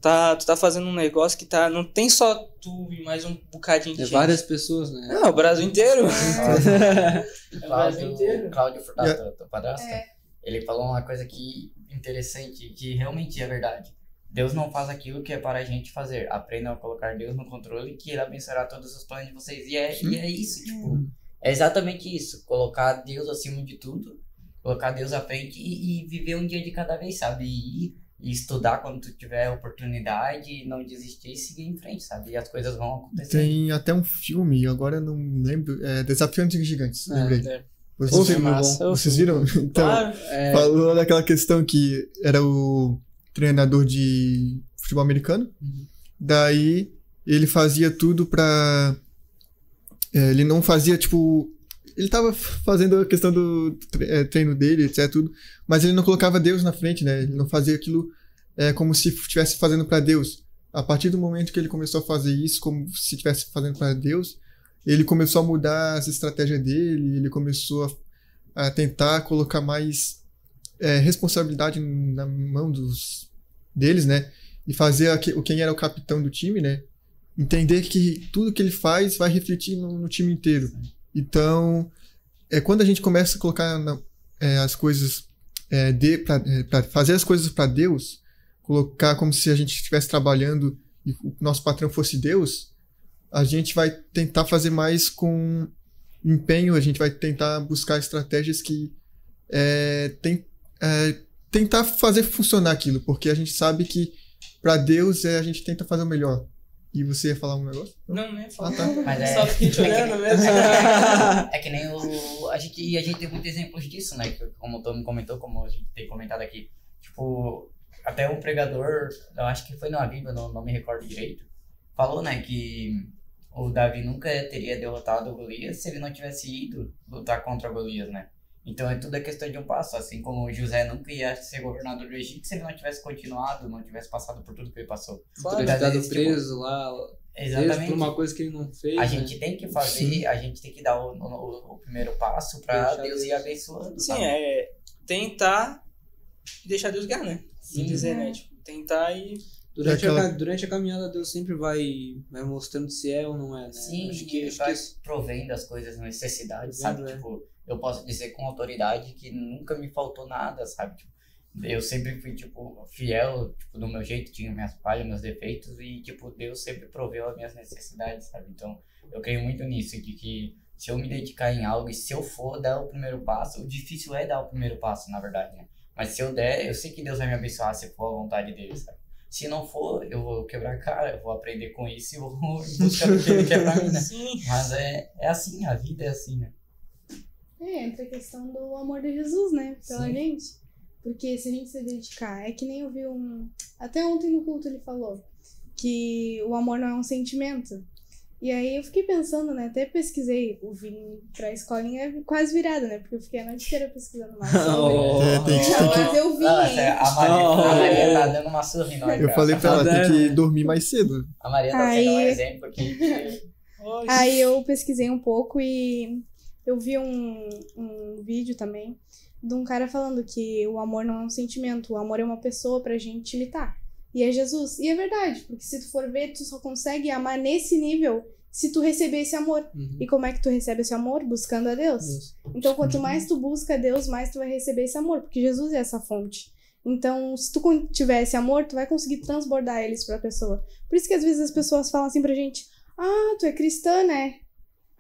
Tá, tu tá fazendo um negócio que tá. Não tem só tu e mais um bocadinho de É gente. várias pessoas, né? Não, o Brasil inteiro. É <laughs> o Brasil Cláudio, inteiro. Cláudio Furtado, teu padrasto, É. ele falou uma coisa que interessante, que realmente é verdade. Deus não faz aquilo que é para a gente fazer. Aprendam a colocar Deus no controle, que Ele abençoará todos os planos de vocês. E é, e é isso, tipo, é exatamente isso. Colocar Deus acima de tudo, colocar Deus à frente e, e viver um dia de cada vez, sabe? E, ir- e estudar quando tu tiver oportunidade, não desistir e seguir em frente, sabe? E as coisas vão acontecer. Tem até um filme, agora eu não lembro. É Desafiantes e Gigantes, É, lembrei. é. Vocês, filme Massa. vocês viram? Então, Claro. É, falou daquela questão que era o treinador de futebol americano. Uhum. Daí ele fazia tudo pra. É, ele não fazia, tipo. Ele tava fazendo a questão do é, treino dele, etc. Tudo, mas ele não colocava Deus na frente, né? Ele não fazia aquilo é, como se estivesse fazendo pra Deus. A partir do momento que ele começou a fazer isso como se estivesse fazendo pra Deus, ele começou a mudar as estratégias dele, ele começou a, a tentar colocar mais é, responsabilidade na mão dos deles, né? E fazer o quem era o capitão do time, né? Entender que tudo que ele faz vai refletir no, no time inteiro. Então, é quando a gente começa a colocar na- é, as coisas é, de para fazer as coisas para Deus, colocar como se a gente estivesse trabalhando e o nosso patrão fosse Deus, a gente vai tentar fazer mais com empenho, a gente vai tentar buscar estratégias que é, tem, é, tentar fazer funcionar aquilo, porque a gente sabe que para Deus é a gente tenta fazer o melhor. E você ia falar um negócio? Não, nem fala. Ah, tá. Mas é- Só fiquei te <laughs> olhando mesmo. É que nem o. A gente, e a gente tem muitos exemplos disso, né? Como todo mundo comentou, como a gente tem comentado aqui. Tipo, até um pregador, eu acho que foi na Bíblia, não, não me recordo direito, falou, né, que o Davi nunca teria derrotado o Golias se ele não tivesse ido lutar contra o Golias, né? Então é tudo a questão de um passo, assim como o José nunca ia ser governador do Egito se ele não tivesse continuado, não tivesse passado por tudo que ele passou. Claro. Ficado vezes, tipo, preso lá, preso Exatamente. por uma coisa que ele não fez. A né? gente tem que fazer, a gente tem que dar o, o, o primeiro passo pra Deixar Deus ir abençoando. Sim, sabe? é tentar deixar Deus ganhar, né? Sim. Dizer, né? Tipo, tentar e. Durante, É aquela- a, durante a caminhada, Deus sempre vai, vai mostrando se é ou não é, né? Sim, acho que, ele acho vai que provendo as coisas, necessidades, sabe? É. Tipo, eu posso dizer com autoridade que nunca me faltou nada, sabe? Tipo, eu sempre fui, tipo, fiel, tipo, do meu jeito, tinha minhas falhas, meus defeitos e, tipo, Deus sempre proveu as minhas necessidades, sabe? Então, eu creio muito nisso, de que se eu me dedicar em algo e se eu for dar o primeiro passo, o difícil é dar o primeiro passo, na verdade, né? Mas se eu der, eu sei que Deus vai me abençoar se for a vontade dele, sabe? Se não for, eu vou quebrar a cara, eu vou aprender com isso e vou <laughs> buscar o que ele quer pra mim, né? Sim. Mas é, é assim, a vida é assim, né? É, entra a questão do amor de Jesus, né? Pela Sim. gente. Porque se a gente se dedicar, é que nem eu vi um. Até ontem no culto ele falou que o amor não é um sentimento. E aí eu fiquei pensando, né? Até pesquisei o vinho pra escolinha quase virada, né? Porque eu fiquei a noite inteira pesquisando mais <laughs> sobre. Oh, É, tem que- Já Mas eu vi, Nossa, hein? a Maria, Oh. a Maria tá dando uma surra em nós. Eu cara. falei pra ela, tem que dormir mais cedo. A Maria tá sendo um Aí- exemplo aqui. de-. Aí eu pesquisei um pouco e eu vi um, um vídeo também de um cara falando que o amor não é um sentimento, o amor é uma pessoa pra gente imitar. E é Jesus. E é verdade, porque se tu for ver, tu só consegue amar nesse nível se tu receber esse amor. Uhum. E como é que tu recebe esse amor? Buscando a Deus. Deus. Então, quanto mais tu busca Deus, mais tu vai receber esse amor, porque Jesus é essa fonte. Então, se tu tiver esse amor, tu vai conseguir transbordar eles pra pessoa. Por isso que às vezes as pessoas falam assim pra gente: "Ah, tu é cristã, né?"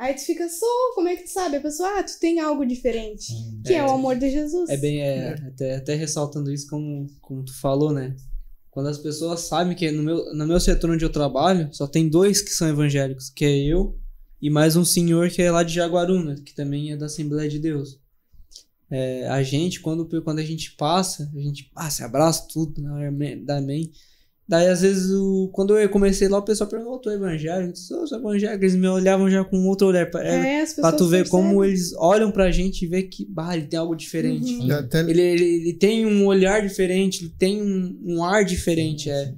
Aí tu fica só, como é que tu sabe? A pessoa: "Ah, tu tem algo diferente." Que é, É. o amor de Jesus. É bem, é, até, até ressaltando isso como, como tu falou, né? Quando as pessoas sabem que no meu, no meu setor onde eu trabalho, só tem dois que são evangélicos, que é eu e mais um senhor que é lá de Jaguaruna, que também é da Assembleia de Deus. É, a gente, quando, quando a gente passa, a gente ah, se abraça tudo, né, dá amém. Daí, às vezes, o, quando eu comecei lá, o pessoal perguntou, tu é evangélico? Eu disse, "Eu sou evangélico. Eles me olhavam já com outro olhar. É, É, as pessoas Pra tu ver como eles olham pra gente e vê que, bah, ele tem algo diferente. Uhum. Até- Ele, ele, ele tem um olhar diferente, ele tem um, um ar diferente. É,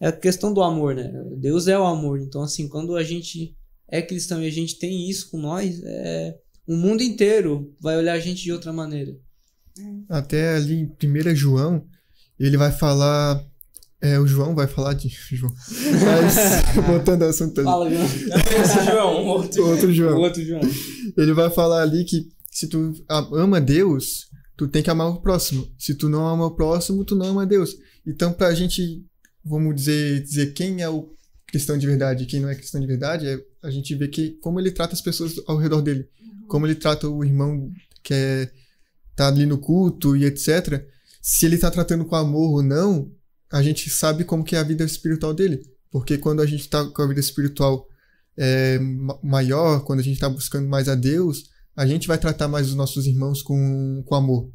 é a questão do amor, né? Deus é o amor. Então, assim, quando a gente é cristão e a gente tem isso com nós, é, o mundo inteiro vai olhar a gente de outra maneira. Até ali em 1 João, ele vai falar. É, o João vai falar de <laughs> João. Mas, <laughs> voltando ao assunto. Fala, João. Esse João, outro. Outro João. outro João. Ele vai falar ali que se tu ama Deus, tu tem que amar o próximo. Se tu não ama o próximo, tu não ama Deus. Então, pra gente, vamos dizer, dizer quem é o cristão de verdade e quem não é cristão de verdade, é a gente vê que como ele trata as pessoas ao redor dele. Como ele trata o irmão que é, tá ali no culto e etc. Se ele tá tratando com amor ou não, a gente sabe como que é a vida espiritual dele. Porque quando a gente tá com a vida espiritual é, ma- maior, quando a gente tá buscando mais a Deus, a gente vai tratar mais os nossos irmãos com, com amor.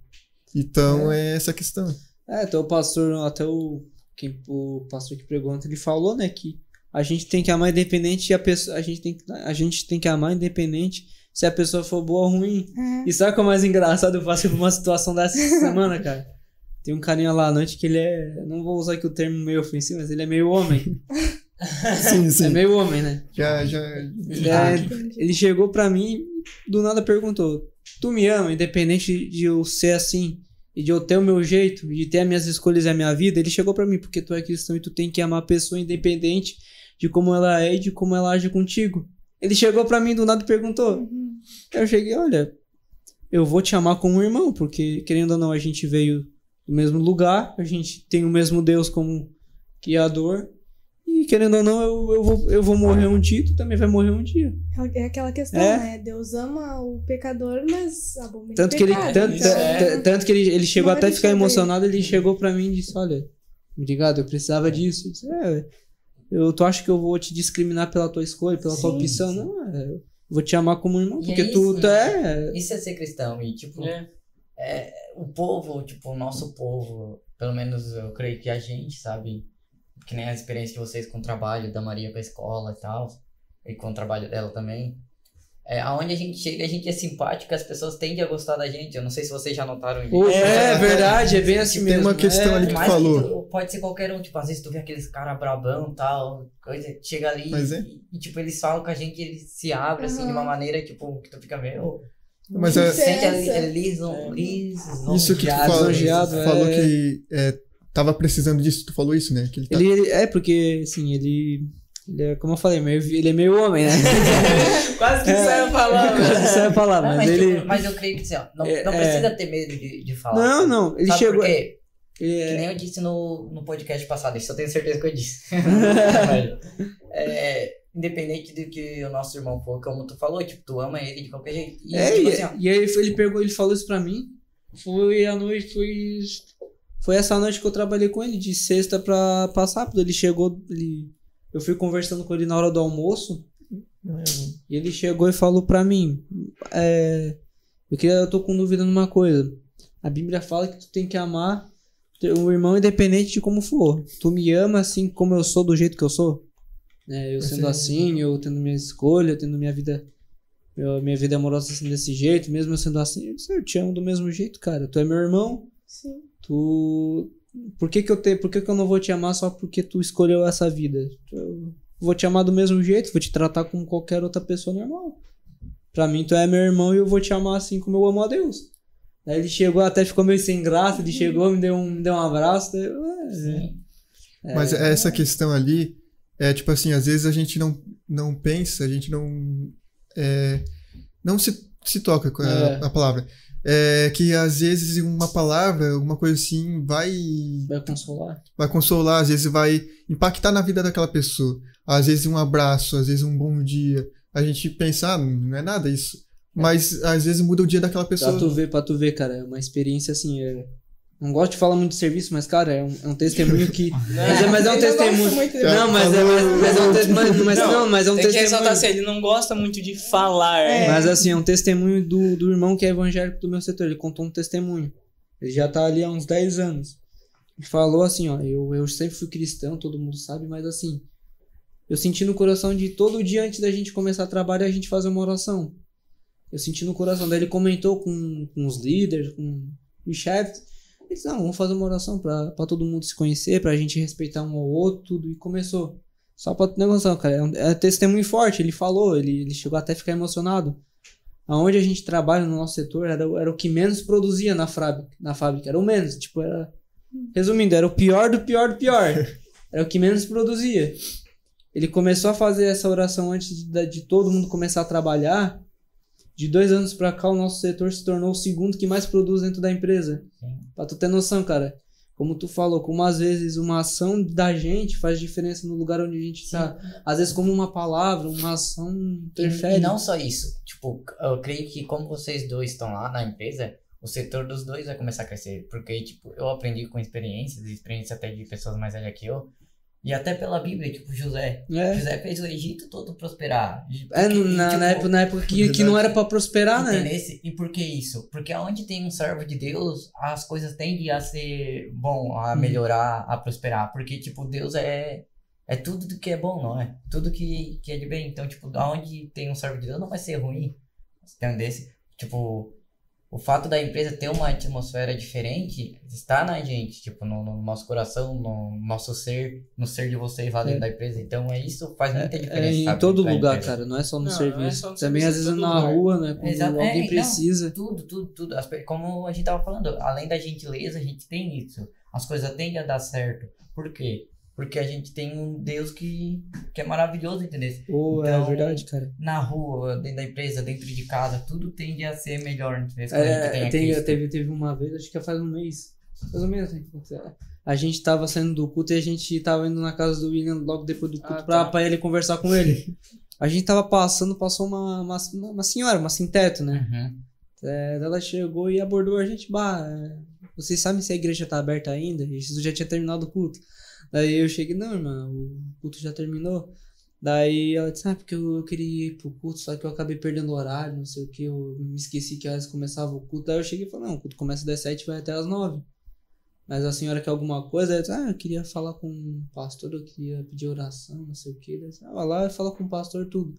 Então é, essa a questão. É, até o pastor, até o quem, o pastor que pregou ele falou, né, que a gente tem que amar independente e a pessoa, a gente tem que, a gente tem que amar independente se a pessoa for boa ou ruim. É. E sabe o que é o mais engraçado? Eu passei por uma situação dessa essa semana, cara. Tem um carinha lá à noite que ele é. Não vou usar aqui o termo meio ofensivo, mas ele é meio homem. <laughs> Sim, <laughs> É sim. meio homem, né? Já, já. Ele, Ah, é- Entendi. ele chegou pra mim do nada perguntou: Tu me ama, independente de eu ser assim, e de eu ter o meu jeito, de ter as minhas escolhas e a minha vida? Ele chegou pra mim, porque tu é cristão e tu tem que amar a pessoa independente de como ela é e de como ela age contigo. Ele chegou pra mim do nada e perguntou. Uhum. Eu cheguei, olha, eu vou te amar como um irmão, porque querendo ou não, a gente veio do mesmo lugar, a gente tem o mesmo Deus como criador. E querendo ou não, eu, eu, vou, eu vou morrer um dia, tu também vai morrer um dia. É aquela questão, É. né? Deus ama o pecador, mas abomina Tanto o que ele, tanto, ta- é. ta- tanto que ele, ele chegou Não até ficar emocionado, ele chegou pra mim e disse, olha, obrigado, eu precisava disso. Eu disse, é, eu, tu acha que eu vou te discriminar pela tua escolha, pela tua Sim, opção? sim. Não, é, eu vou te amar como irmão, E porque é tu, isso, tu né? é... Isso é ser cristão. E, tipo, É. o povo, tipo, o nosso povo, pelo menos eu creio que a gente, sabe? Que nem a experiência de vocês com o trabalho da Maria com a escola e tal, e com o trabalho dela também. É, aonde a gente chega, a gente é simpático, as pessoas tendem a gostar da gente. Eu não sei se vocês já notaram isso. É verdade, é bem assim Tem mesmo. uma questão é, ali que Mas falou. tu- pode ser qualquer um, tipo, às vezes tu vê aqueles cara brabão tal, coisa, chega ali é. e, e, tipo, eles falam com a gente, eles se abrem assim de uma Aham. maneira, tipo, que tu fica meio. Mas é- sente ali, Licença. ali, lisonjeado, lisonjeado, Isso que tu falou, lisonjeado, é. falou que é, tava precisando disso, tu falou isso, né? Que ele tá, Ele, é porque, assim, ele. Ele é, como eu falei, meio, ele é meio homem, né? <laughs> Quase que saiu a palavra. Quase que saiu a palavra, Não, mas, mas, ele. tipo, mas eu creio que assim, ó, não, É, não é. precisa ter medo de, de falar. Não, não, ele Sabe chegou. por quê? ele Que é- nem eu disse no, no podcast passado, isso eu tenho certeza que eu disse. <laughs> <laughs> é, independente do que o nosso irmão for, como tu falou, tipo, tu ama ele de qualquer jeito. E, É, tipo e, assim, ó, e aí ele, ele pegou, ele falou isso pra mim. Foi a noite, foi. Foi essa noite que eu trabalhei com ele, de sexta pra, pra sábado. Ele chegou, ele, eu fui conversando com ele na hora do almoço. E ele chegou e falou pra mim: é, eu, queria, eu tô com dúvida numa coisa. A Bíblia fala que tu tem que amar o irmão independente de como for. Tu me ama assim como eu sou, do jeito que eu sou. Né? eu sendo Sim. assim, eu tendo minha escolha, tendo minha vida eu- minha vida amorosa assim desse jeito, mesmo eu sendo assim, eu, disse, eu te amo do mesmo jeito, cara. Tu é meu irmão, Sim. tu. Por que, que eu te... Por que, que eu não vou te amar só porque tu escolheu essa vida? Eu vou te amar do mesmo jeito, vou te tratar como qualquer outra pessoa normal. Pra mim, tu é meu irmão e eu vou te amar assim como eu amo a Deus. Aí ele chegou, até ficou meio sem graça, ele chegou, me deu um, me deu um abraço. daí eu, "É, sim. Mas essa questão ali é tipo assim, às vezes a gente não, não pensa, a gente não é, não se, se toca com a, É. a palavra. É que às vezes uma palavra, alguma coisa assim, vai vai consolar. vai consolar, às vezes vai impactar na vida daquela pessoa. Às vezes um abraço, às vezes um bom dia. A gente pensa, ah, não é nada isso. Mas às vezes muda o dia daquela pessoa. Pra tu ver, pra tu ver, cara, é uma experiência assim. É... Não gosto de falar muito de serviço, mas, cara, é um, é um testemunho que. <laughs> mas, é, mas é um testemunho. Não, mas é, mas, mas é um testemunho. Mas, não, mas é um Tem que testemunho. ressaltar assim, ele não gosta muito de falar. É. Mas assim, é um testemunho do, do irmão que é evangélico do meu setor. Ele contou um testemunho. Ele já tá ali há uns 10 anos. Ele falou assim, ó, eu, eu sempre fui cristão, todo mundo sabe, mas assim, eu senti no coração de todo dia antes da gente começar a trabalhar, a gente fazer uma oração. Eu senti no coração. Daí ele comentou com, com os líderes, com os chefes. Ele disse, não, vamos fazer uma oração pra, pra todo mundo se conhecer, pra gente respeitar um ao outro, tudo. E começou. Só pra ter noção, cara. É um, é testemunho forte. Ele falou, ele, ele chegou até a ficar emocionado. Aonde a gente trabalha no nosso setor era, o- era o que menos produzia na fábrica, na fábrica. Era o menos. Tipo, era. Resumindo, era o pior do pior do pior. <laughs> Era o que menos produzia. Ele começou a fazer essa oração antes de, de todo mundo começar a trabalhar. De dois anos pra cá, o nosso setor se tornou o segundo que mais produz dentro da empresa. Sim. Pra tu ter noção, cara. Como tu falou, como às vezes uma ação da gente faz diferença no lugar onde a gente tá. Às vezes, como uma palavra, uma ação E, interfere. e não só isso. Tipo, eu creio que como vocês dois estão lá na empresa, o setor dos dois vai começar a crescer. Porque, tipo, eu aprendi com experiências, experiência até de pessoas mais velhas que eu, E até pela Bíblia, tipo, José. É. José fez o Egito todo prosperar. É, Porque, na, tipo, na época, na época que, que não era pra prosperar, né? E por que isso? Porque onde tem um servo de Deus, as coisas tendem a ser bom, a Uhum. melhorar, a prosperar. Porque, tipo, Deus é, é tudo do que é bom, não é? Tudo que, que é de bem. Então, tipo, onde tem um servo de Deus não vai ser ruim. Entendesse? Tipo, o fato da empresa ter uma atmosfera diferente está na gente, tipo, no, no nosso coração, no nosso ser, no ser de vocês lá dentro É. da empresa. Então, é isso faz muita diferença. É em sabe, todo lugar, empresa. cara, não é só no Não, não é serviço. só no Também serviço, às é vezes todo na lugar. rua, né? Quando Exato, é, alguém não. precisa. Tudo, tudo, tudo. As como a gente tava falando, além da gentileza, a gente tem isso. As coisas tendem a dar certo. Por quê? Porque a gente tem um Deus que, que é maravilhoso, entendeu? É Então, verdade, cara. Na rua, dentro da empresa, dentro de casa, tudo tende a ser melhor, entendeu? Quando a gente É, tem teve, teve uma vez, acho que faz um mês. Mais ou menos? A gente tava saindo do culto e a gente tava indo na casa do William logo depois do culto Ah, pra, tá. pra ele conversar com ele. A gente tava passando, passou uma, uma, uma senhora, uma sem teto, né? Uhum. É, ela chegou e abordou a gente, bah, é, vocês sabem se a igreja tá aberta ainda? E Jesus já tinha terminado o culto. Daí eu cheguei, não, irmã, o culto já terminou. Daí ela disse, ah, porque eu, queria ir pro culto, só que eu acabei perdendo o horário, não sei o que, eu me esqueci que horas começava o culto. Daí eu cheguei e falei, não, o culto começa das 7 e vai até as 9. Mas a senhora quer alguma coisa? Ela disse, ah, eu queria falar com o pastor, eu queria pedir oração, não sei o que. Daí disse, ah, vai lá fala com o pastor tudo.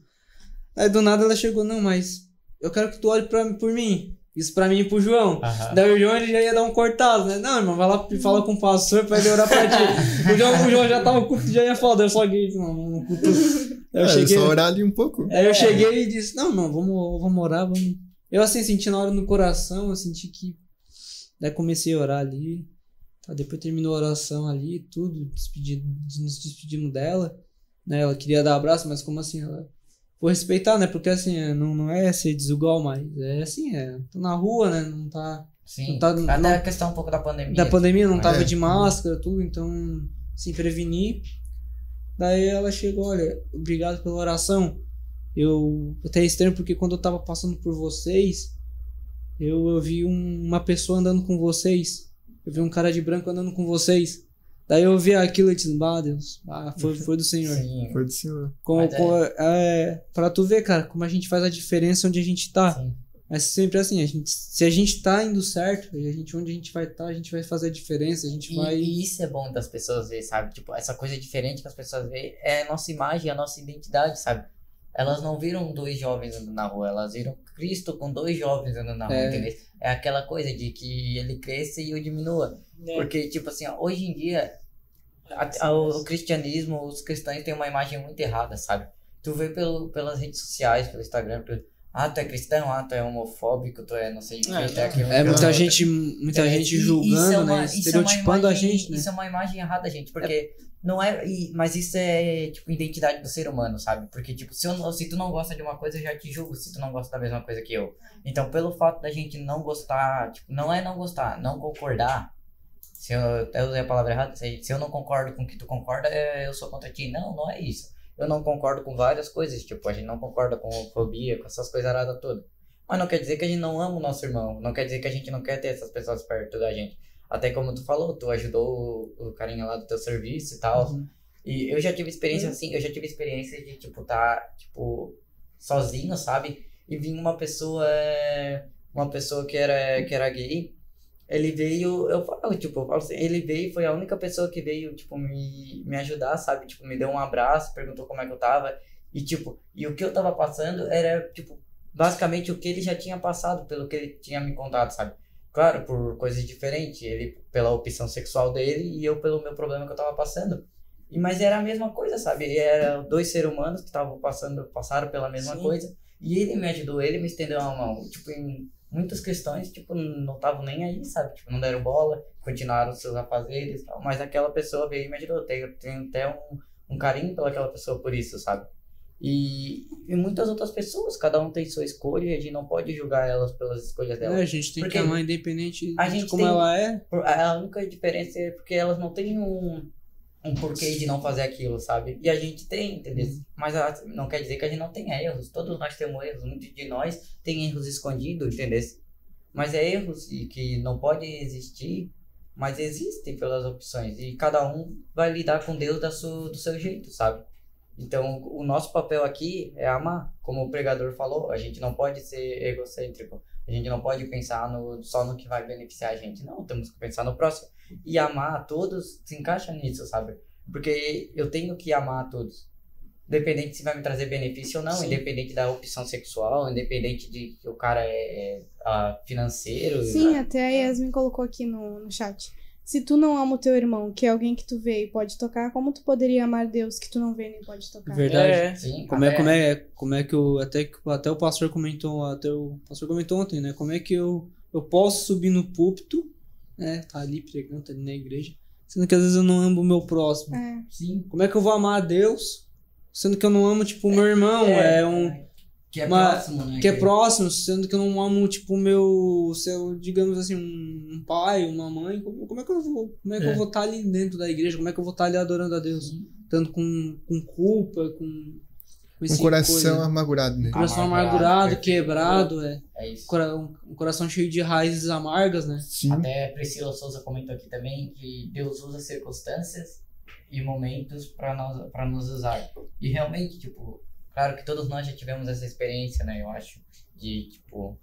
Aí do nada ela chegou, não, mas eu quero que tu ore pra, por mim. Isso pra mim e pro João. Aham. Daí o João ele já ia dar um cortado, né? Não, irmão, vai lá e fala com o pastor pra ele orar pra ti. o, João, o João já tava, o culto já ia falar, eu só guei, não, no culto. Aí eu é, cheguei, só orar ali um pouco. aí eu cheguei e disse, não, irmão, vamos, vamos orar, vamos. Eu assim, senti na hora no coração, eu senti que. Daí comecei a orar ali. Tá, depois terminou a oração ali, tudo, despedi, nos despedimos dela. Né? Ela queria dar abraço, mas como assim? Ela. Vou respeitar, né? Porque assim, é, não, não é ser desigual, mas é assim, é. Tô na rua, né? Não tá. Sim. Não tá- Até não- a questão um pouco da pandemia. Da pandemia não tava É. de máscara, tudo, então se prevenir. Daí ela chegou, olha, obrigado pela oração. Eu até é estranho porque quando eu tava passando por vocês, eu, eu vi um- uma pessoa andando com vocês. Eu vi um cara de branco andando com vocês. Daí eu vi aquilo e disse, ah, Deus, ah, foi, foi do Senhor. Sim. Foi do senhor. Com, Mas é- com, é, pra tu ver, cara, como a gente faz a diferença onde a gente tá. Sim. Mas sempre assim, a gente, se a gente tá indo certo, e a gente, onde a gente vai estar, a gente vai fazer a diferença, a gente E, vai. e isso é bom das pessoas ver, sabe? Tipo, essa coisa diferente que as pessoas veem é a nossa imagem, a nossa identidade, sabe? Elas não viram dois jovens andando na rua, elas viram Cristo com dois jovens andando na rua, É. entendeu? É aquela coisa de que ele cresça e eu diminua. É. Porque, tipo assim, ó, hoje em dia, a- a- o cristianismo, os cristãos têm uma imagem muito errada, sabe? Tu vê pelo, pelas redes sociais, pelo Instagram, pelo, ah, tu é cristão, ah, tu é homofóbico, tu é não sei o que, É, tu é aquilo. É muita gente, muita É, gente julgando, é uma- né? é uma Estereotipando a imagem- gente, né? Isso é uma imagem errada, gente, porque não é. e- mas isso é, tipo, identidade do ser humano, sabe? Porque, tipo, se, eu se tu não gosta de uma coisa, eu já te julgo se tu não gosta da mesma coisa que eu. Então, pelo fato da gente não gostar, tipo, não é não gostar, não concordar. Se eu até usei a palavra errada, se, se eu não concordo com o que tu concorda, é, eu sou contra ti. Não, não é isso. Eu não concordo com várias coisas, tipo, a gente não concorda com homofobia, com essas coisas aradas todas. Mas não quer dizer que a gente não ama o nosso irmão, não quer dizer que a gente não quer ter essas pessoas perto da gente. Até como tu falou, tu ajudou o, o carinha lá do teu serviço e tal. Uhum. E eu já tive experiência assim, eu já tive experiência de, tipo, tá, tipo, sozinho, sabe? E vinha uma pessoa, uma pessoa que era, que era gay, ele veio, eu falo, tipo, eu falo assim, ele veio, foi a única pessoa que veio, tipo, me, me ajudar, sabe? Tipo, me deu um abraço, perguntou como é que eu tava. E, tipo, e o que eu tava passando era, tipo, basicamente o que ele já tinha passado, pelo que ele tinha me contado, sabe? Claro, por coisas diferentes, ele pela opção sexual dele e eu pelo meu problema que eu tava passando. E, mas era a mesma coisa, sabe? Era dois seres humanos que estavam passando, passaram pela mesma Sim. coisa. E ele me ajudou, ele me estendeu a mão. Tipo, em muitas questões, tipo, não estavam nem aí, sabe? Tipo, não deram bola, continuaram seus afazeres e tal. Mas aquela pessoa veio e me ajudou. Tenho, tenho até um, um carinho pelaquela pessoa por isso, sabe? E, e muitas outras pessoas, cada um tem sua escolha e a gente não pode julgar elas pelas escolhas É, delas. a gente tem Porque que amar independente a de gente como tem- ela é. A única diferença é porque elas não têm um, um porquê de não fazer aquilo, sabe? E a gente tem, entendeu? Mas a- não quer dizer que a gente não tenha erros. Todos nós temos erros. Muitos de nós tem erros escondidos, entendeu? Mas é erros e que não pode existir mas existem pelas opções e cada um vai lidar com Deus da sua, do seu jeito, sabe? Então, o nosso papel aqui é amar, como o pregador falou, a gente não pode ser egocêntrico, a gente não pode pensar no, só no que vai beneficiar a gente, não, temos que pensar no próximo. E amar a todos se encaixa nisso, sabe? Porque eu tenho que amar a todos. Independente se vai me trazer benefício ou não, Sim. independente da opção sexual, independente de que o cara é, é, ah, financeiro. Sim, até a Yasmin colocou aqui no, no chat. Se tu não ama o teu irmão, que é alguém que tu vê e pode tocar, como tu poderia amar Deus que tu não vê nem pode tocar? Verdade. É. Sim, Como é, até- como é, como é que eu, até, que- até o pastor comentou, até o pastor comentou ontem, né? Como é que eu, eu posso subir no púlpito, né? Tá ali pregando, tá ali na igreja, sendo que às vezes eu não amo o meu próximo. É. Sim. Como é que eu vou amar a Deus, sendo que eu não amo, tipo, o meu irmão, é, um... Que é uma- próximo, né? que é próximo, sendo que eu não amo, tipo, o meu, seu, digamos assim, um, pai, uma mãe, como, como é que eu vou, como é que É. eu vou estar ali dentro da igreja, como é que eu vou estar ali adorando a Deus, tanto com, com culpa, com Um coração coisa, amargurado, né? coração Amargurado, amargurado, perfeito. quebrado, é, É isso. Um, um coração cheio de raízes amargas, né? Sim. Até Priscila Souza comentou aqui também que Deus usa circunstâncias e momentos para nós para nos usar. E realmente, tipo, claro que todos nós já tivemos essa experiência, né? Eu acho de tipo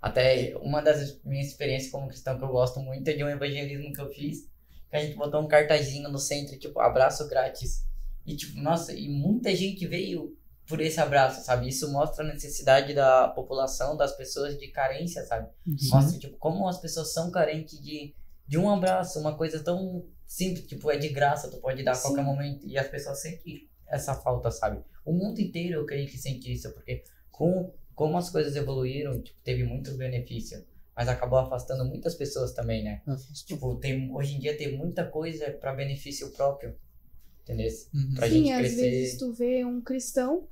até uma das minhas experiências como cristão que eu gosto muito é de um evangelismo que eu fiz, que a gente botou um cartazinho no centro, tipo, abraço grátis. E tipo, nossa, e muita gente veio por esse abraço, sabe? Isso mostra a necessidade da população, das pessoas de carência, sabe? Mostra, tipo, como as pessoas são carentes de, de um abraço, uma coisa tão simples, tipo, é de graça, tu pode dar a qualquer Sim. momento. E as pessoas sentem essa falta, sabe? O mundo inteiro eu creio que sente isso, porque com, como as coisas evoluíram, tipo, teve muito benefício. Mas acabou afastando muitas pessoas também, né? Tipo, tem, hoje em dia tem muita coisa para benefício próprio. Entendeu? Uhum. Pra Sim, gente às crescer. vezes tu vê um cristão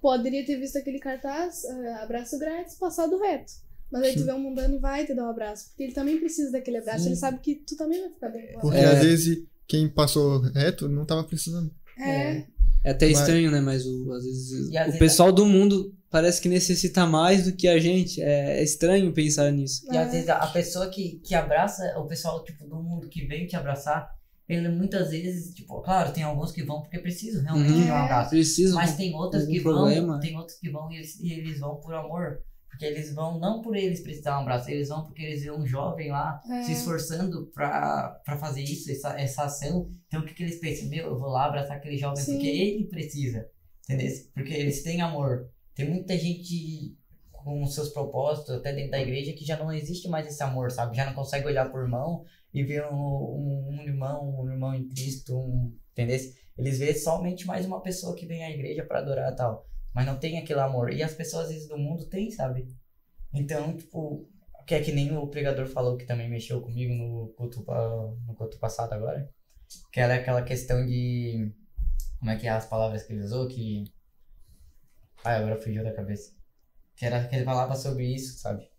poderia ter visto aquele cartaz, ah, abraço grátis, passado reto. Mas aí tu Sim. vé um mundano e vai te dar um abraço. Porque ele também precisa daquele abraço. Sim. Ele sabe que tu também vai ficar bem com Porque às vezes quem passou reto não tava precisando. É. É até Mas- estranho, né? Mas o, às vezes às o vezes- pessoal do mundo parece que necessita mais do que a gente. É, é estranho pensar nisso. E às É. vezes a a pessoa que, que abraça, o pessoal tipo, do mundo que veio te abraçar, ele muitas vezes, tipo, claro, tem alguns que vão porque precisam realmente Uhum. de um abraço. Preciso. Mas tem outros que vão, problema. tem outros que vão e eles, e eles vão por amor. Porque eles vão não por eles precisar de um abraço, eles vão porque eles vêem um jovem lá É. se esforçando pra, pra fazer isso, essa, essa ação. Então o que, que eles pensam? Meu, eu vou lá abraçar aquele jovem Sim. porque ele precisa. Entendeu? Porque eles têm amor. Tem muita gente com seus propósitos, até dentro da igreja, que já não existe mais esse amor, sabe? Já não consegue olhar por irmão e ver um, um, um irmão, um irmão em Cristo, um, entendeu? Eles veem somente mais uma pessoa que vem à igreja para adorar tal, mas não tem aquele amor. E as pessoas, às vezes, do mundo têm, sabe? Então, tipo, que é que nem o pregador falou que também mexeu comigo no culto, no culto passado agora, que era aquela questão de. Como é que é as palavras que ele usou? Que. Ah, agora fugiu da cabeça. Que era que ele falava sobre isso, sabe?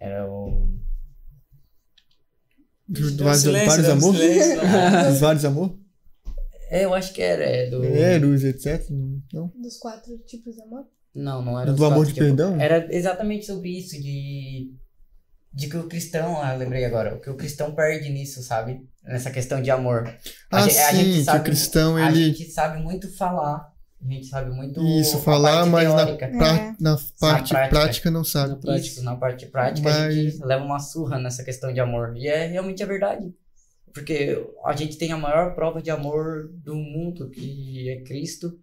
Era o. Um vários, silêncio, vários amor? silêncio. Dos vários amor? É, eu acho que era. É do. Eros, etc. Não? Dos quatro tipos de amor. Não, não era Do amor de tipos. perdão? Era exatamente sobre isso, de. De que o cristão, ah, lembrei agora, o que o cristão perde nisso, sabe? Nessa questão de amor. A Ah, gente- a gente sim, que o sabe- cristão, A ele... gente sabe muito falar, a gente sabe muito. Isso, a falar, parte mas na, pra- na parte prática. prática não sabe. Na prática. Isso, na parte prática a Mas- gente leva uma surra nessa questão de amor. E é realmente a verdade. Porque a gente tem a maior prova de amor do mundo, que é Cristo.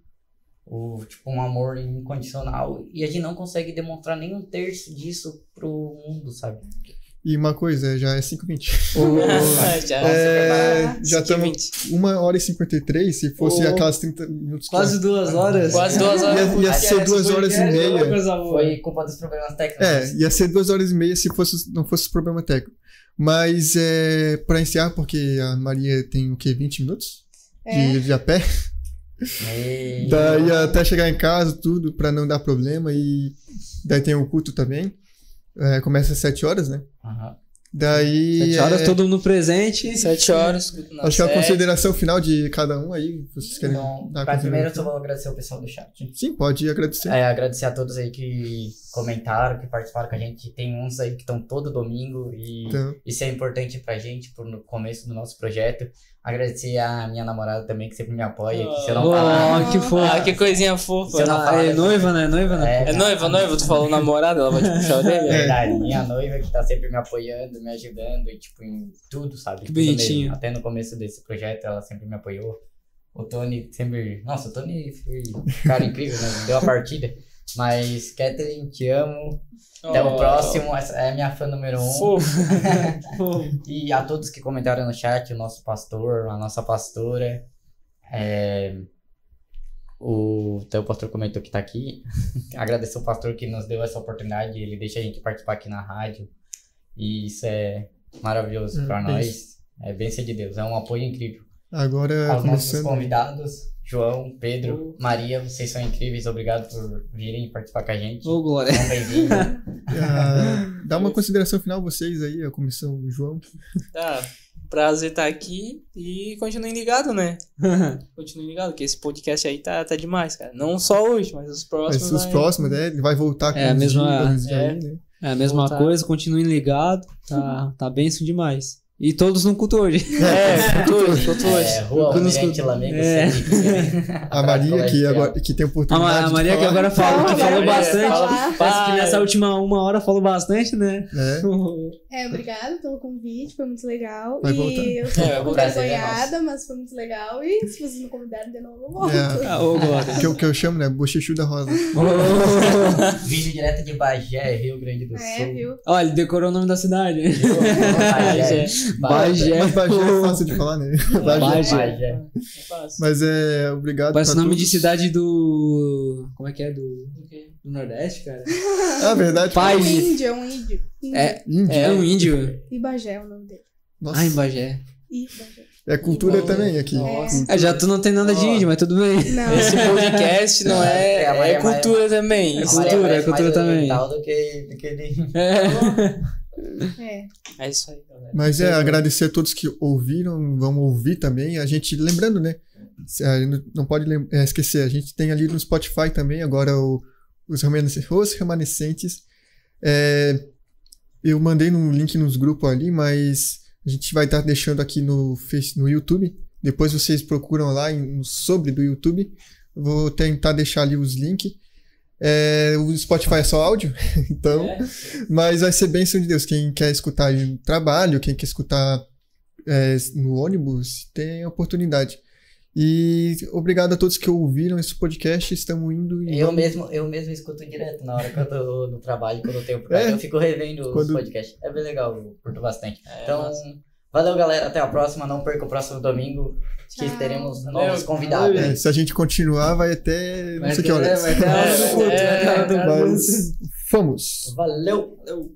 O, tipo, um amor incondicional. E a gente não consegue demonstrar nem um terço disso pro mundo, sabe? E uma coisa, já é 5h20. <laughs> <laughs> <laughs> Já. É, já e estamos vinte. 1 hora e 53, se fosse Oh. aquelas 30 minutos. Quase duas horas. Quase duas horas. Ia, ia ser duas horas e meia. Foi culpa dos problemas técnicos. É, ia ser duas horas e meia se fosse, não fosse problema técnico. Mas é, para encerrar, porque a Maria tem o quê? 20 minutos? É. De, de a pé? E- Daí até chegar em casa, tudo, pra não dar problema. E daí tem o culto também. É, começa às 7 horas, né? Aham. Daí. Sete horas, é, todo mundo presente. Sete horas, escuto na Acho que é a consideração final de cada um aí. Vocês querem Então, dar primeiro eu só vou agradecer o pessoal do chat. Sim, pode agradecer. É, agradecer a todos aí que comentaram, que participaram com a gente. Tem uns aí que estão todo domingo e Então, isso é importante pra gente por no começo do nosso projeto. Agradecer a minha namorada também, que sempre me apoia. Que se eu não Oh, falar. <laughs> que fofo. Ah, que coisinha fofa. Se eu não Ah, falar, é noiva, né? Noiva, né? É, É noiva, noiva, tu falou namorada, ela vai te puxar o É dele? verdade, minha noiva que tá sempre me apoiando, me ajudando, e, tipo, em tudo, sabe? Que Tudo mesmo. bonitinho. Até no começo desse projeto, ela sempre me apoiou. O Tony sempre. Nossa, o Tony foi um cara incrível, né? Deu a partida. Mas, Kathleen, te amo. Até o Oh, próximo. Essa é a minha fã número um. Fofo. <laughs> E a todos que comentaram no chat, o nosso pastor, a nossa pastora. É... O teu pastor comentou que tá aqui. <laughs> Agradecer o pastor que nos deu essa oportunidade. Ele deixa a gente participar aqui na rádio. E isso é maravilhoso Hum, pra bem- nós. É bênção de Deus. É um apoio incrível. Agora Aos nossos começando. convidados, João, Pedro, Maria, vocês são incríveis. Obrigado por virem participar com a gente. Ô, Glória. <laughs> Ah, dá uma consideração final vocês aí, a comissão João. Tá, prazer estar aqui e continuem ligado, né? <laughs> Continuem ligado, que esse podcast aí tá, tá demais, cara. Não só hoje, mas os Mas próximos. os vai- próximos, né? Ele vai voltar com É, a os mesma- jingles é. aí, né? É a mesma Voltar. coisa, continuem ligados. Tá, tá benção demais. E todos no culto hoje. É, <laughs> cultura, cultura. É, Rua Quando os- Almirante Lamego, É. sempre. A Maria, que, agora, que tem A, oportunidade. A de Maria que falar. agora falou, que falou eu bastante. Parece que nessa última uma hora falou bastante, né? É. É, obrigada pelo convite, foi muito legal. Vai e voltar. eu É, pouco voltar. envergonhada, mas foi muito legal. E se vocês me convidarem de novo, eu volto. É. Ah. Que, eu- que eu chamo, né? Bochechu da Rosa. Vídeo direto de Bagé, Rio Grande do É, Sul. viu? Olha, ele decorou o nome da cidade. Bagé. <laughs> Bagé. Mas Bagé é fácil de falar, né? Bagé. Bagé. Bagé. Mas é obrigado Parece nome de todos. cidade do. Como é que é? Do. Do Nordeste, cara? Ah, verdade. Pai. É um índio, é um índio. índio. É, Índio. é um índio. Ibagé é o nome dele. Nossa, Ah, em Bagé. Ibagé. é cultura também aqui. Nossa. É, já tu não tem nada de índio, mas tudo bem. Não. Esse podcast não é. É, É cultura também. É cultura, é cultura mais também. Do que, do que ele... É. É. É isso aí, galera. Mas é, agradecer a todos que ouviram, vão ouvir também. A gente, lembrando, né? Não pode é, esquecer, a gente tem ali no Spotify também, agora o- os, remanescentes, os remanescentes. É, eu mandei um link nos grupos ali, mas a gente vai estar deixando aqui no, no YouTube. Depois vocês procuram lá em- no sobre do YouTube. Vou tentar deixar ali os links. É, o Spotify é só áudio, <laughs> então. Mas vai ser bênção de Deus. Quem quer escutar no trabalho, quem quer escutar é, no ônibus, tem a oportunidade. E obrigado a todos que ouviram esse podcast. Estamos indo e Eu vamos- mesmo, eu mesmo escuto direto na hora que eu tô no trabalho, quando eu tenho oportunidade. É. Eu fico revendo os Quando- podcasts. É bem legal, eu curto bastante. É, Então, massa. valeu, galera. Até a próxima. Não perca o próximo domingo, que teremos Valeu. novos convidados. É, se a gente continuar, vai até não Vai sei que horas. vai vai a hora do É, culto. Vamos! Valeu! Valeu.